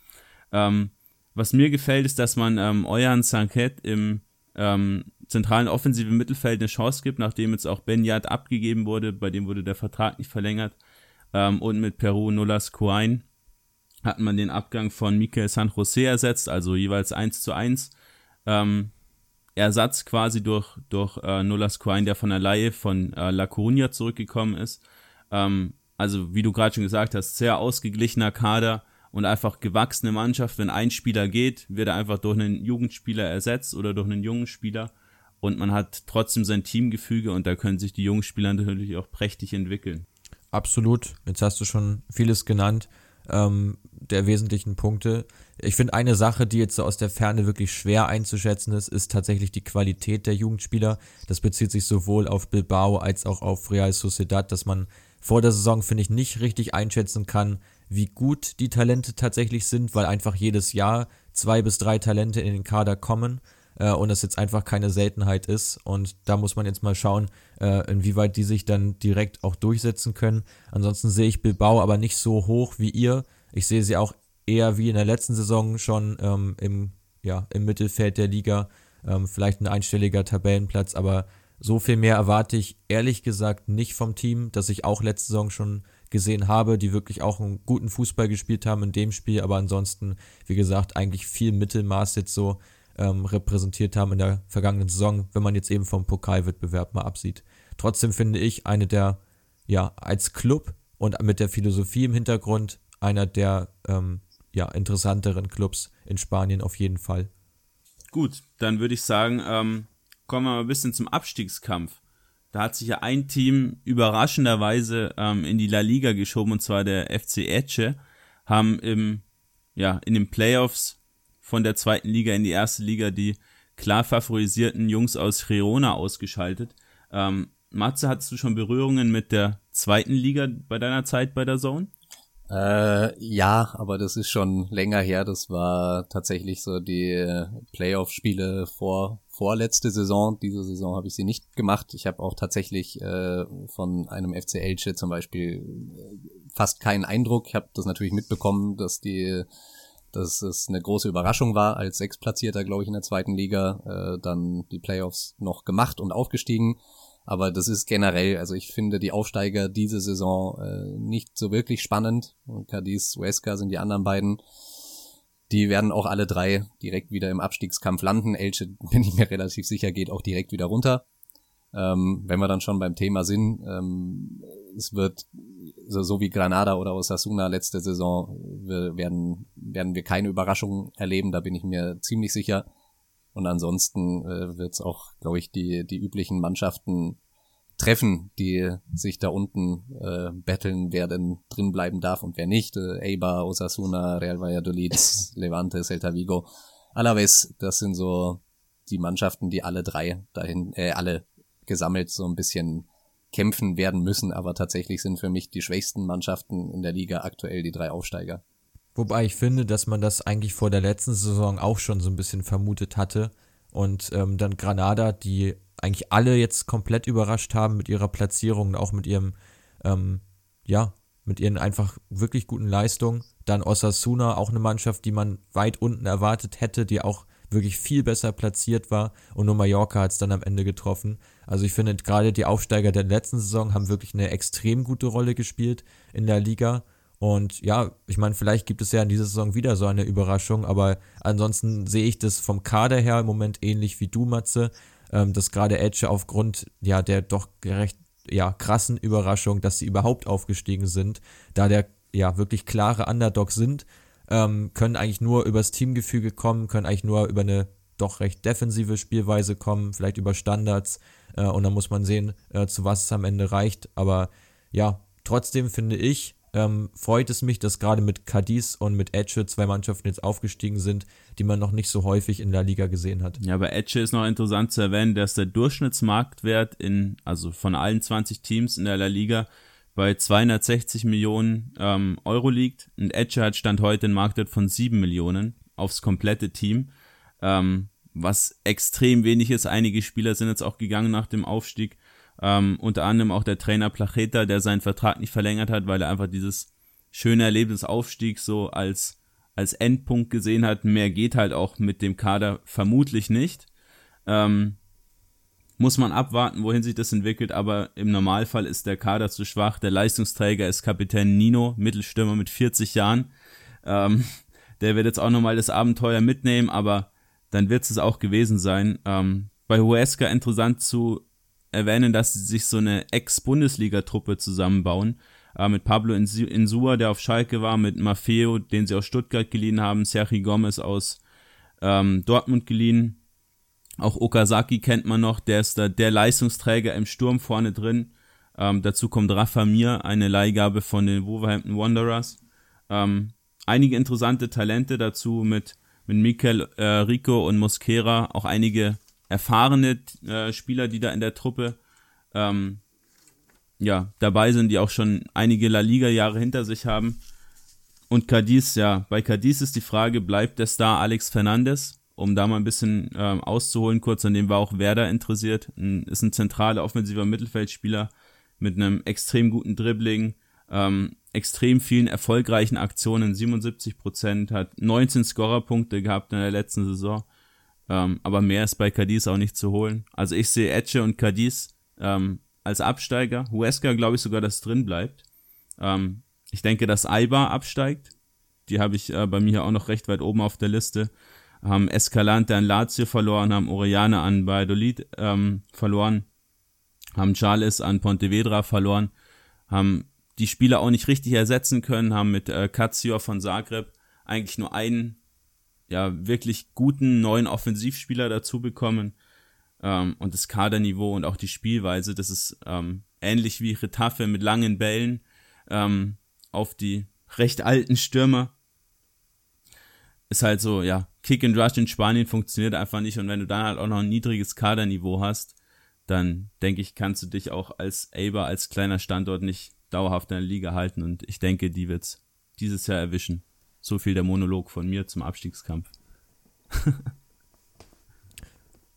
Ähm, was mir gefällt, ist, dass man ähm, Euren Sanket im ähm, zentralen offensiven Mittelfeld eine Chance gibt, nachdem jetzt auch Ben Yad abgegeben wurde, bei dem wurde der Vertrag nicht verlängert. Ähm, und mit Peru Nolas Coain hat man den Abgang von Mikel San Jose ersetzt, also jeweils 1 zu 1. Ähm, Ersatz quasi durch, durch äh, Nolas Coain, der von der Laie von äh, La Coruña zurückgekommen ist. Ähm, also wie du gerade schon gesagt hast, sehr ausgeglichener Kader und einfach gewachsene Mannschaft. Wenn ein Spieler geht, wird er einfach durch einen Jugendspieler ersetzt oder durch einen jungen Spieler und man hat trotzdem sein Teamgefüge und da können sich die jungen Spieler natürlich auch prächtig entwickeln. Absolut. Jetzt hast du schon vieles genannt ähm, der wesentlichen Punkte. Ich finde eine Sache, die jetzt so aus der Ferne wirklich schwer einzuschätzen ist, ist tatsächlich die Qualität der Jugendspieler. Das bezieht sich sowohl auf Bilbao als auch auf Real Sociedad, dass man vor der Saison, finde ich, nicht richtig einschätzen kann, wie gut die Talente tatsächlich sind, weil einfach jedes Jahr zwei bis drei Talente in den Kader kommen äh, und es jetzt einfach keine Seltenheit ist. Und da muss man jetzt mal schauen, äh, inwieweit die sich dann direkt auch durchsetzen können. Ansonsten sehe ich Bilbao aber nicht so hoch wie ihr. Ich sehe sie auch eher wie in der letzten Saison schon ähm, im, ja, im Mittelfeld der Liga. Ähm, vielleicht ein einstelliger Tabellenplatz, aber so viel mehr erwarte ich ehrlich gesagt nicht vom Team, das ich auch letzte Saison schon gesehen habe, die wirklich auch einen guten Fußball gespielt haben in dem Spiel, aber ansonsten, wie gesagt, eigentlich viel Mittelmaß jetzt so ähm, repräsentiert haben in der vergangenen Saison, wenn man jetzt eben vom Pokalwettbewerb mal absieht. Trotzdem finde ich eine der, ja, als Club und mit der Philosophie im Hintergrund einer der ähm, ja, interessanteren Clubs in Spanien auf jeden Fall. Gut, dann würde ich sagen, ähm, kommen wir mal ein bisschen zum Abstiegskampf. Da hat sich ja ein Team überraschenderweise ähm, in die La Liga geschoben, und zwar der FC Etche, haben im, ja, in den Playoffs von der zweiten Liga in die erste Liga die klar favorisierten Jungs aus Girona ausgeschaltet. Ähm, Matze, hattest du schon Berührungen mit der zweiten Liga bei deiner Zeit bei der Zone? Äh, ja, aber das ist schon länger her. Das war tatsächlich so die Playoff-Spiele vor vorletzte Saison. Diese Saison habe ich sie nicht gemacht. Ich habe auch tatsächlich äh, von einem FC Elche zum Beispiel fast keinen Eindruck. Ich habe das natürlich mitbekommen, dass die dass es eine große Überraschung war, als Sechsplatzierter, glaube ich, in der zweiten Liga, äh, dann die Playoffs noch gemacht und aufgestiegen. Aber das ist generell, also ich finde die Aufsteiger diese Saison äh, nicht so wirklich spannend. Und Cadiz, Huesca sind die anderen beiden. Die werden auch alle drei direkt wieder im Abstiegskampf landen. Elche, bin ich mir relativ sicher, geht auch direkt wieder runter. Ähm, wenn wir dann schon beim Thema sind, ähm, es wird so, so wie Granada oder Osasuna letzte Saison wir werden werden wir keine Überraschungen erleben, da bin ich mir ziemlich sicher. Und ansonsten äh, wird es auch, glaube ich, die die üblichen Mannschaften treffen, die sich da unten äh, betteln, wer denn drin bleiben darf und wer nicht. Äh, Eibar, Osasuna, Real Valladolid, Levante, Celta Vigo, Alaves, das sind so die Mannschaften, die alle drei dahin, äh, alle gesammelt so ein bisschen kämpfen werden müssen, aber tatsächlich sind für mich die schwächsten Mannschaften in der Liga aktuell die drei Aufsteiger. Wobei ich finde, dass man das eigentlich vor der letzten Saison auch schon so ein bisschen vermutet hatte und ähm, dann Granada, die eigentlich alle jetzt komplett überrascht haben mit ihrer Platzierung und auch mit ihrem, ähm, ja, mit ihren einfach wirklich guten Leistungen. Dann Osasuna, auch eine Mannschaft, die man weit unten erwartet hätte, die auch wirklich viel besser platziert war und nur Mallorca hat es dann am Ende getroffen. Also ich finde gerade die Aufsteiger der letzten Saison haben wirklich eine extrem gute Rolle gespielt in der Liga. Und ja, ich meine, vielleicht gibt es ja in dieser Saison wieder so eine Überraschung, aber ansonsten sehe ich das vom Kader her im Moment ähnlich wie du, Matze, ähm, dass gerade Edge aufgrund ja der doch recht ja krassen Überraschung, dass sie überhaupt aufgestiegen sind, da der ja wirklich klare Underdog sind ähm, können eigentlich nur übers Teamgefüge kommen, können eigentlich nur über eine doch recht defensive Spielweise kommen, vielleicht über Standards äh, und dann muss man sehen, äh, zu was es am Ende reicht. Aber ja, trotzdem finde ich, ähm, freut es mich, dass gerade mit Cadiz und mit Etche zwei Mannschaften jetzt aufgestiegen sind, die man noch nicht so häufig in der Liga gesehen hat. Ja, bei Etche ist noch interessant zu erwähnen, dass der Durchschnittsmarktwert in, also von allen 20 Teams in der La Liga bei 260 Millionen ähm, Euro liegt. Und Etche hat Stand heute einen Marktwert von 7 Millionen aufs komplette Team. Ähm, was extrem wenig ist. Einige Spieler sind jetzt auch gegangen nach dem Aufstieg. Ähm, unter anderem auch der Trainer Placheta, der seinen Vertrag nicht verlängert hat, weil er einfach dieses schöne Erlebnis Aufstieg so als, als Endpunkt gesehen hat. Mehr geht halt auch mit dem Kader vermutlich nicht. Ähm, muss man abwarten, wohin sich das entwickelt, aber im Normalfall ist der Kader zu schwach. Der Leistungsträger ist Kapitän Nino, Mittelstürmer mit 40 Jahren. Ähm, der wird jetzt auch nochmal das Abenteuer mitnehmen, aber dann wird es auch gewesen sein. Ähm, bei Huesca interessant zu erwähnen, dass sie sich so eine Ex-Bundesliga-Truppe zusammenbauen. Äh, mit Pablo Insua, der auf Schalke war, mit Maffeo, den sie aus Stuttgart geliehen haben, Sergi Gomez aus ähm, Dortmund geliehen. Auch Okazaki kennt man noch, der ist da der Leistungsträger im Sturm vorne drin. Ähm, dazu kommt Rafa Mir, eine Leihgabe von den Wolverhampton Wanderers. Ähm, einige interessante Talente dazu mit, mit Mikel äh, Rico und Mosquera, auch einige erfahrene äh, Spieler, die da in der Truppe ähm, ja, dabei sind, die auch schon einige La Liga-Jahre hinter sich haben. Und Cadiz, ja, bei Cadiz ist die Frage, bleibt der Star Alex Fernandes? Um da mal ein bisschen ähm, auszuholen, kurz an dem war auch Werder interessiert. Ein, ist ein zentraler offensiver Mittelfeldspieler mit einem extrem guten Dribbling, ähm, extrem vielen erfolgreichen Aktionen, 77 Prozent, hat 19 Scorerpunkte gehabt in der letzten Saison. Ähm, aber mehr ist bei Cadiz auch nicht zu holen. Also ich sehe Etche und Cadiz ähm, als Absteiger. Huesca glaube ich sogar, dass drin bleibt. Ähm, ich denke, dass Aiba absteigt. Die habe ich äh, bei mir auch noch recht weit oben auf der Liste. Haben Escalante an Lazio verloren, haben Oriana an Valladolid ähm, verloren, haben Charles an Pontevedra verloren, haben die Spieler auch nicht richtig ersetzen können, haben mit äh, Katsior von Zagreb eigentlich nur einen ja wirklich guten neuen Offensivspieler dazu bekommen. Ähm, und das Kaderniveau und auch die Spielweise, das ist ähm, ähnlich wie Retafe mit langen Bällen ähm, auf die recht alten Stürmer. Ist halt so, ja, Kick and Rush in Spanien funktioniert einfach nicht und wenn du dann halt auch noch ein niedriges Kaderniveau hast, dann denke ich, kannst du dich auch als Eber, als kleiner Standort nicht dauerhaft in der Liga halten und ich denke, die wird's dieses Jahr erwischen. So viel der Monolog von mir zum Abstiegskampf.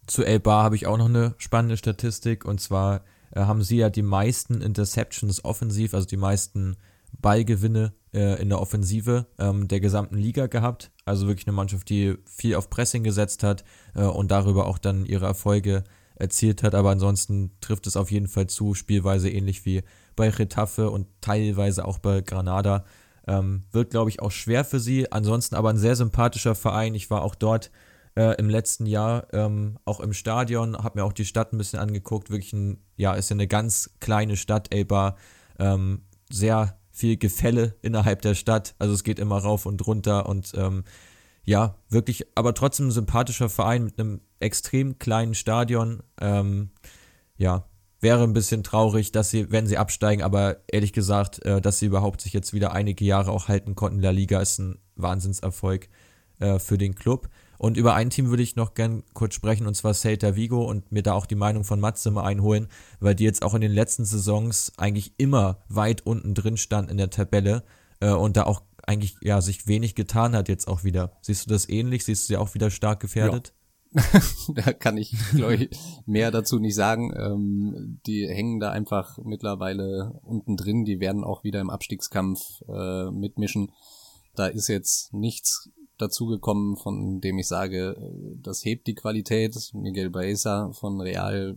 Zu Elbar habe ich auch noch eine spannende Statistik und zwar äh, haben sie ja die meisten Interceptions offensiv, also die meisten Ballgewinne äh, in der Offensive ähm, der gesamten Liga gehabt. Also wirklich eine Mannschaft, die viel auf Pressing gesetzt hat äh, und darüber auch dann ihre Erfolge erzielt hat. Aber ansonsten trifft es auf jeden Fall zu, Spielweise ähnlich wie bei Retafe und teilweise auch bei Granada. Ähm, wird, glaube ich, auch schwer für sie. Ansonsten aber ein sehr sympathischer Verein. Ich war auch dort äh, im letzten Jahr, ähm, auch im Stadion, habe mir auch die Stadt ein bisschen angeguckt. Wirklich ein, ja, ist ja eine ganz kleine Stadt, Elba. Ähm, sehr viel Gefälle innerhalb der Stadt. Also es geht immer rauf und runter und ähm, ja, wirklich, aber trotzdem ein sympathischer Verein mit einem extrem kleinen Stadion. Ähm, ja, wäre ein bisschen traurig, dass sie, wenn sie absteigen, aber ehrlich gesagt, äh, dass sie überhaupt sich jetzt wieder einige Jahre auch halten konnten in der Liga, ist ein Wahnsinnserfolg äh, für den Club. Und über ein Team würde ich noch gern kurz sprechen, und zwar Celta Vigo und mir da auch die Meinung von Matze mal einholen, weil die jetzt auch in den letzten Saisons eigentlich immer weit unten drin stand in der Tabelle äh, und da auch eigentlich ja sich wenig getan hat jetzt auch wieder. Siehst du das ähnlich? Siehst du sie auch wieder stark gefährdet? Ja. da kann ich, glaube ich, mehr dazu nicht sagen. Ähm, die hängen da einfach mittlerweile unten drin. Die werden auch wieder im Abstiegskampf äh, mitmischen. Da ist jetzt nichts dazugekommen, von dem ich sage, das hebt die Qualität. Miguel Baeza von Real,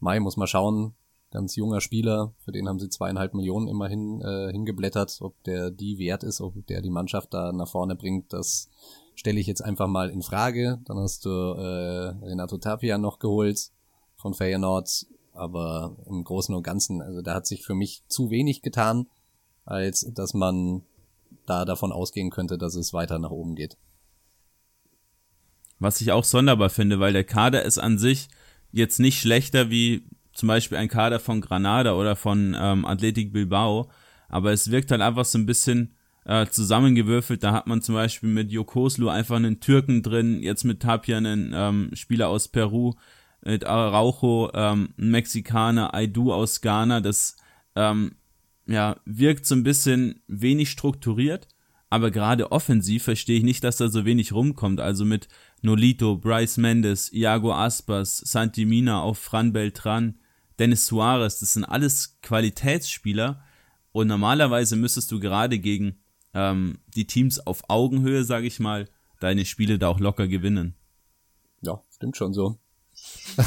Mai muss mal schauen. Ganz junger Spieler, für den haben sie zweieinhalb Millionen immerhin äh, hingeblättert. Ob der die wert ist, ob der die Mannschaft da nach vorne bringt, das stelle ich jetzt einfach mal in Frage. Dann hast du äh, Renato Tapia noch geholt von Feyenoord, aber im Großen und Ganzen, also da hat sich für mich zu wenig getan, als dass man da davon ausgehen könnte, dass es weiter nach oben geht. Was ich auch sonderbar finde, weil der Kader ist an sich jetzt nicht schlechter wie zum Beispiel ein Kader von Granada oder von ähm, Athletic Bilbao, aber es wirkt halt einfach so ein bisschen äh, zusammengewürfelt. Da hat man zum Beispiel mit Jokoslu einfach einen Türken drin, jetzt mit Tapia einen ähm, Spieler aus Peru, mit Araujo ähm, einen Mexikaner, Aidu aus Ghana. Das ähm, ja, wirkt so ein bisschen wenig strukturiert, aber gerade offensiv verstehe ich nicht, dass da so wenig rumkommt. Also mit Nolito, Bryce Mendes, Iago Aspas, Santi Mina, auch Fran Beltran, Dennis Suarez, das sind alles Qualitätsspieler und normalerweise müsstest du gerade gegen ähm, die Teams auf Augenhöhe, sage ich mal, deine Spiele da auch locker gewinnen. Ja, stimmt schon so.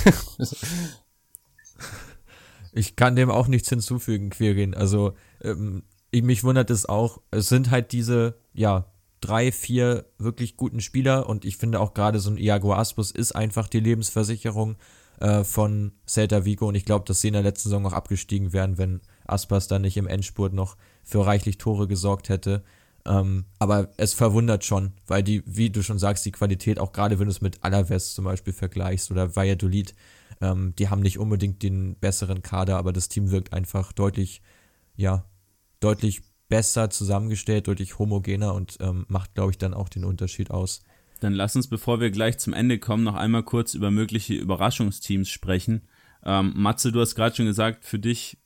ich kann dem auch nichts hinzufügen, Quirin. Also ähm, ich, mich wundert es auch. Es sind halt diese, ja, drei, vier wirklich guten Spieler und ich finde auch gerade so ein Iago Aspus ist einfach die Lebensversicherung äh, von Celta Vigo und ich glaube, dass sie in der letzten Saison auch abgestiegen wären, wenn Aspas dann nicht im Endspurt noch für reichlich Tore gesorgt hätte. Ähm, aber es verwundert schon, weil die, wie du schon sagst, die Qualität, auch gerade wenn du es mit Alaves zum Beispiel vergleichst oder Valladolid, ähm, die haben nicht unbedingt den besseren Kader, aber das Team wirkt einfach deutlich, ja, deutlich besser zusammengestellt, deutlich homogener und ähm, macht, glaube ich, dann auch den Unterschied aus. Dann lass uns, bevor wir gleich zum Ende kommen, noch einmal kurz über mögliche Überraschungsteams sprechen. Ähm, Matze, du hast gerade schon gesagt, für dich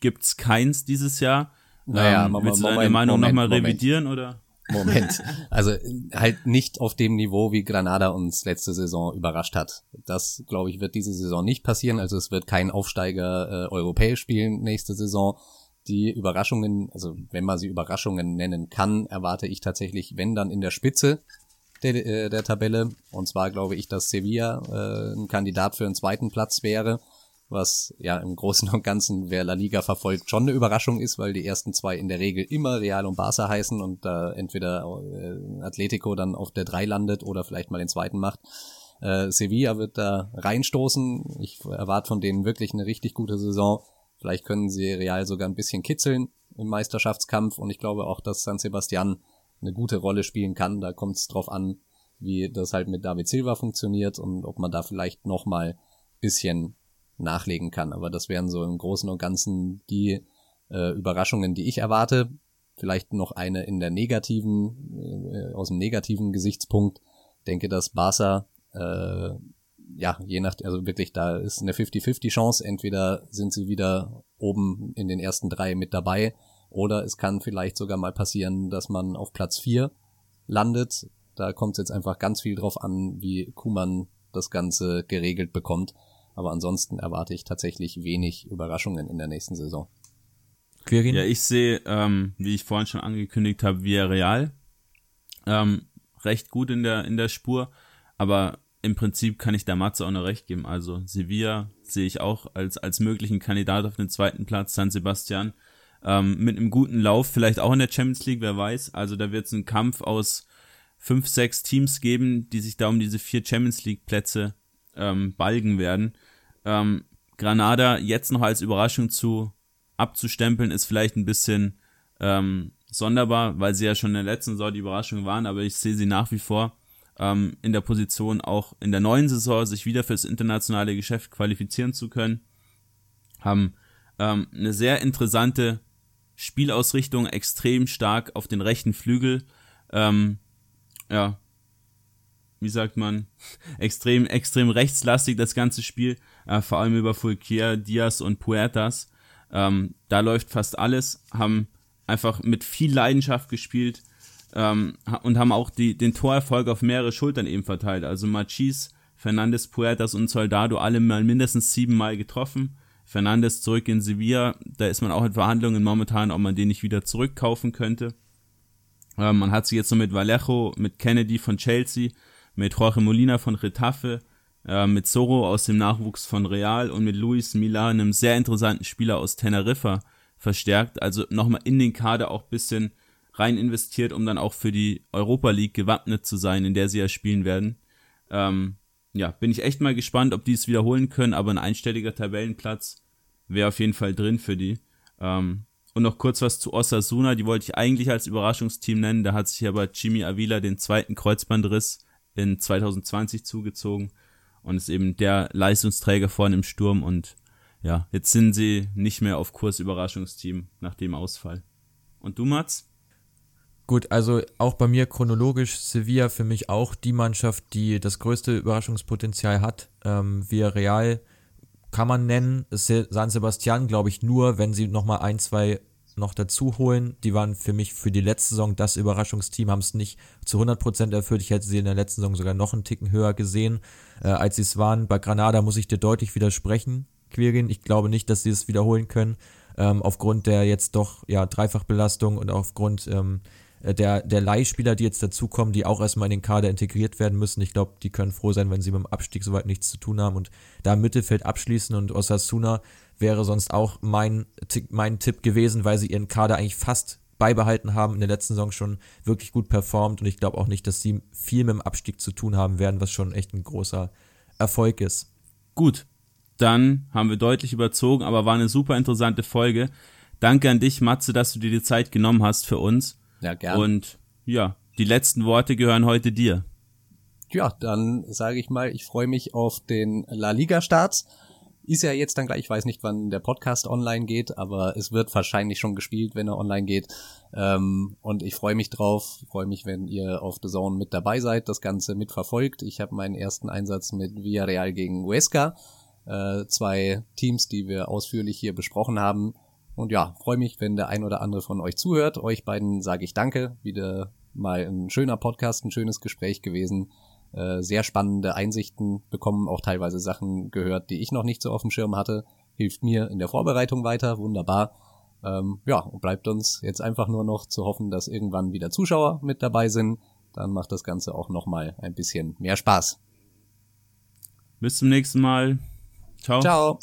gibt's keins dieses Jahr. Naja, ähm, Moment, willst du deine Moment, Meinung nochmal revidieren oder? Moment. Also halt nicht auf dem Niveau, wie Granada uns letzte Saison überrascht hat. Das, glaube ich, wird diese Saison nicht passieren. Also es wird kein Aufsteiger äh, europäisch spielen nächste Saison. Die Überraschungen, also wenn man sie Überraschungen nennen kann, erwarte ich tatsächlich, wenn dann in der Spitze der, äh, der Tabelle. Und zwar glaube ich, dass Sevilla äh, ein Kandidat für einen zweiten Platz wäre was ja im Großen und Ganzen, wer La Liga verfolgt, schon eine Überraschung ist, weil die ersten zwei in der Regel immer Real und Barca heißen und da äh, entweder äh, Atletico dann auf der drei landet oder vielleicht mal den zweiten macht. Äh, Sevilla wird da reinstoßen. Ich erwarte von denen wirklich eine richtig gute Saison. Vielleicht können sie Real sogar ein bisschen kitzeln im Meisterschaftskampf und ich glaube auch, dass San Sebastian eine gute Rolle spielen kann. Da kommt es drauf an, wie das halt mit David Silva funktioniert und ob man da vielleicht noch mal bisschen nachlegen kann. Aber das wären so im Großen und Ganzen die äh, Überraschungen, die ich erwarte. Vielleicht noch eine in der negativen, äh, aus dem negativen Gesichtspunkt. Denke, dass Barca, äh, ja, je nach, also wirklich, da ist eine 50-50 Chance. Entweder sind sie wieder oben in den ersten drei mit dabei, oder es kann vielleicht sogar mal passieren, dass man auf Platz vier landet. Da kommt es jetzt einfach ganz viel drauf an, wie Kuman das Ganze geregelt bekommt. Aber ansonsten erwarte ich tatsächlich wenig Überraschungen in der nächsten Saison. Quirin? Ja, ich sehe, ähm, wie ich vorhin schon angekündigt habe, Villarreal ähm, recht gut in der, in der Spur, aber im Prinzip kann ich der Matze auch noch recht geben. Also Sevilla sehe ich auch als, als möglichen Kandidat auf den zweiten Platz, San Sebastian ähm, mit einem guten Lauf, vielleicht auch in der Champions League, wer weiß. Also da wird es einen Kampf aus fünf, sechs Teams geben, die sich da um diese vier Champions League Plätze ähm, balgen werden. Ähm, Granada jetzt noch als Überraschung zu abzustempeln, ist vielleicht ein bisschen ähm, sonderbar, weil sie ja schon in der letzten Saison die Überraschung waren, aber ich sehe sie nach wie vor ähm, in der Position, auch in der neuen Saison sich wieder fürs internationale Geschäft qualifizieren zu können. Haben ähm, eine sehr interessante Spielausrichtung, extrem stark auf den rechten Flügel. Ähm, ja, wie sagt man, extrem, extrem rechtslastig das ganze Spiel, äh, vor allem über Fulquier, Diaz und Puertas. Ähm, da läuft fast alles, haben einfach mit viel Leidenschaft gespielt ähm, und haben auch die, den Torerfolg auf mehrere Schultern eben verteilt. Also Machis, Fernandes, Puertas und Soldado alle mal mindestens siebenmal getroffen. Fernandes zurück in Sevilla, da ist man auch in Verhandlungen momentan, ob man den nicht wieder zurückkaufen könnte. Ähm, man hat sich jetzt noch mit Vallejo, mit Kennedy von Chelsea, mit Jorge Molina von Retafe, äh, mit Zorro aus dem Nachwuchs von Real und mit Luis Mila, einem sehr interessanten Spieler aus Teneriffa, verstärkt. Also nochmal in den Kader auch bisschen rein investiert, um dann auch für die Europa League gewappnet zu sein, in der sie ja spielen werden. Ähm, ja, bin ich echt mal gespannt, ob die es wiederholen können, aber ein einstelliger Tabellenplatz wäre auf jeden Fall drin für die. Ähm, und noch kurz was zu Osasuna, die wollte ich eigentlich als Überraschungsteam nennen, da hat sich aber Jimmy Avila den zweiten Kreuzbandriss in 2020 zugezogen und ist eben der Leistungsträger vorne im Sturm und ja, jetzt sind sie nicht mehr auf Kurs Überraschungsteam nach dem Ausfall. Und du, Mats? Gut, also auch bei mir chronologisch Sevilla für mich auch die Mannschaft, die das größte Überraschungspotenzial hat. Ähm, Villarreal kann man nennen, San Sebastian glaube ich nur, wenn sie nochmal ein, zwei noch dazu holen. Die waren für mich für die letzte Saison das Überraschungsteam, haben es nicht zu 100% erfüllt. Ich hätte sie in der letzten Saison sogar noch einen Ticken höher gesehen, äh, als sie es waren. Bei Granada muss ich dir deutlich widersprechen, Quirin. Ich glaube nicht, dass sie es wiederholen können, ähm, aufgrund der jetzt doch ja Dreifachbelastung und aufgrund ähm, äh, der, der Leihspieler, die jetzt dazukommen, die auch erstmal in den Kader integriert werden müssen. Ich glaube, die können froh sein, wenn sie mit dem Abstieg soweit nichts zu tun haben und da im Mittelfeld abschließen. Und Osasuna wäre sonst auch mein, mein Tipp gewesen, weil sie ihren Kader eigentlich fast beibehalten haben, in der letzten Saison schon wirklich gut performt. Und ich glaube auch nicht, dass sie viel mit dem Abstieg zu tun haben werden, was schon echt ein großer Erfolg ist. Gut, dann haben wir deutlich überzogen, aber war eine super interessante Folge. Danke an dich, Matze, dass du dir die Zeit genommen hast für uns. Ja, gerne. Und ja, die letzten Worte gehören heute dir. Ja, dann sage ich mal, ich freue mich auf den La Liga-Start. Ist ja jetzt dann gleich, ich weiß nicht, wann der Podcast online geht, aber es wird wahrscheinlich schon gespielt, wenn er online geht. Ähm, und ich freue mich drauf, freue mich, wenn ihr auf The Zone mit dabei seid, das Ganze mitverfolgt. Ich habe meinen ersten Einsatz mit Villarreal gegen Huesca. Äh, zwei Teams, die wir ausführlich hier besprochen haben. Und ja, freue mich, wenn der ein oder andere von euch zuhört. Euch beiden sage ich danke. Wieder mal ein schöner Podcast, ein schönes Gespräch gewesen. Äh, sehr spannende Einsichten bekommen, auch teilweise Sachen gehört, die ich noch nicht so auf dem Schirm hatte. Hilft mir in der Vorbereitung weiter, wunderbar. Ähm, ja, und bleibt uns jetzt einfach nur noch zu hoffen, dass irgendwann wieder Zuschauer mit dabei sind. Dann macht das Ganze auch nochmal ein bisschen mehr Spaß. Bis zum nächsten Mal. Ciao. Ciao.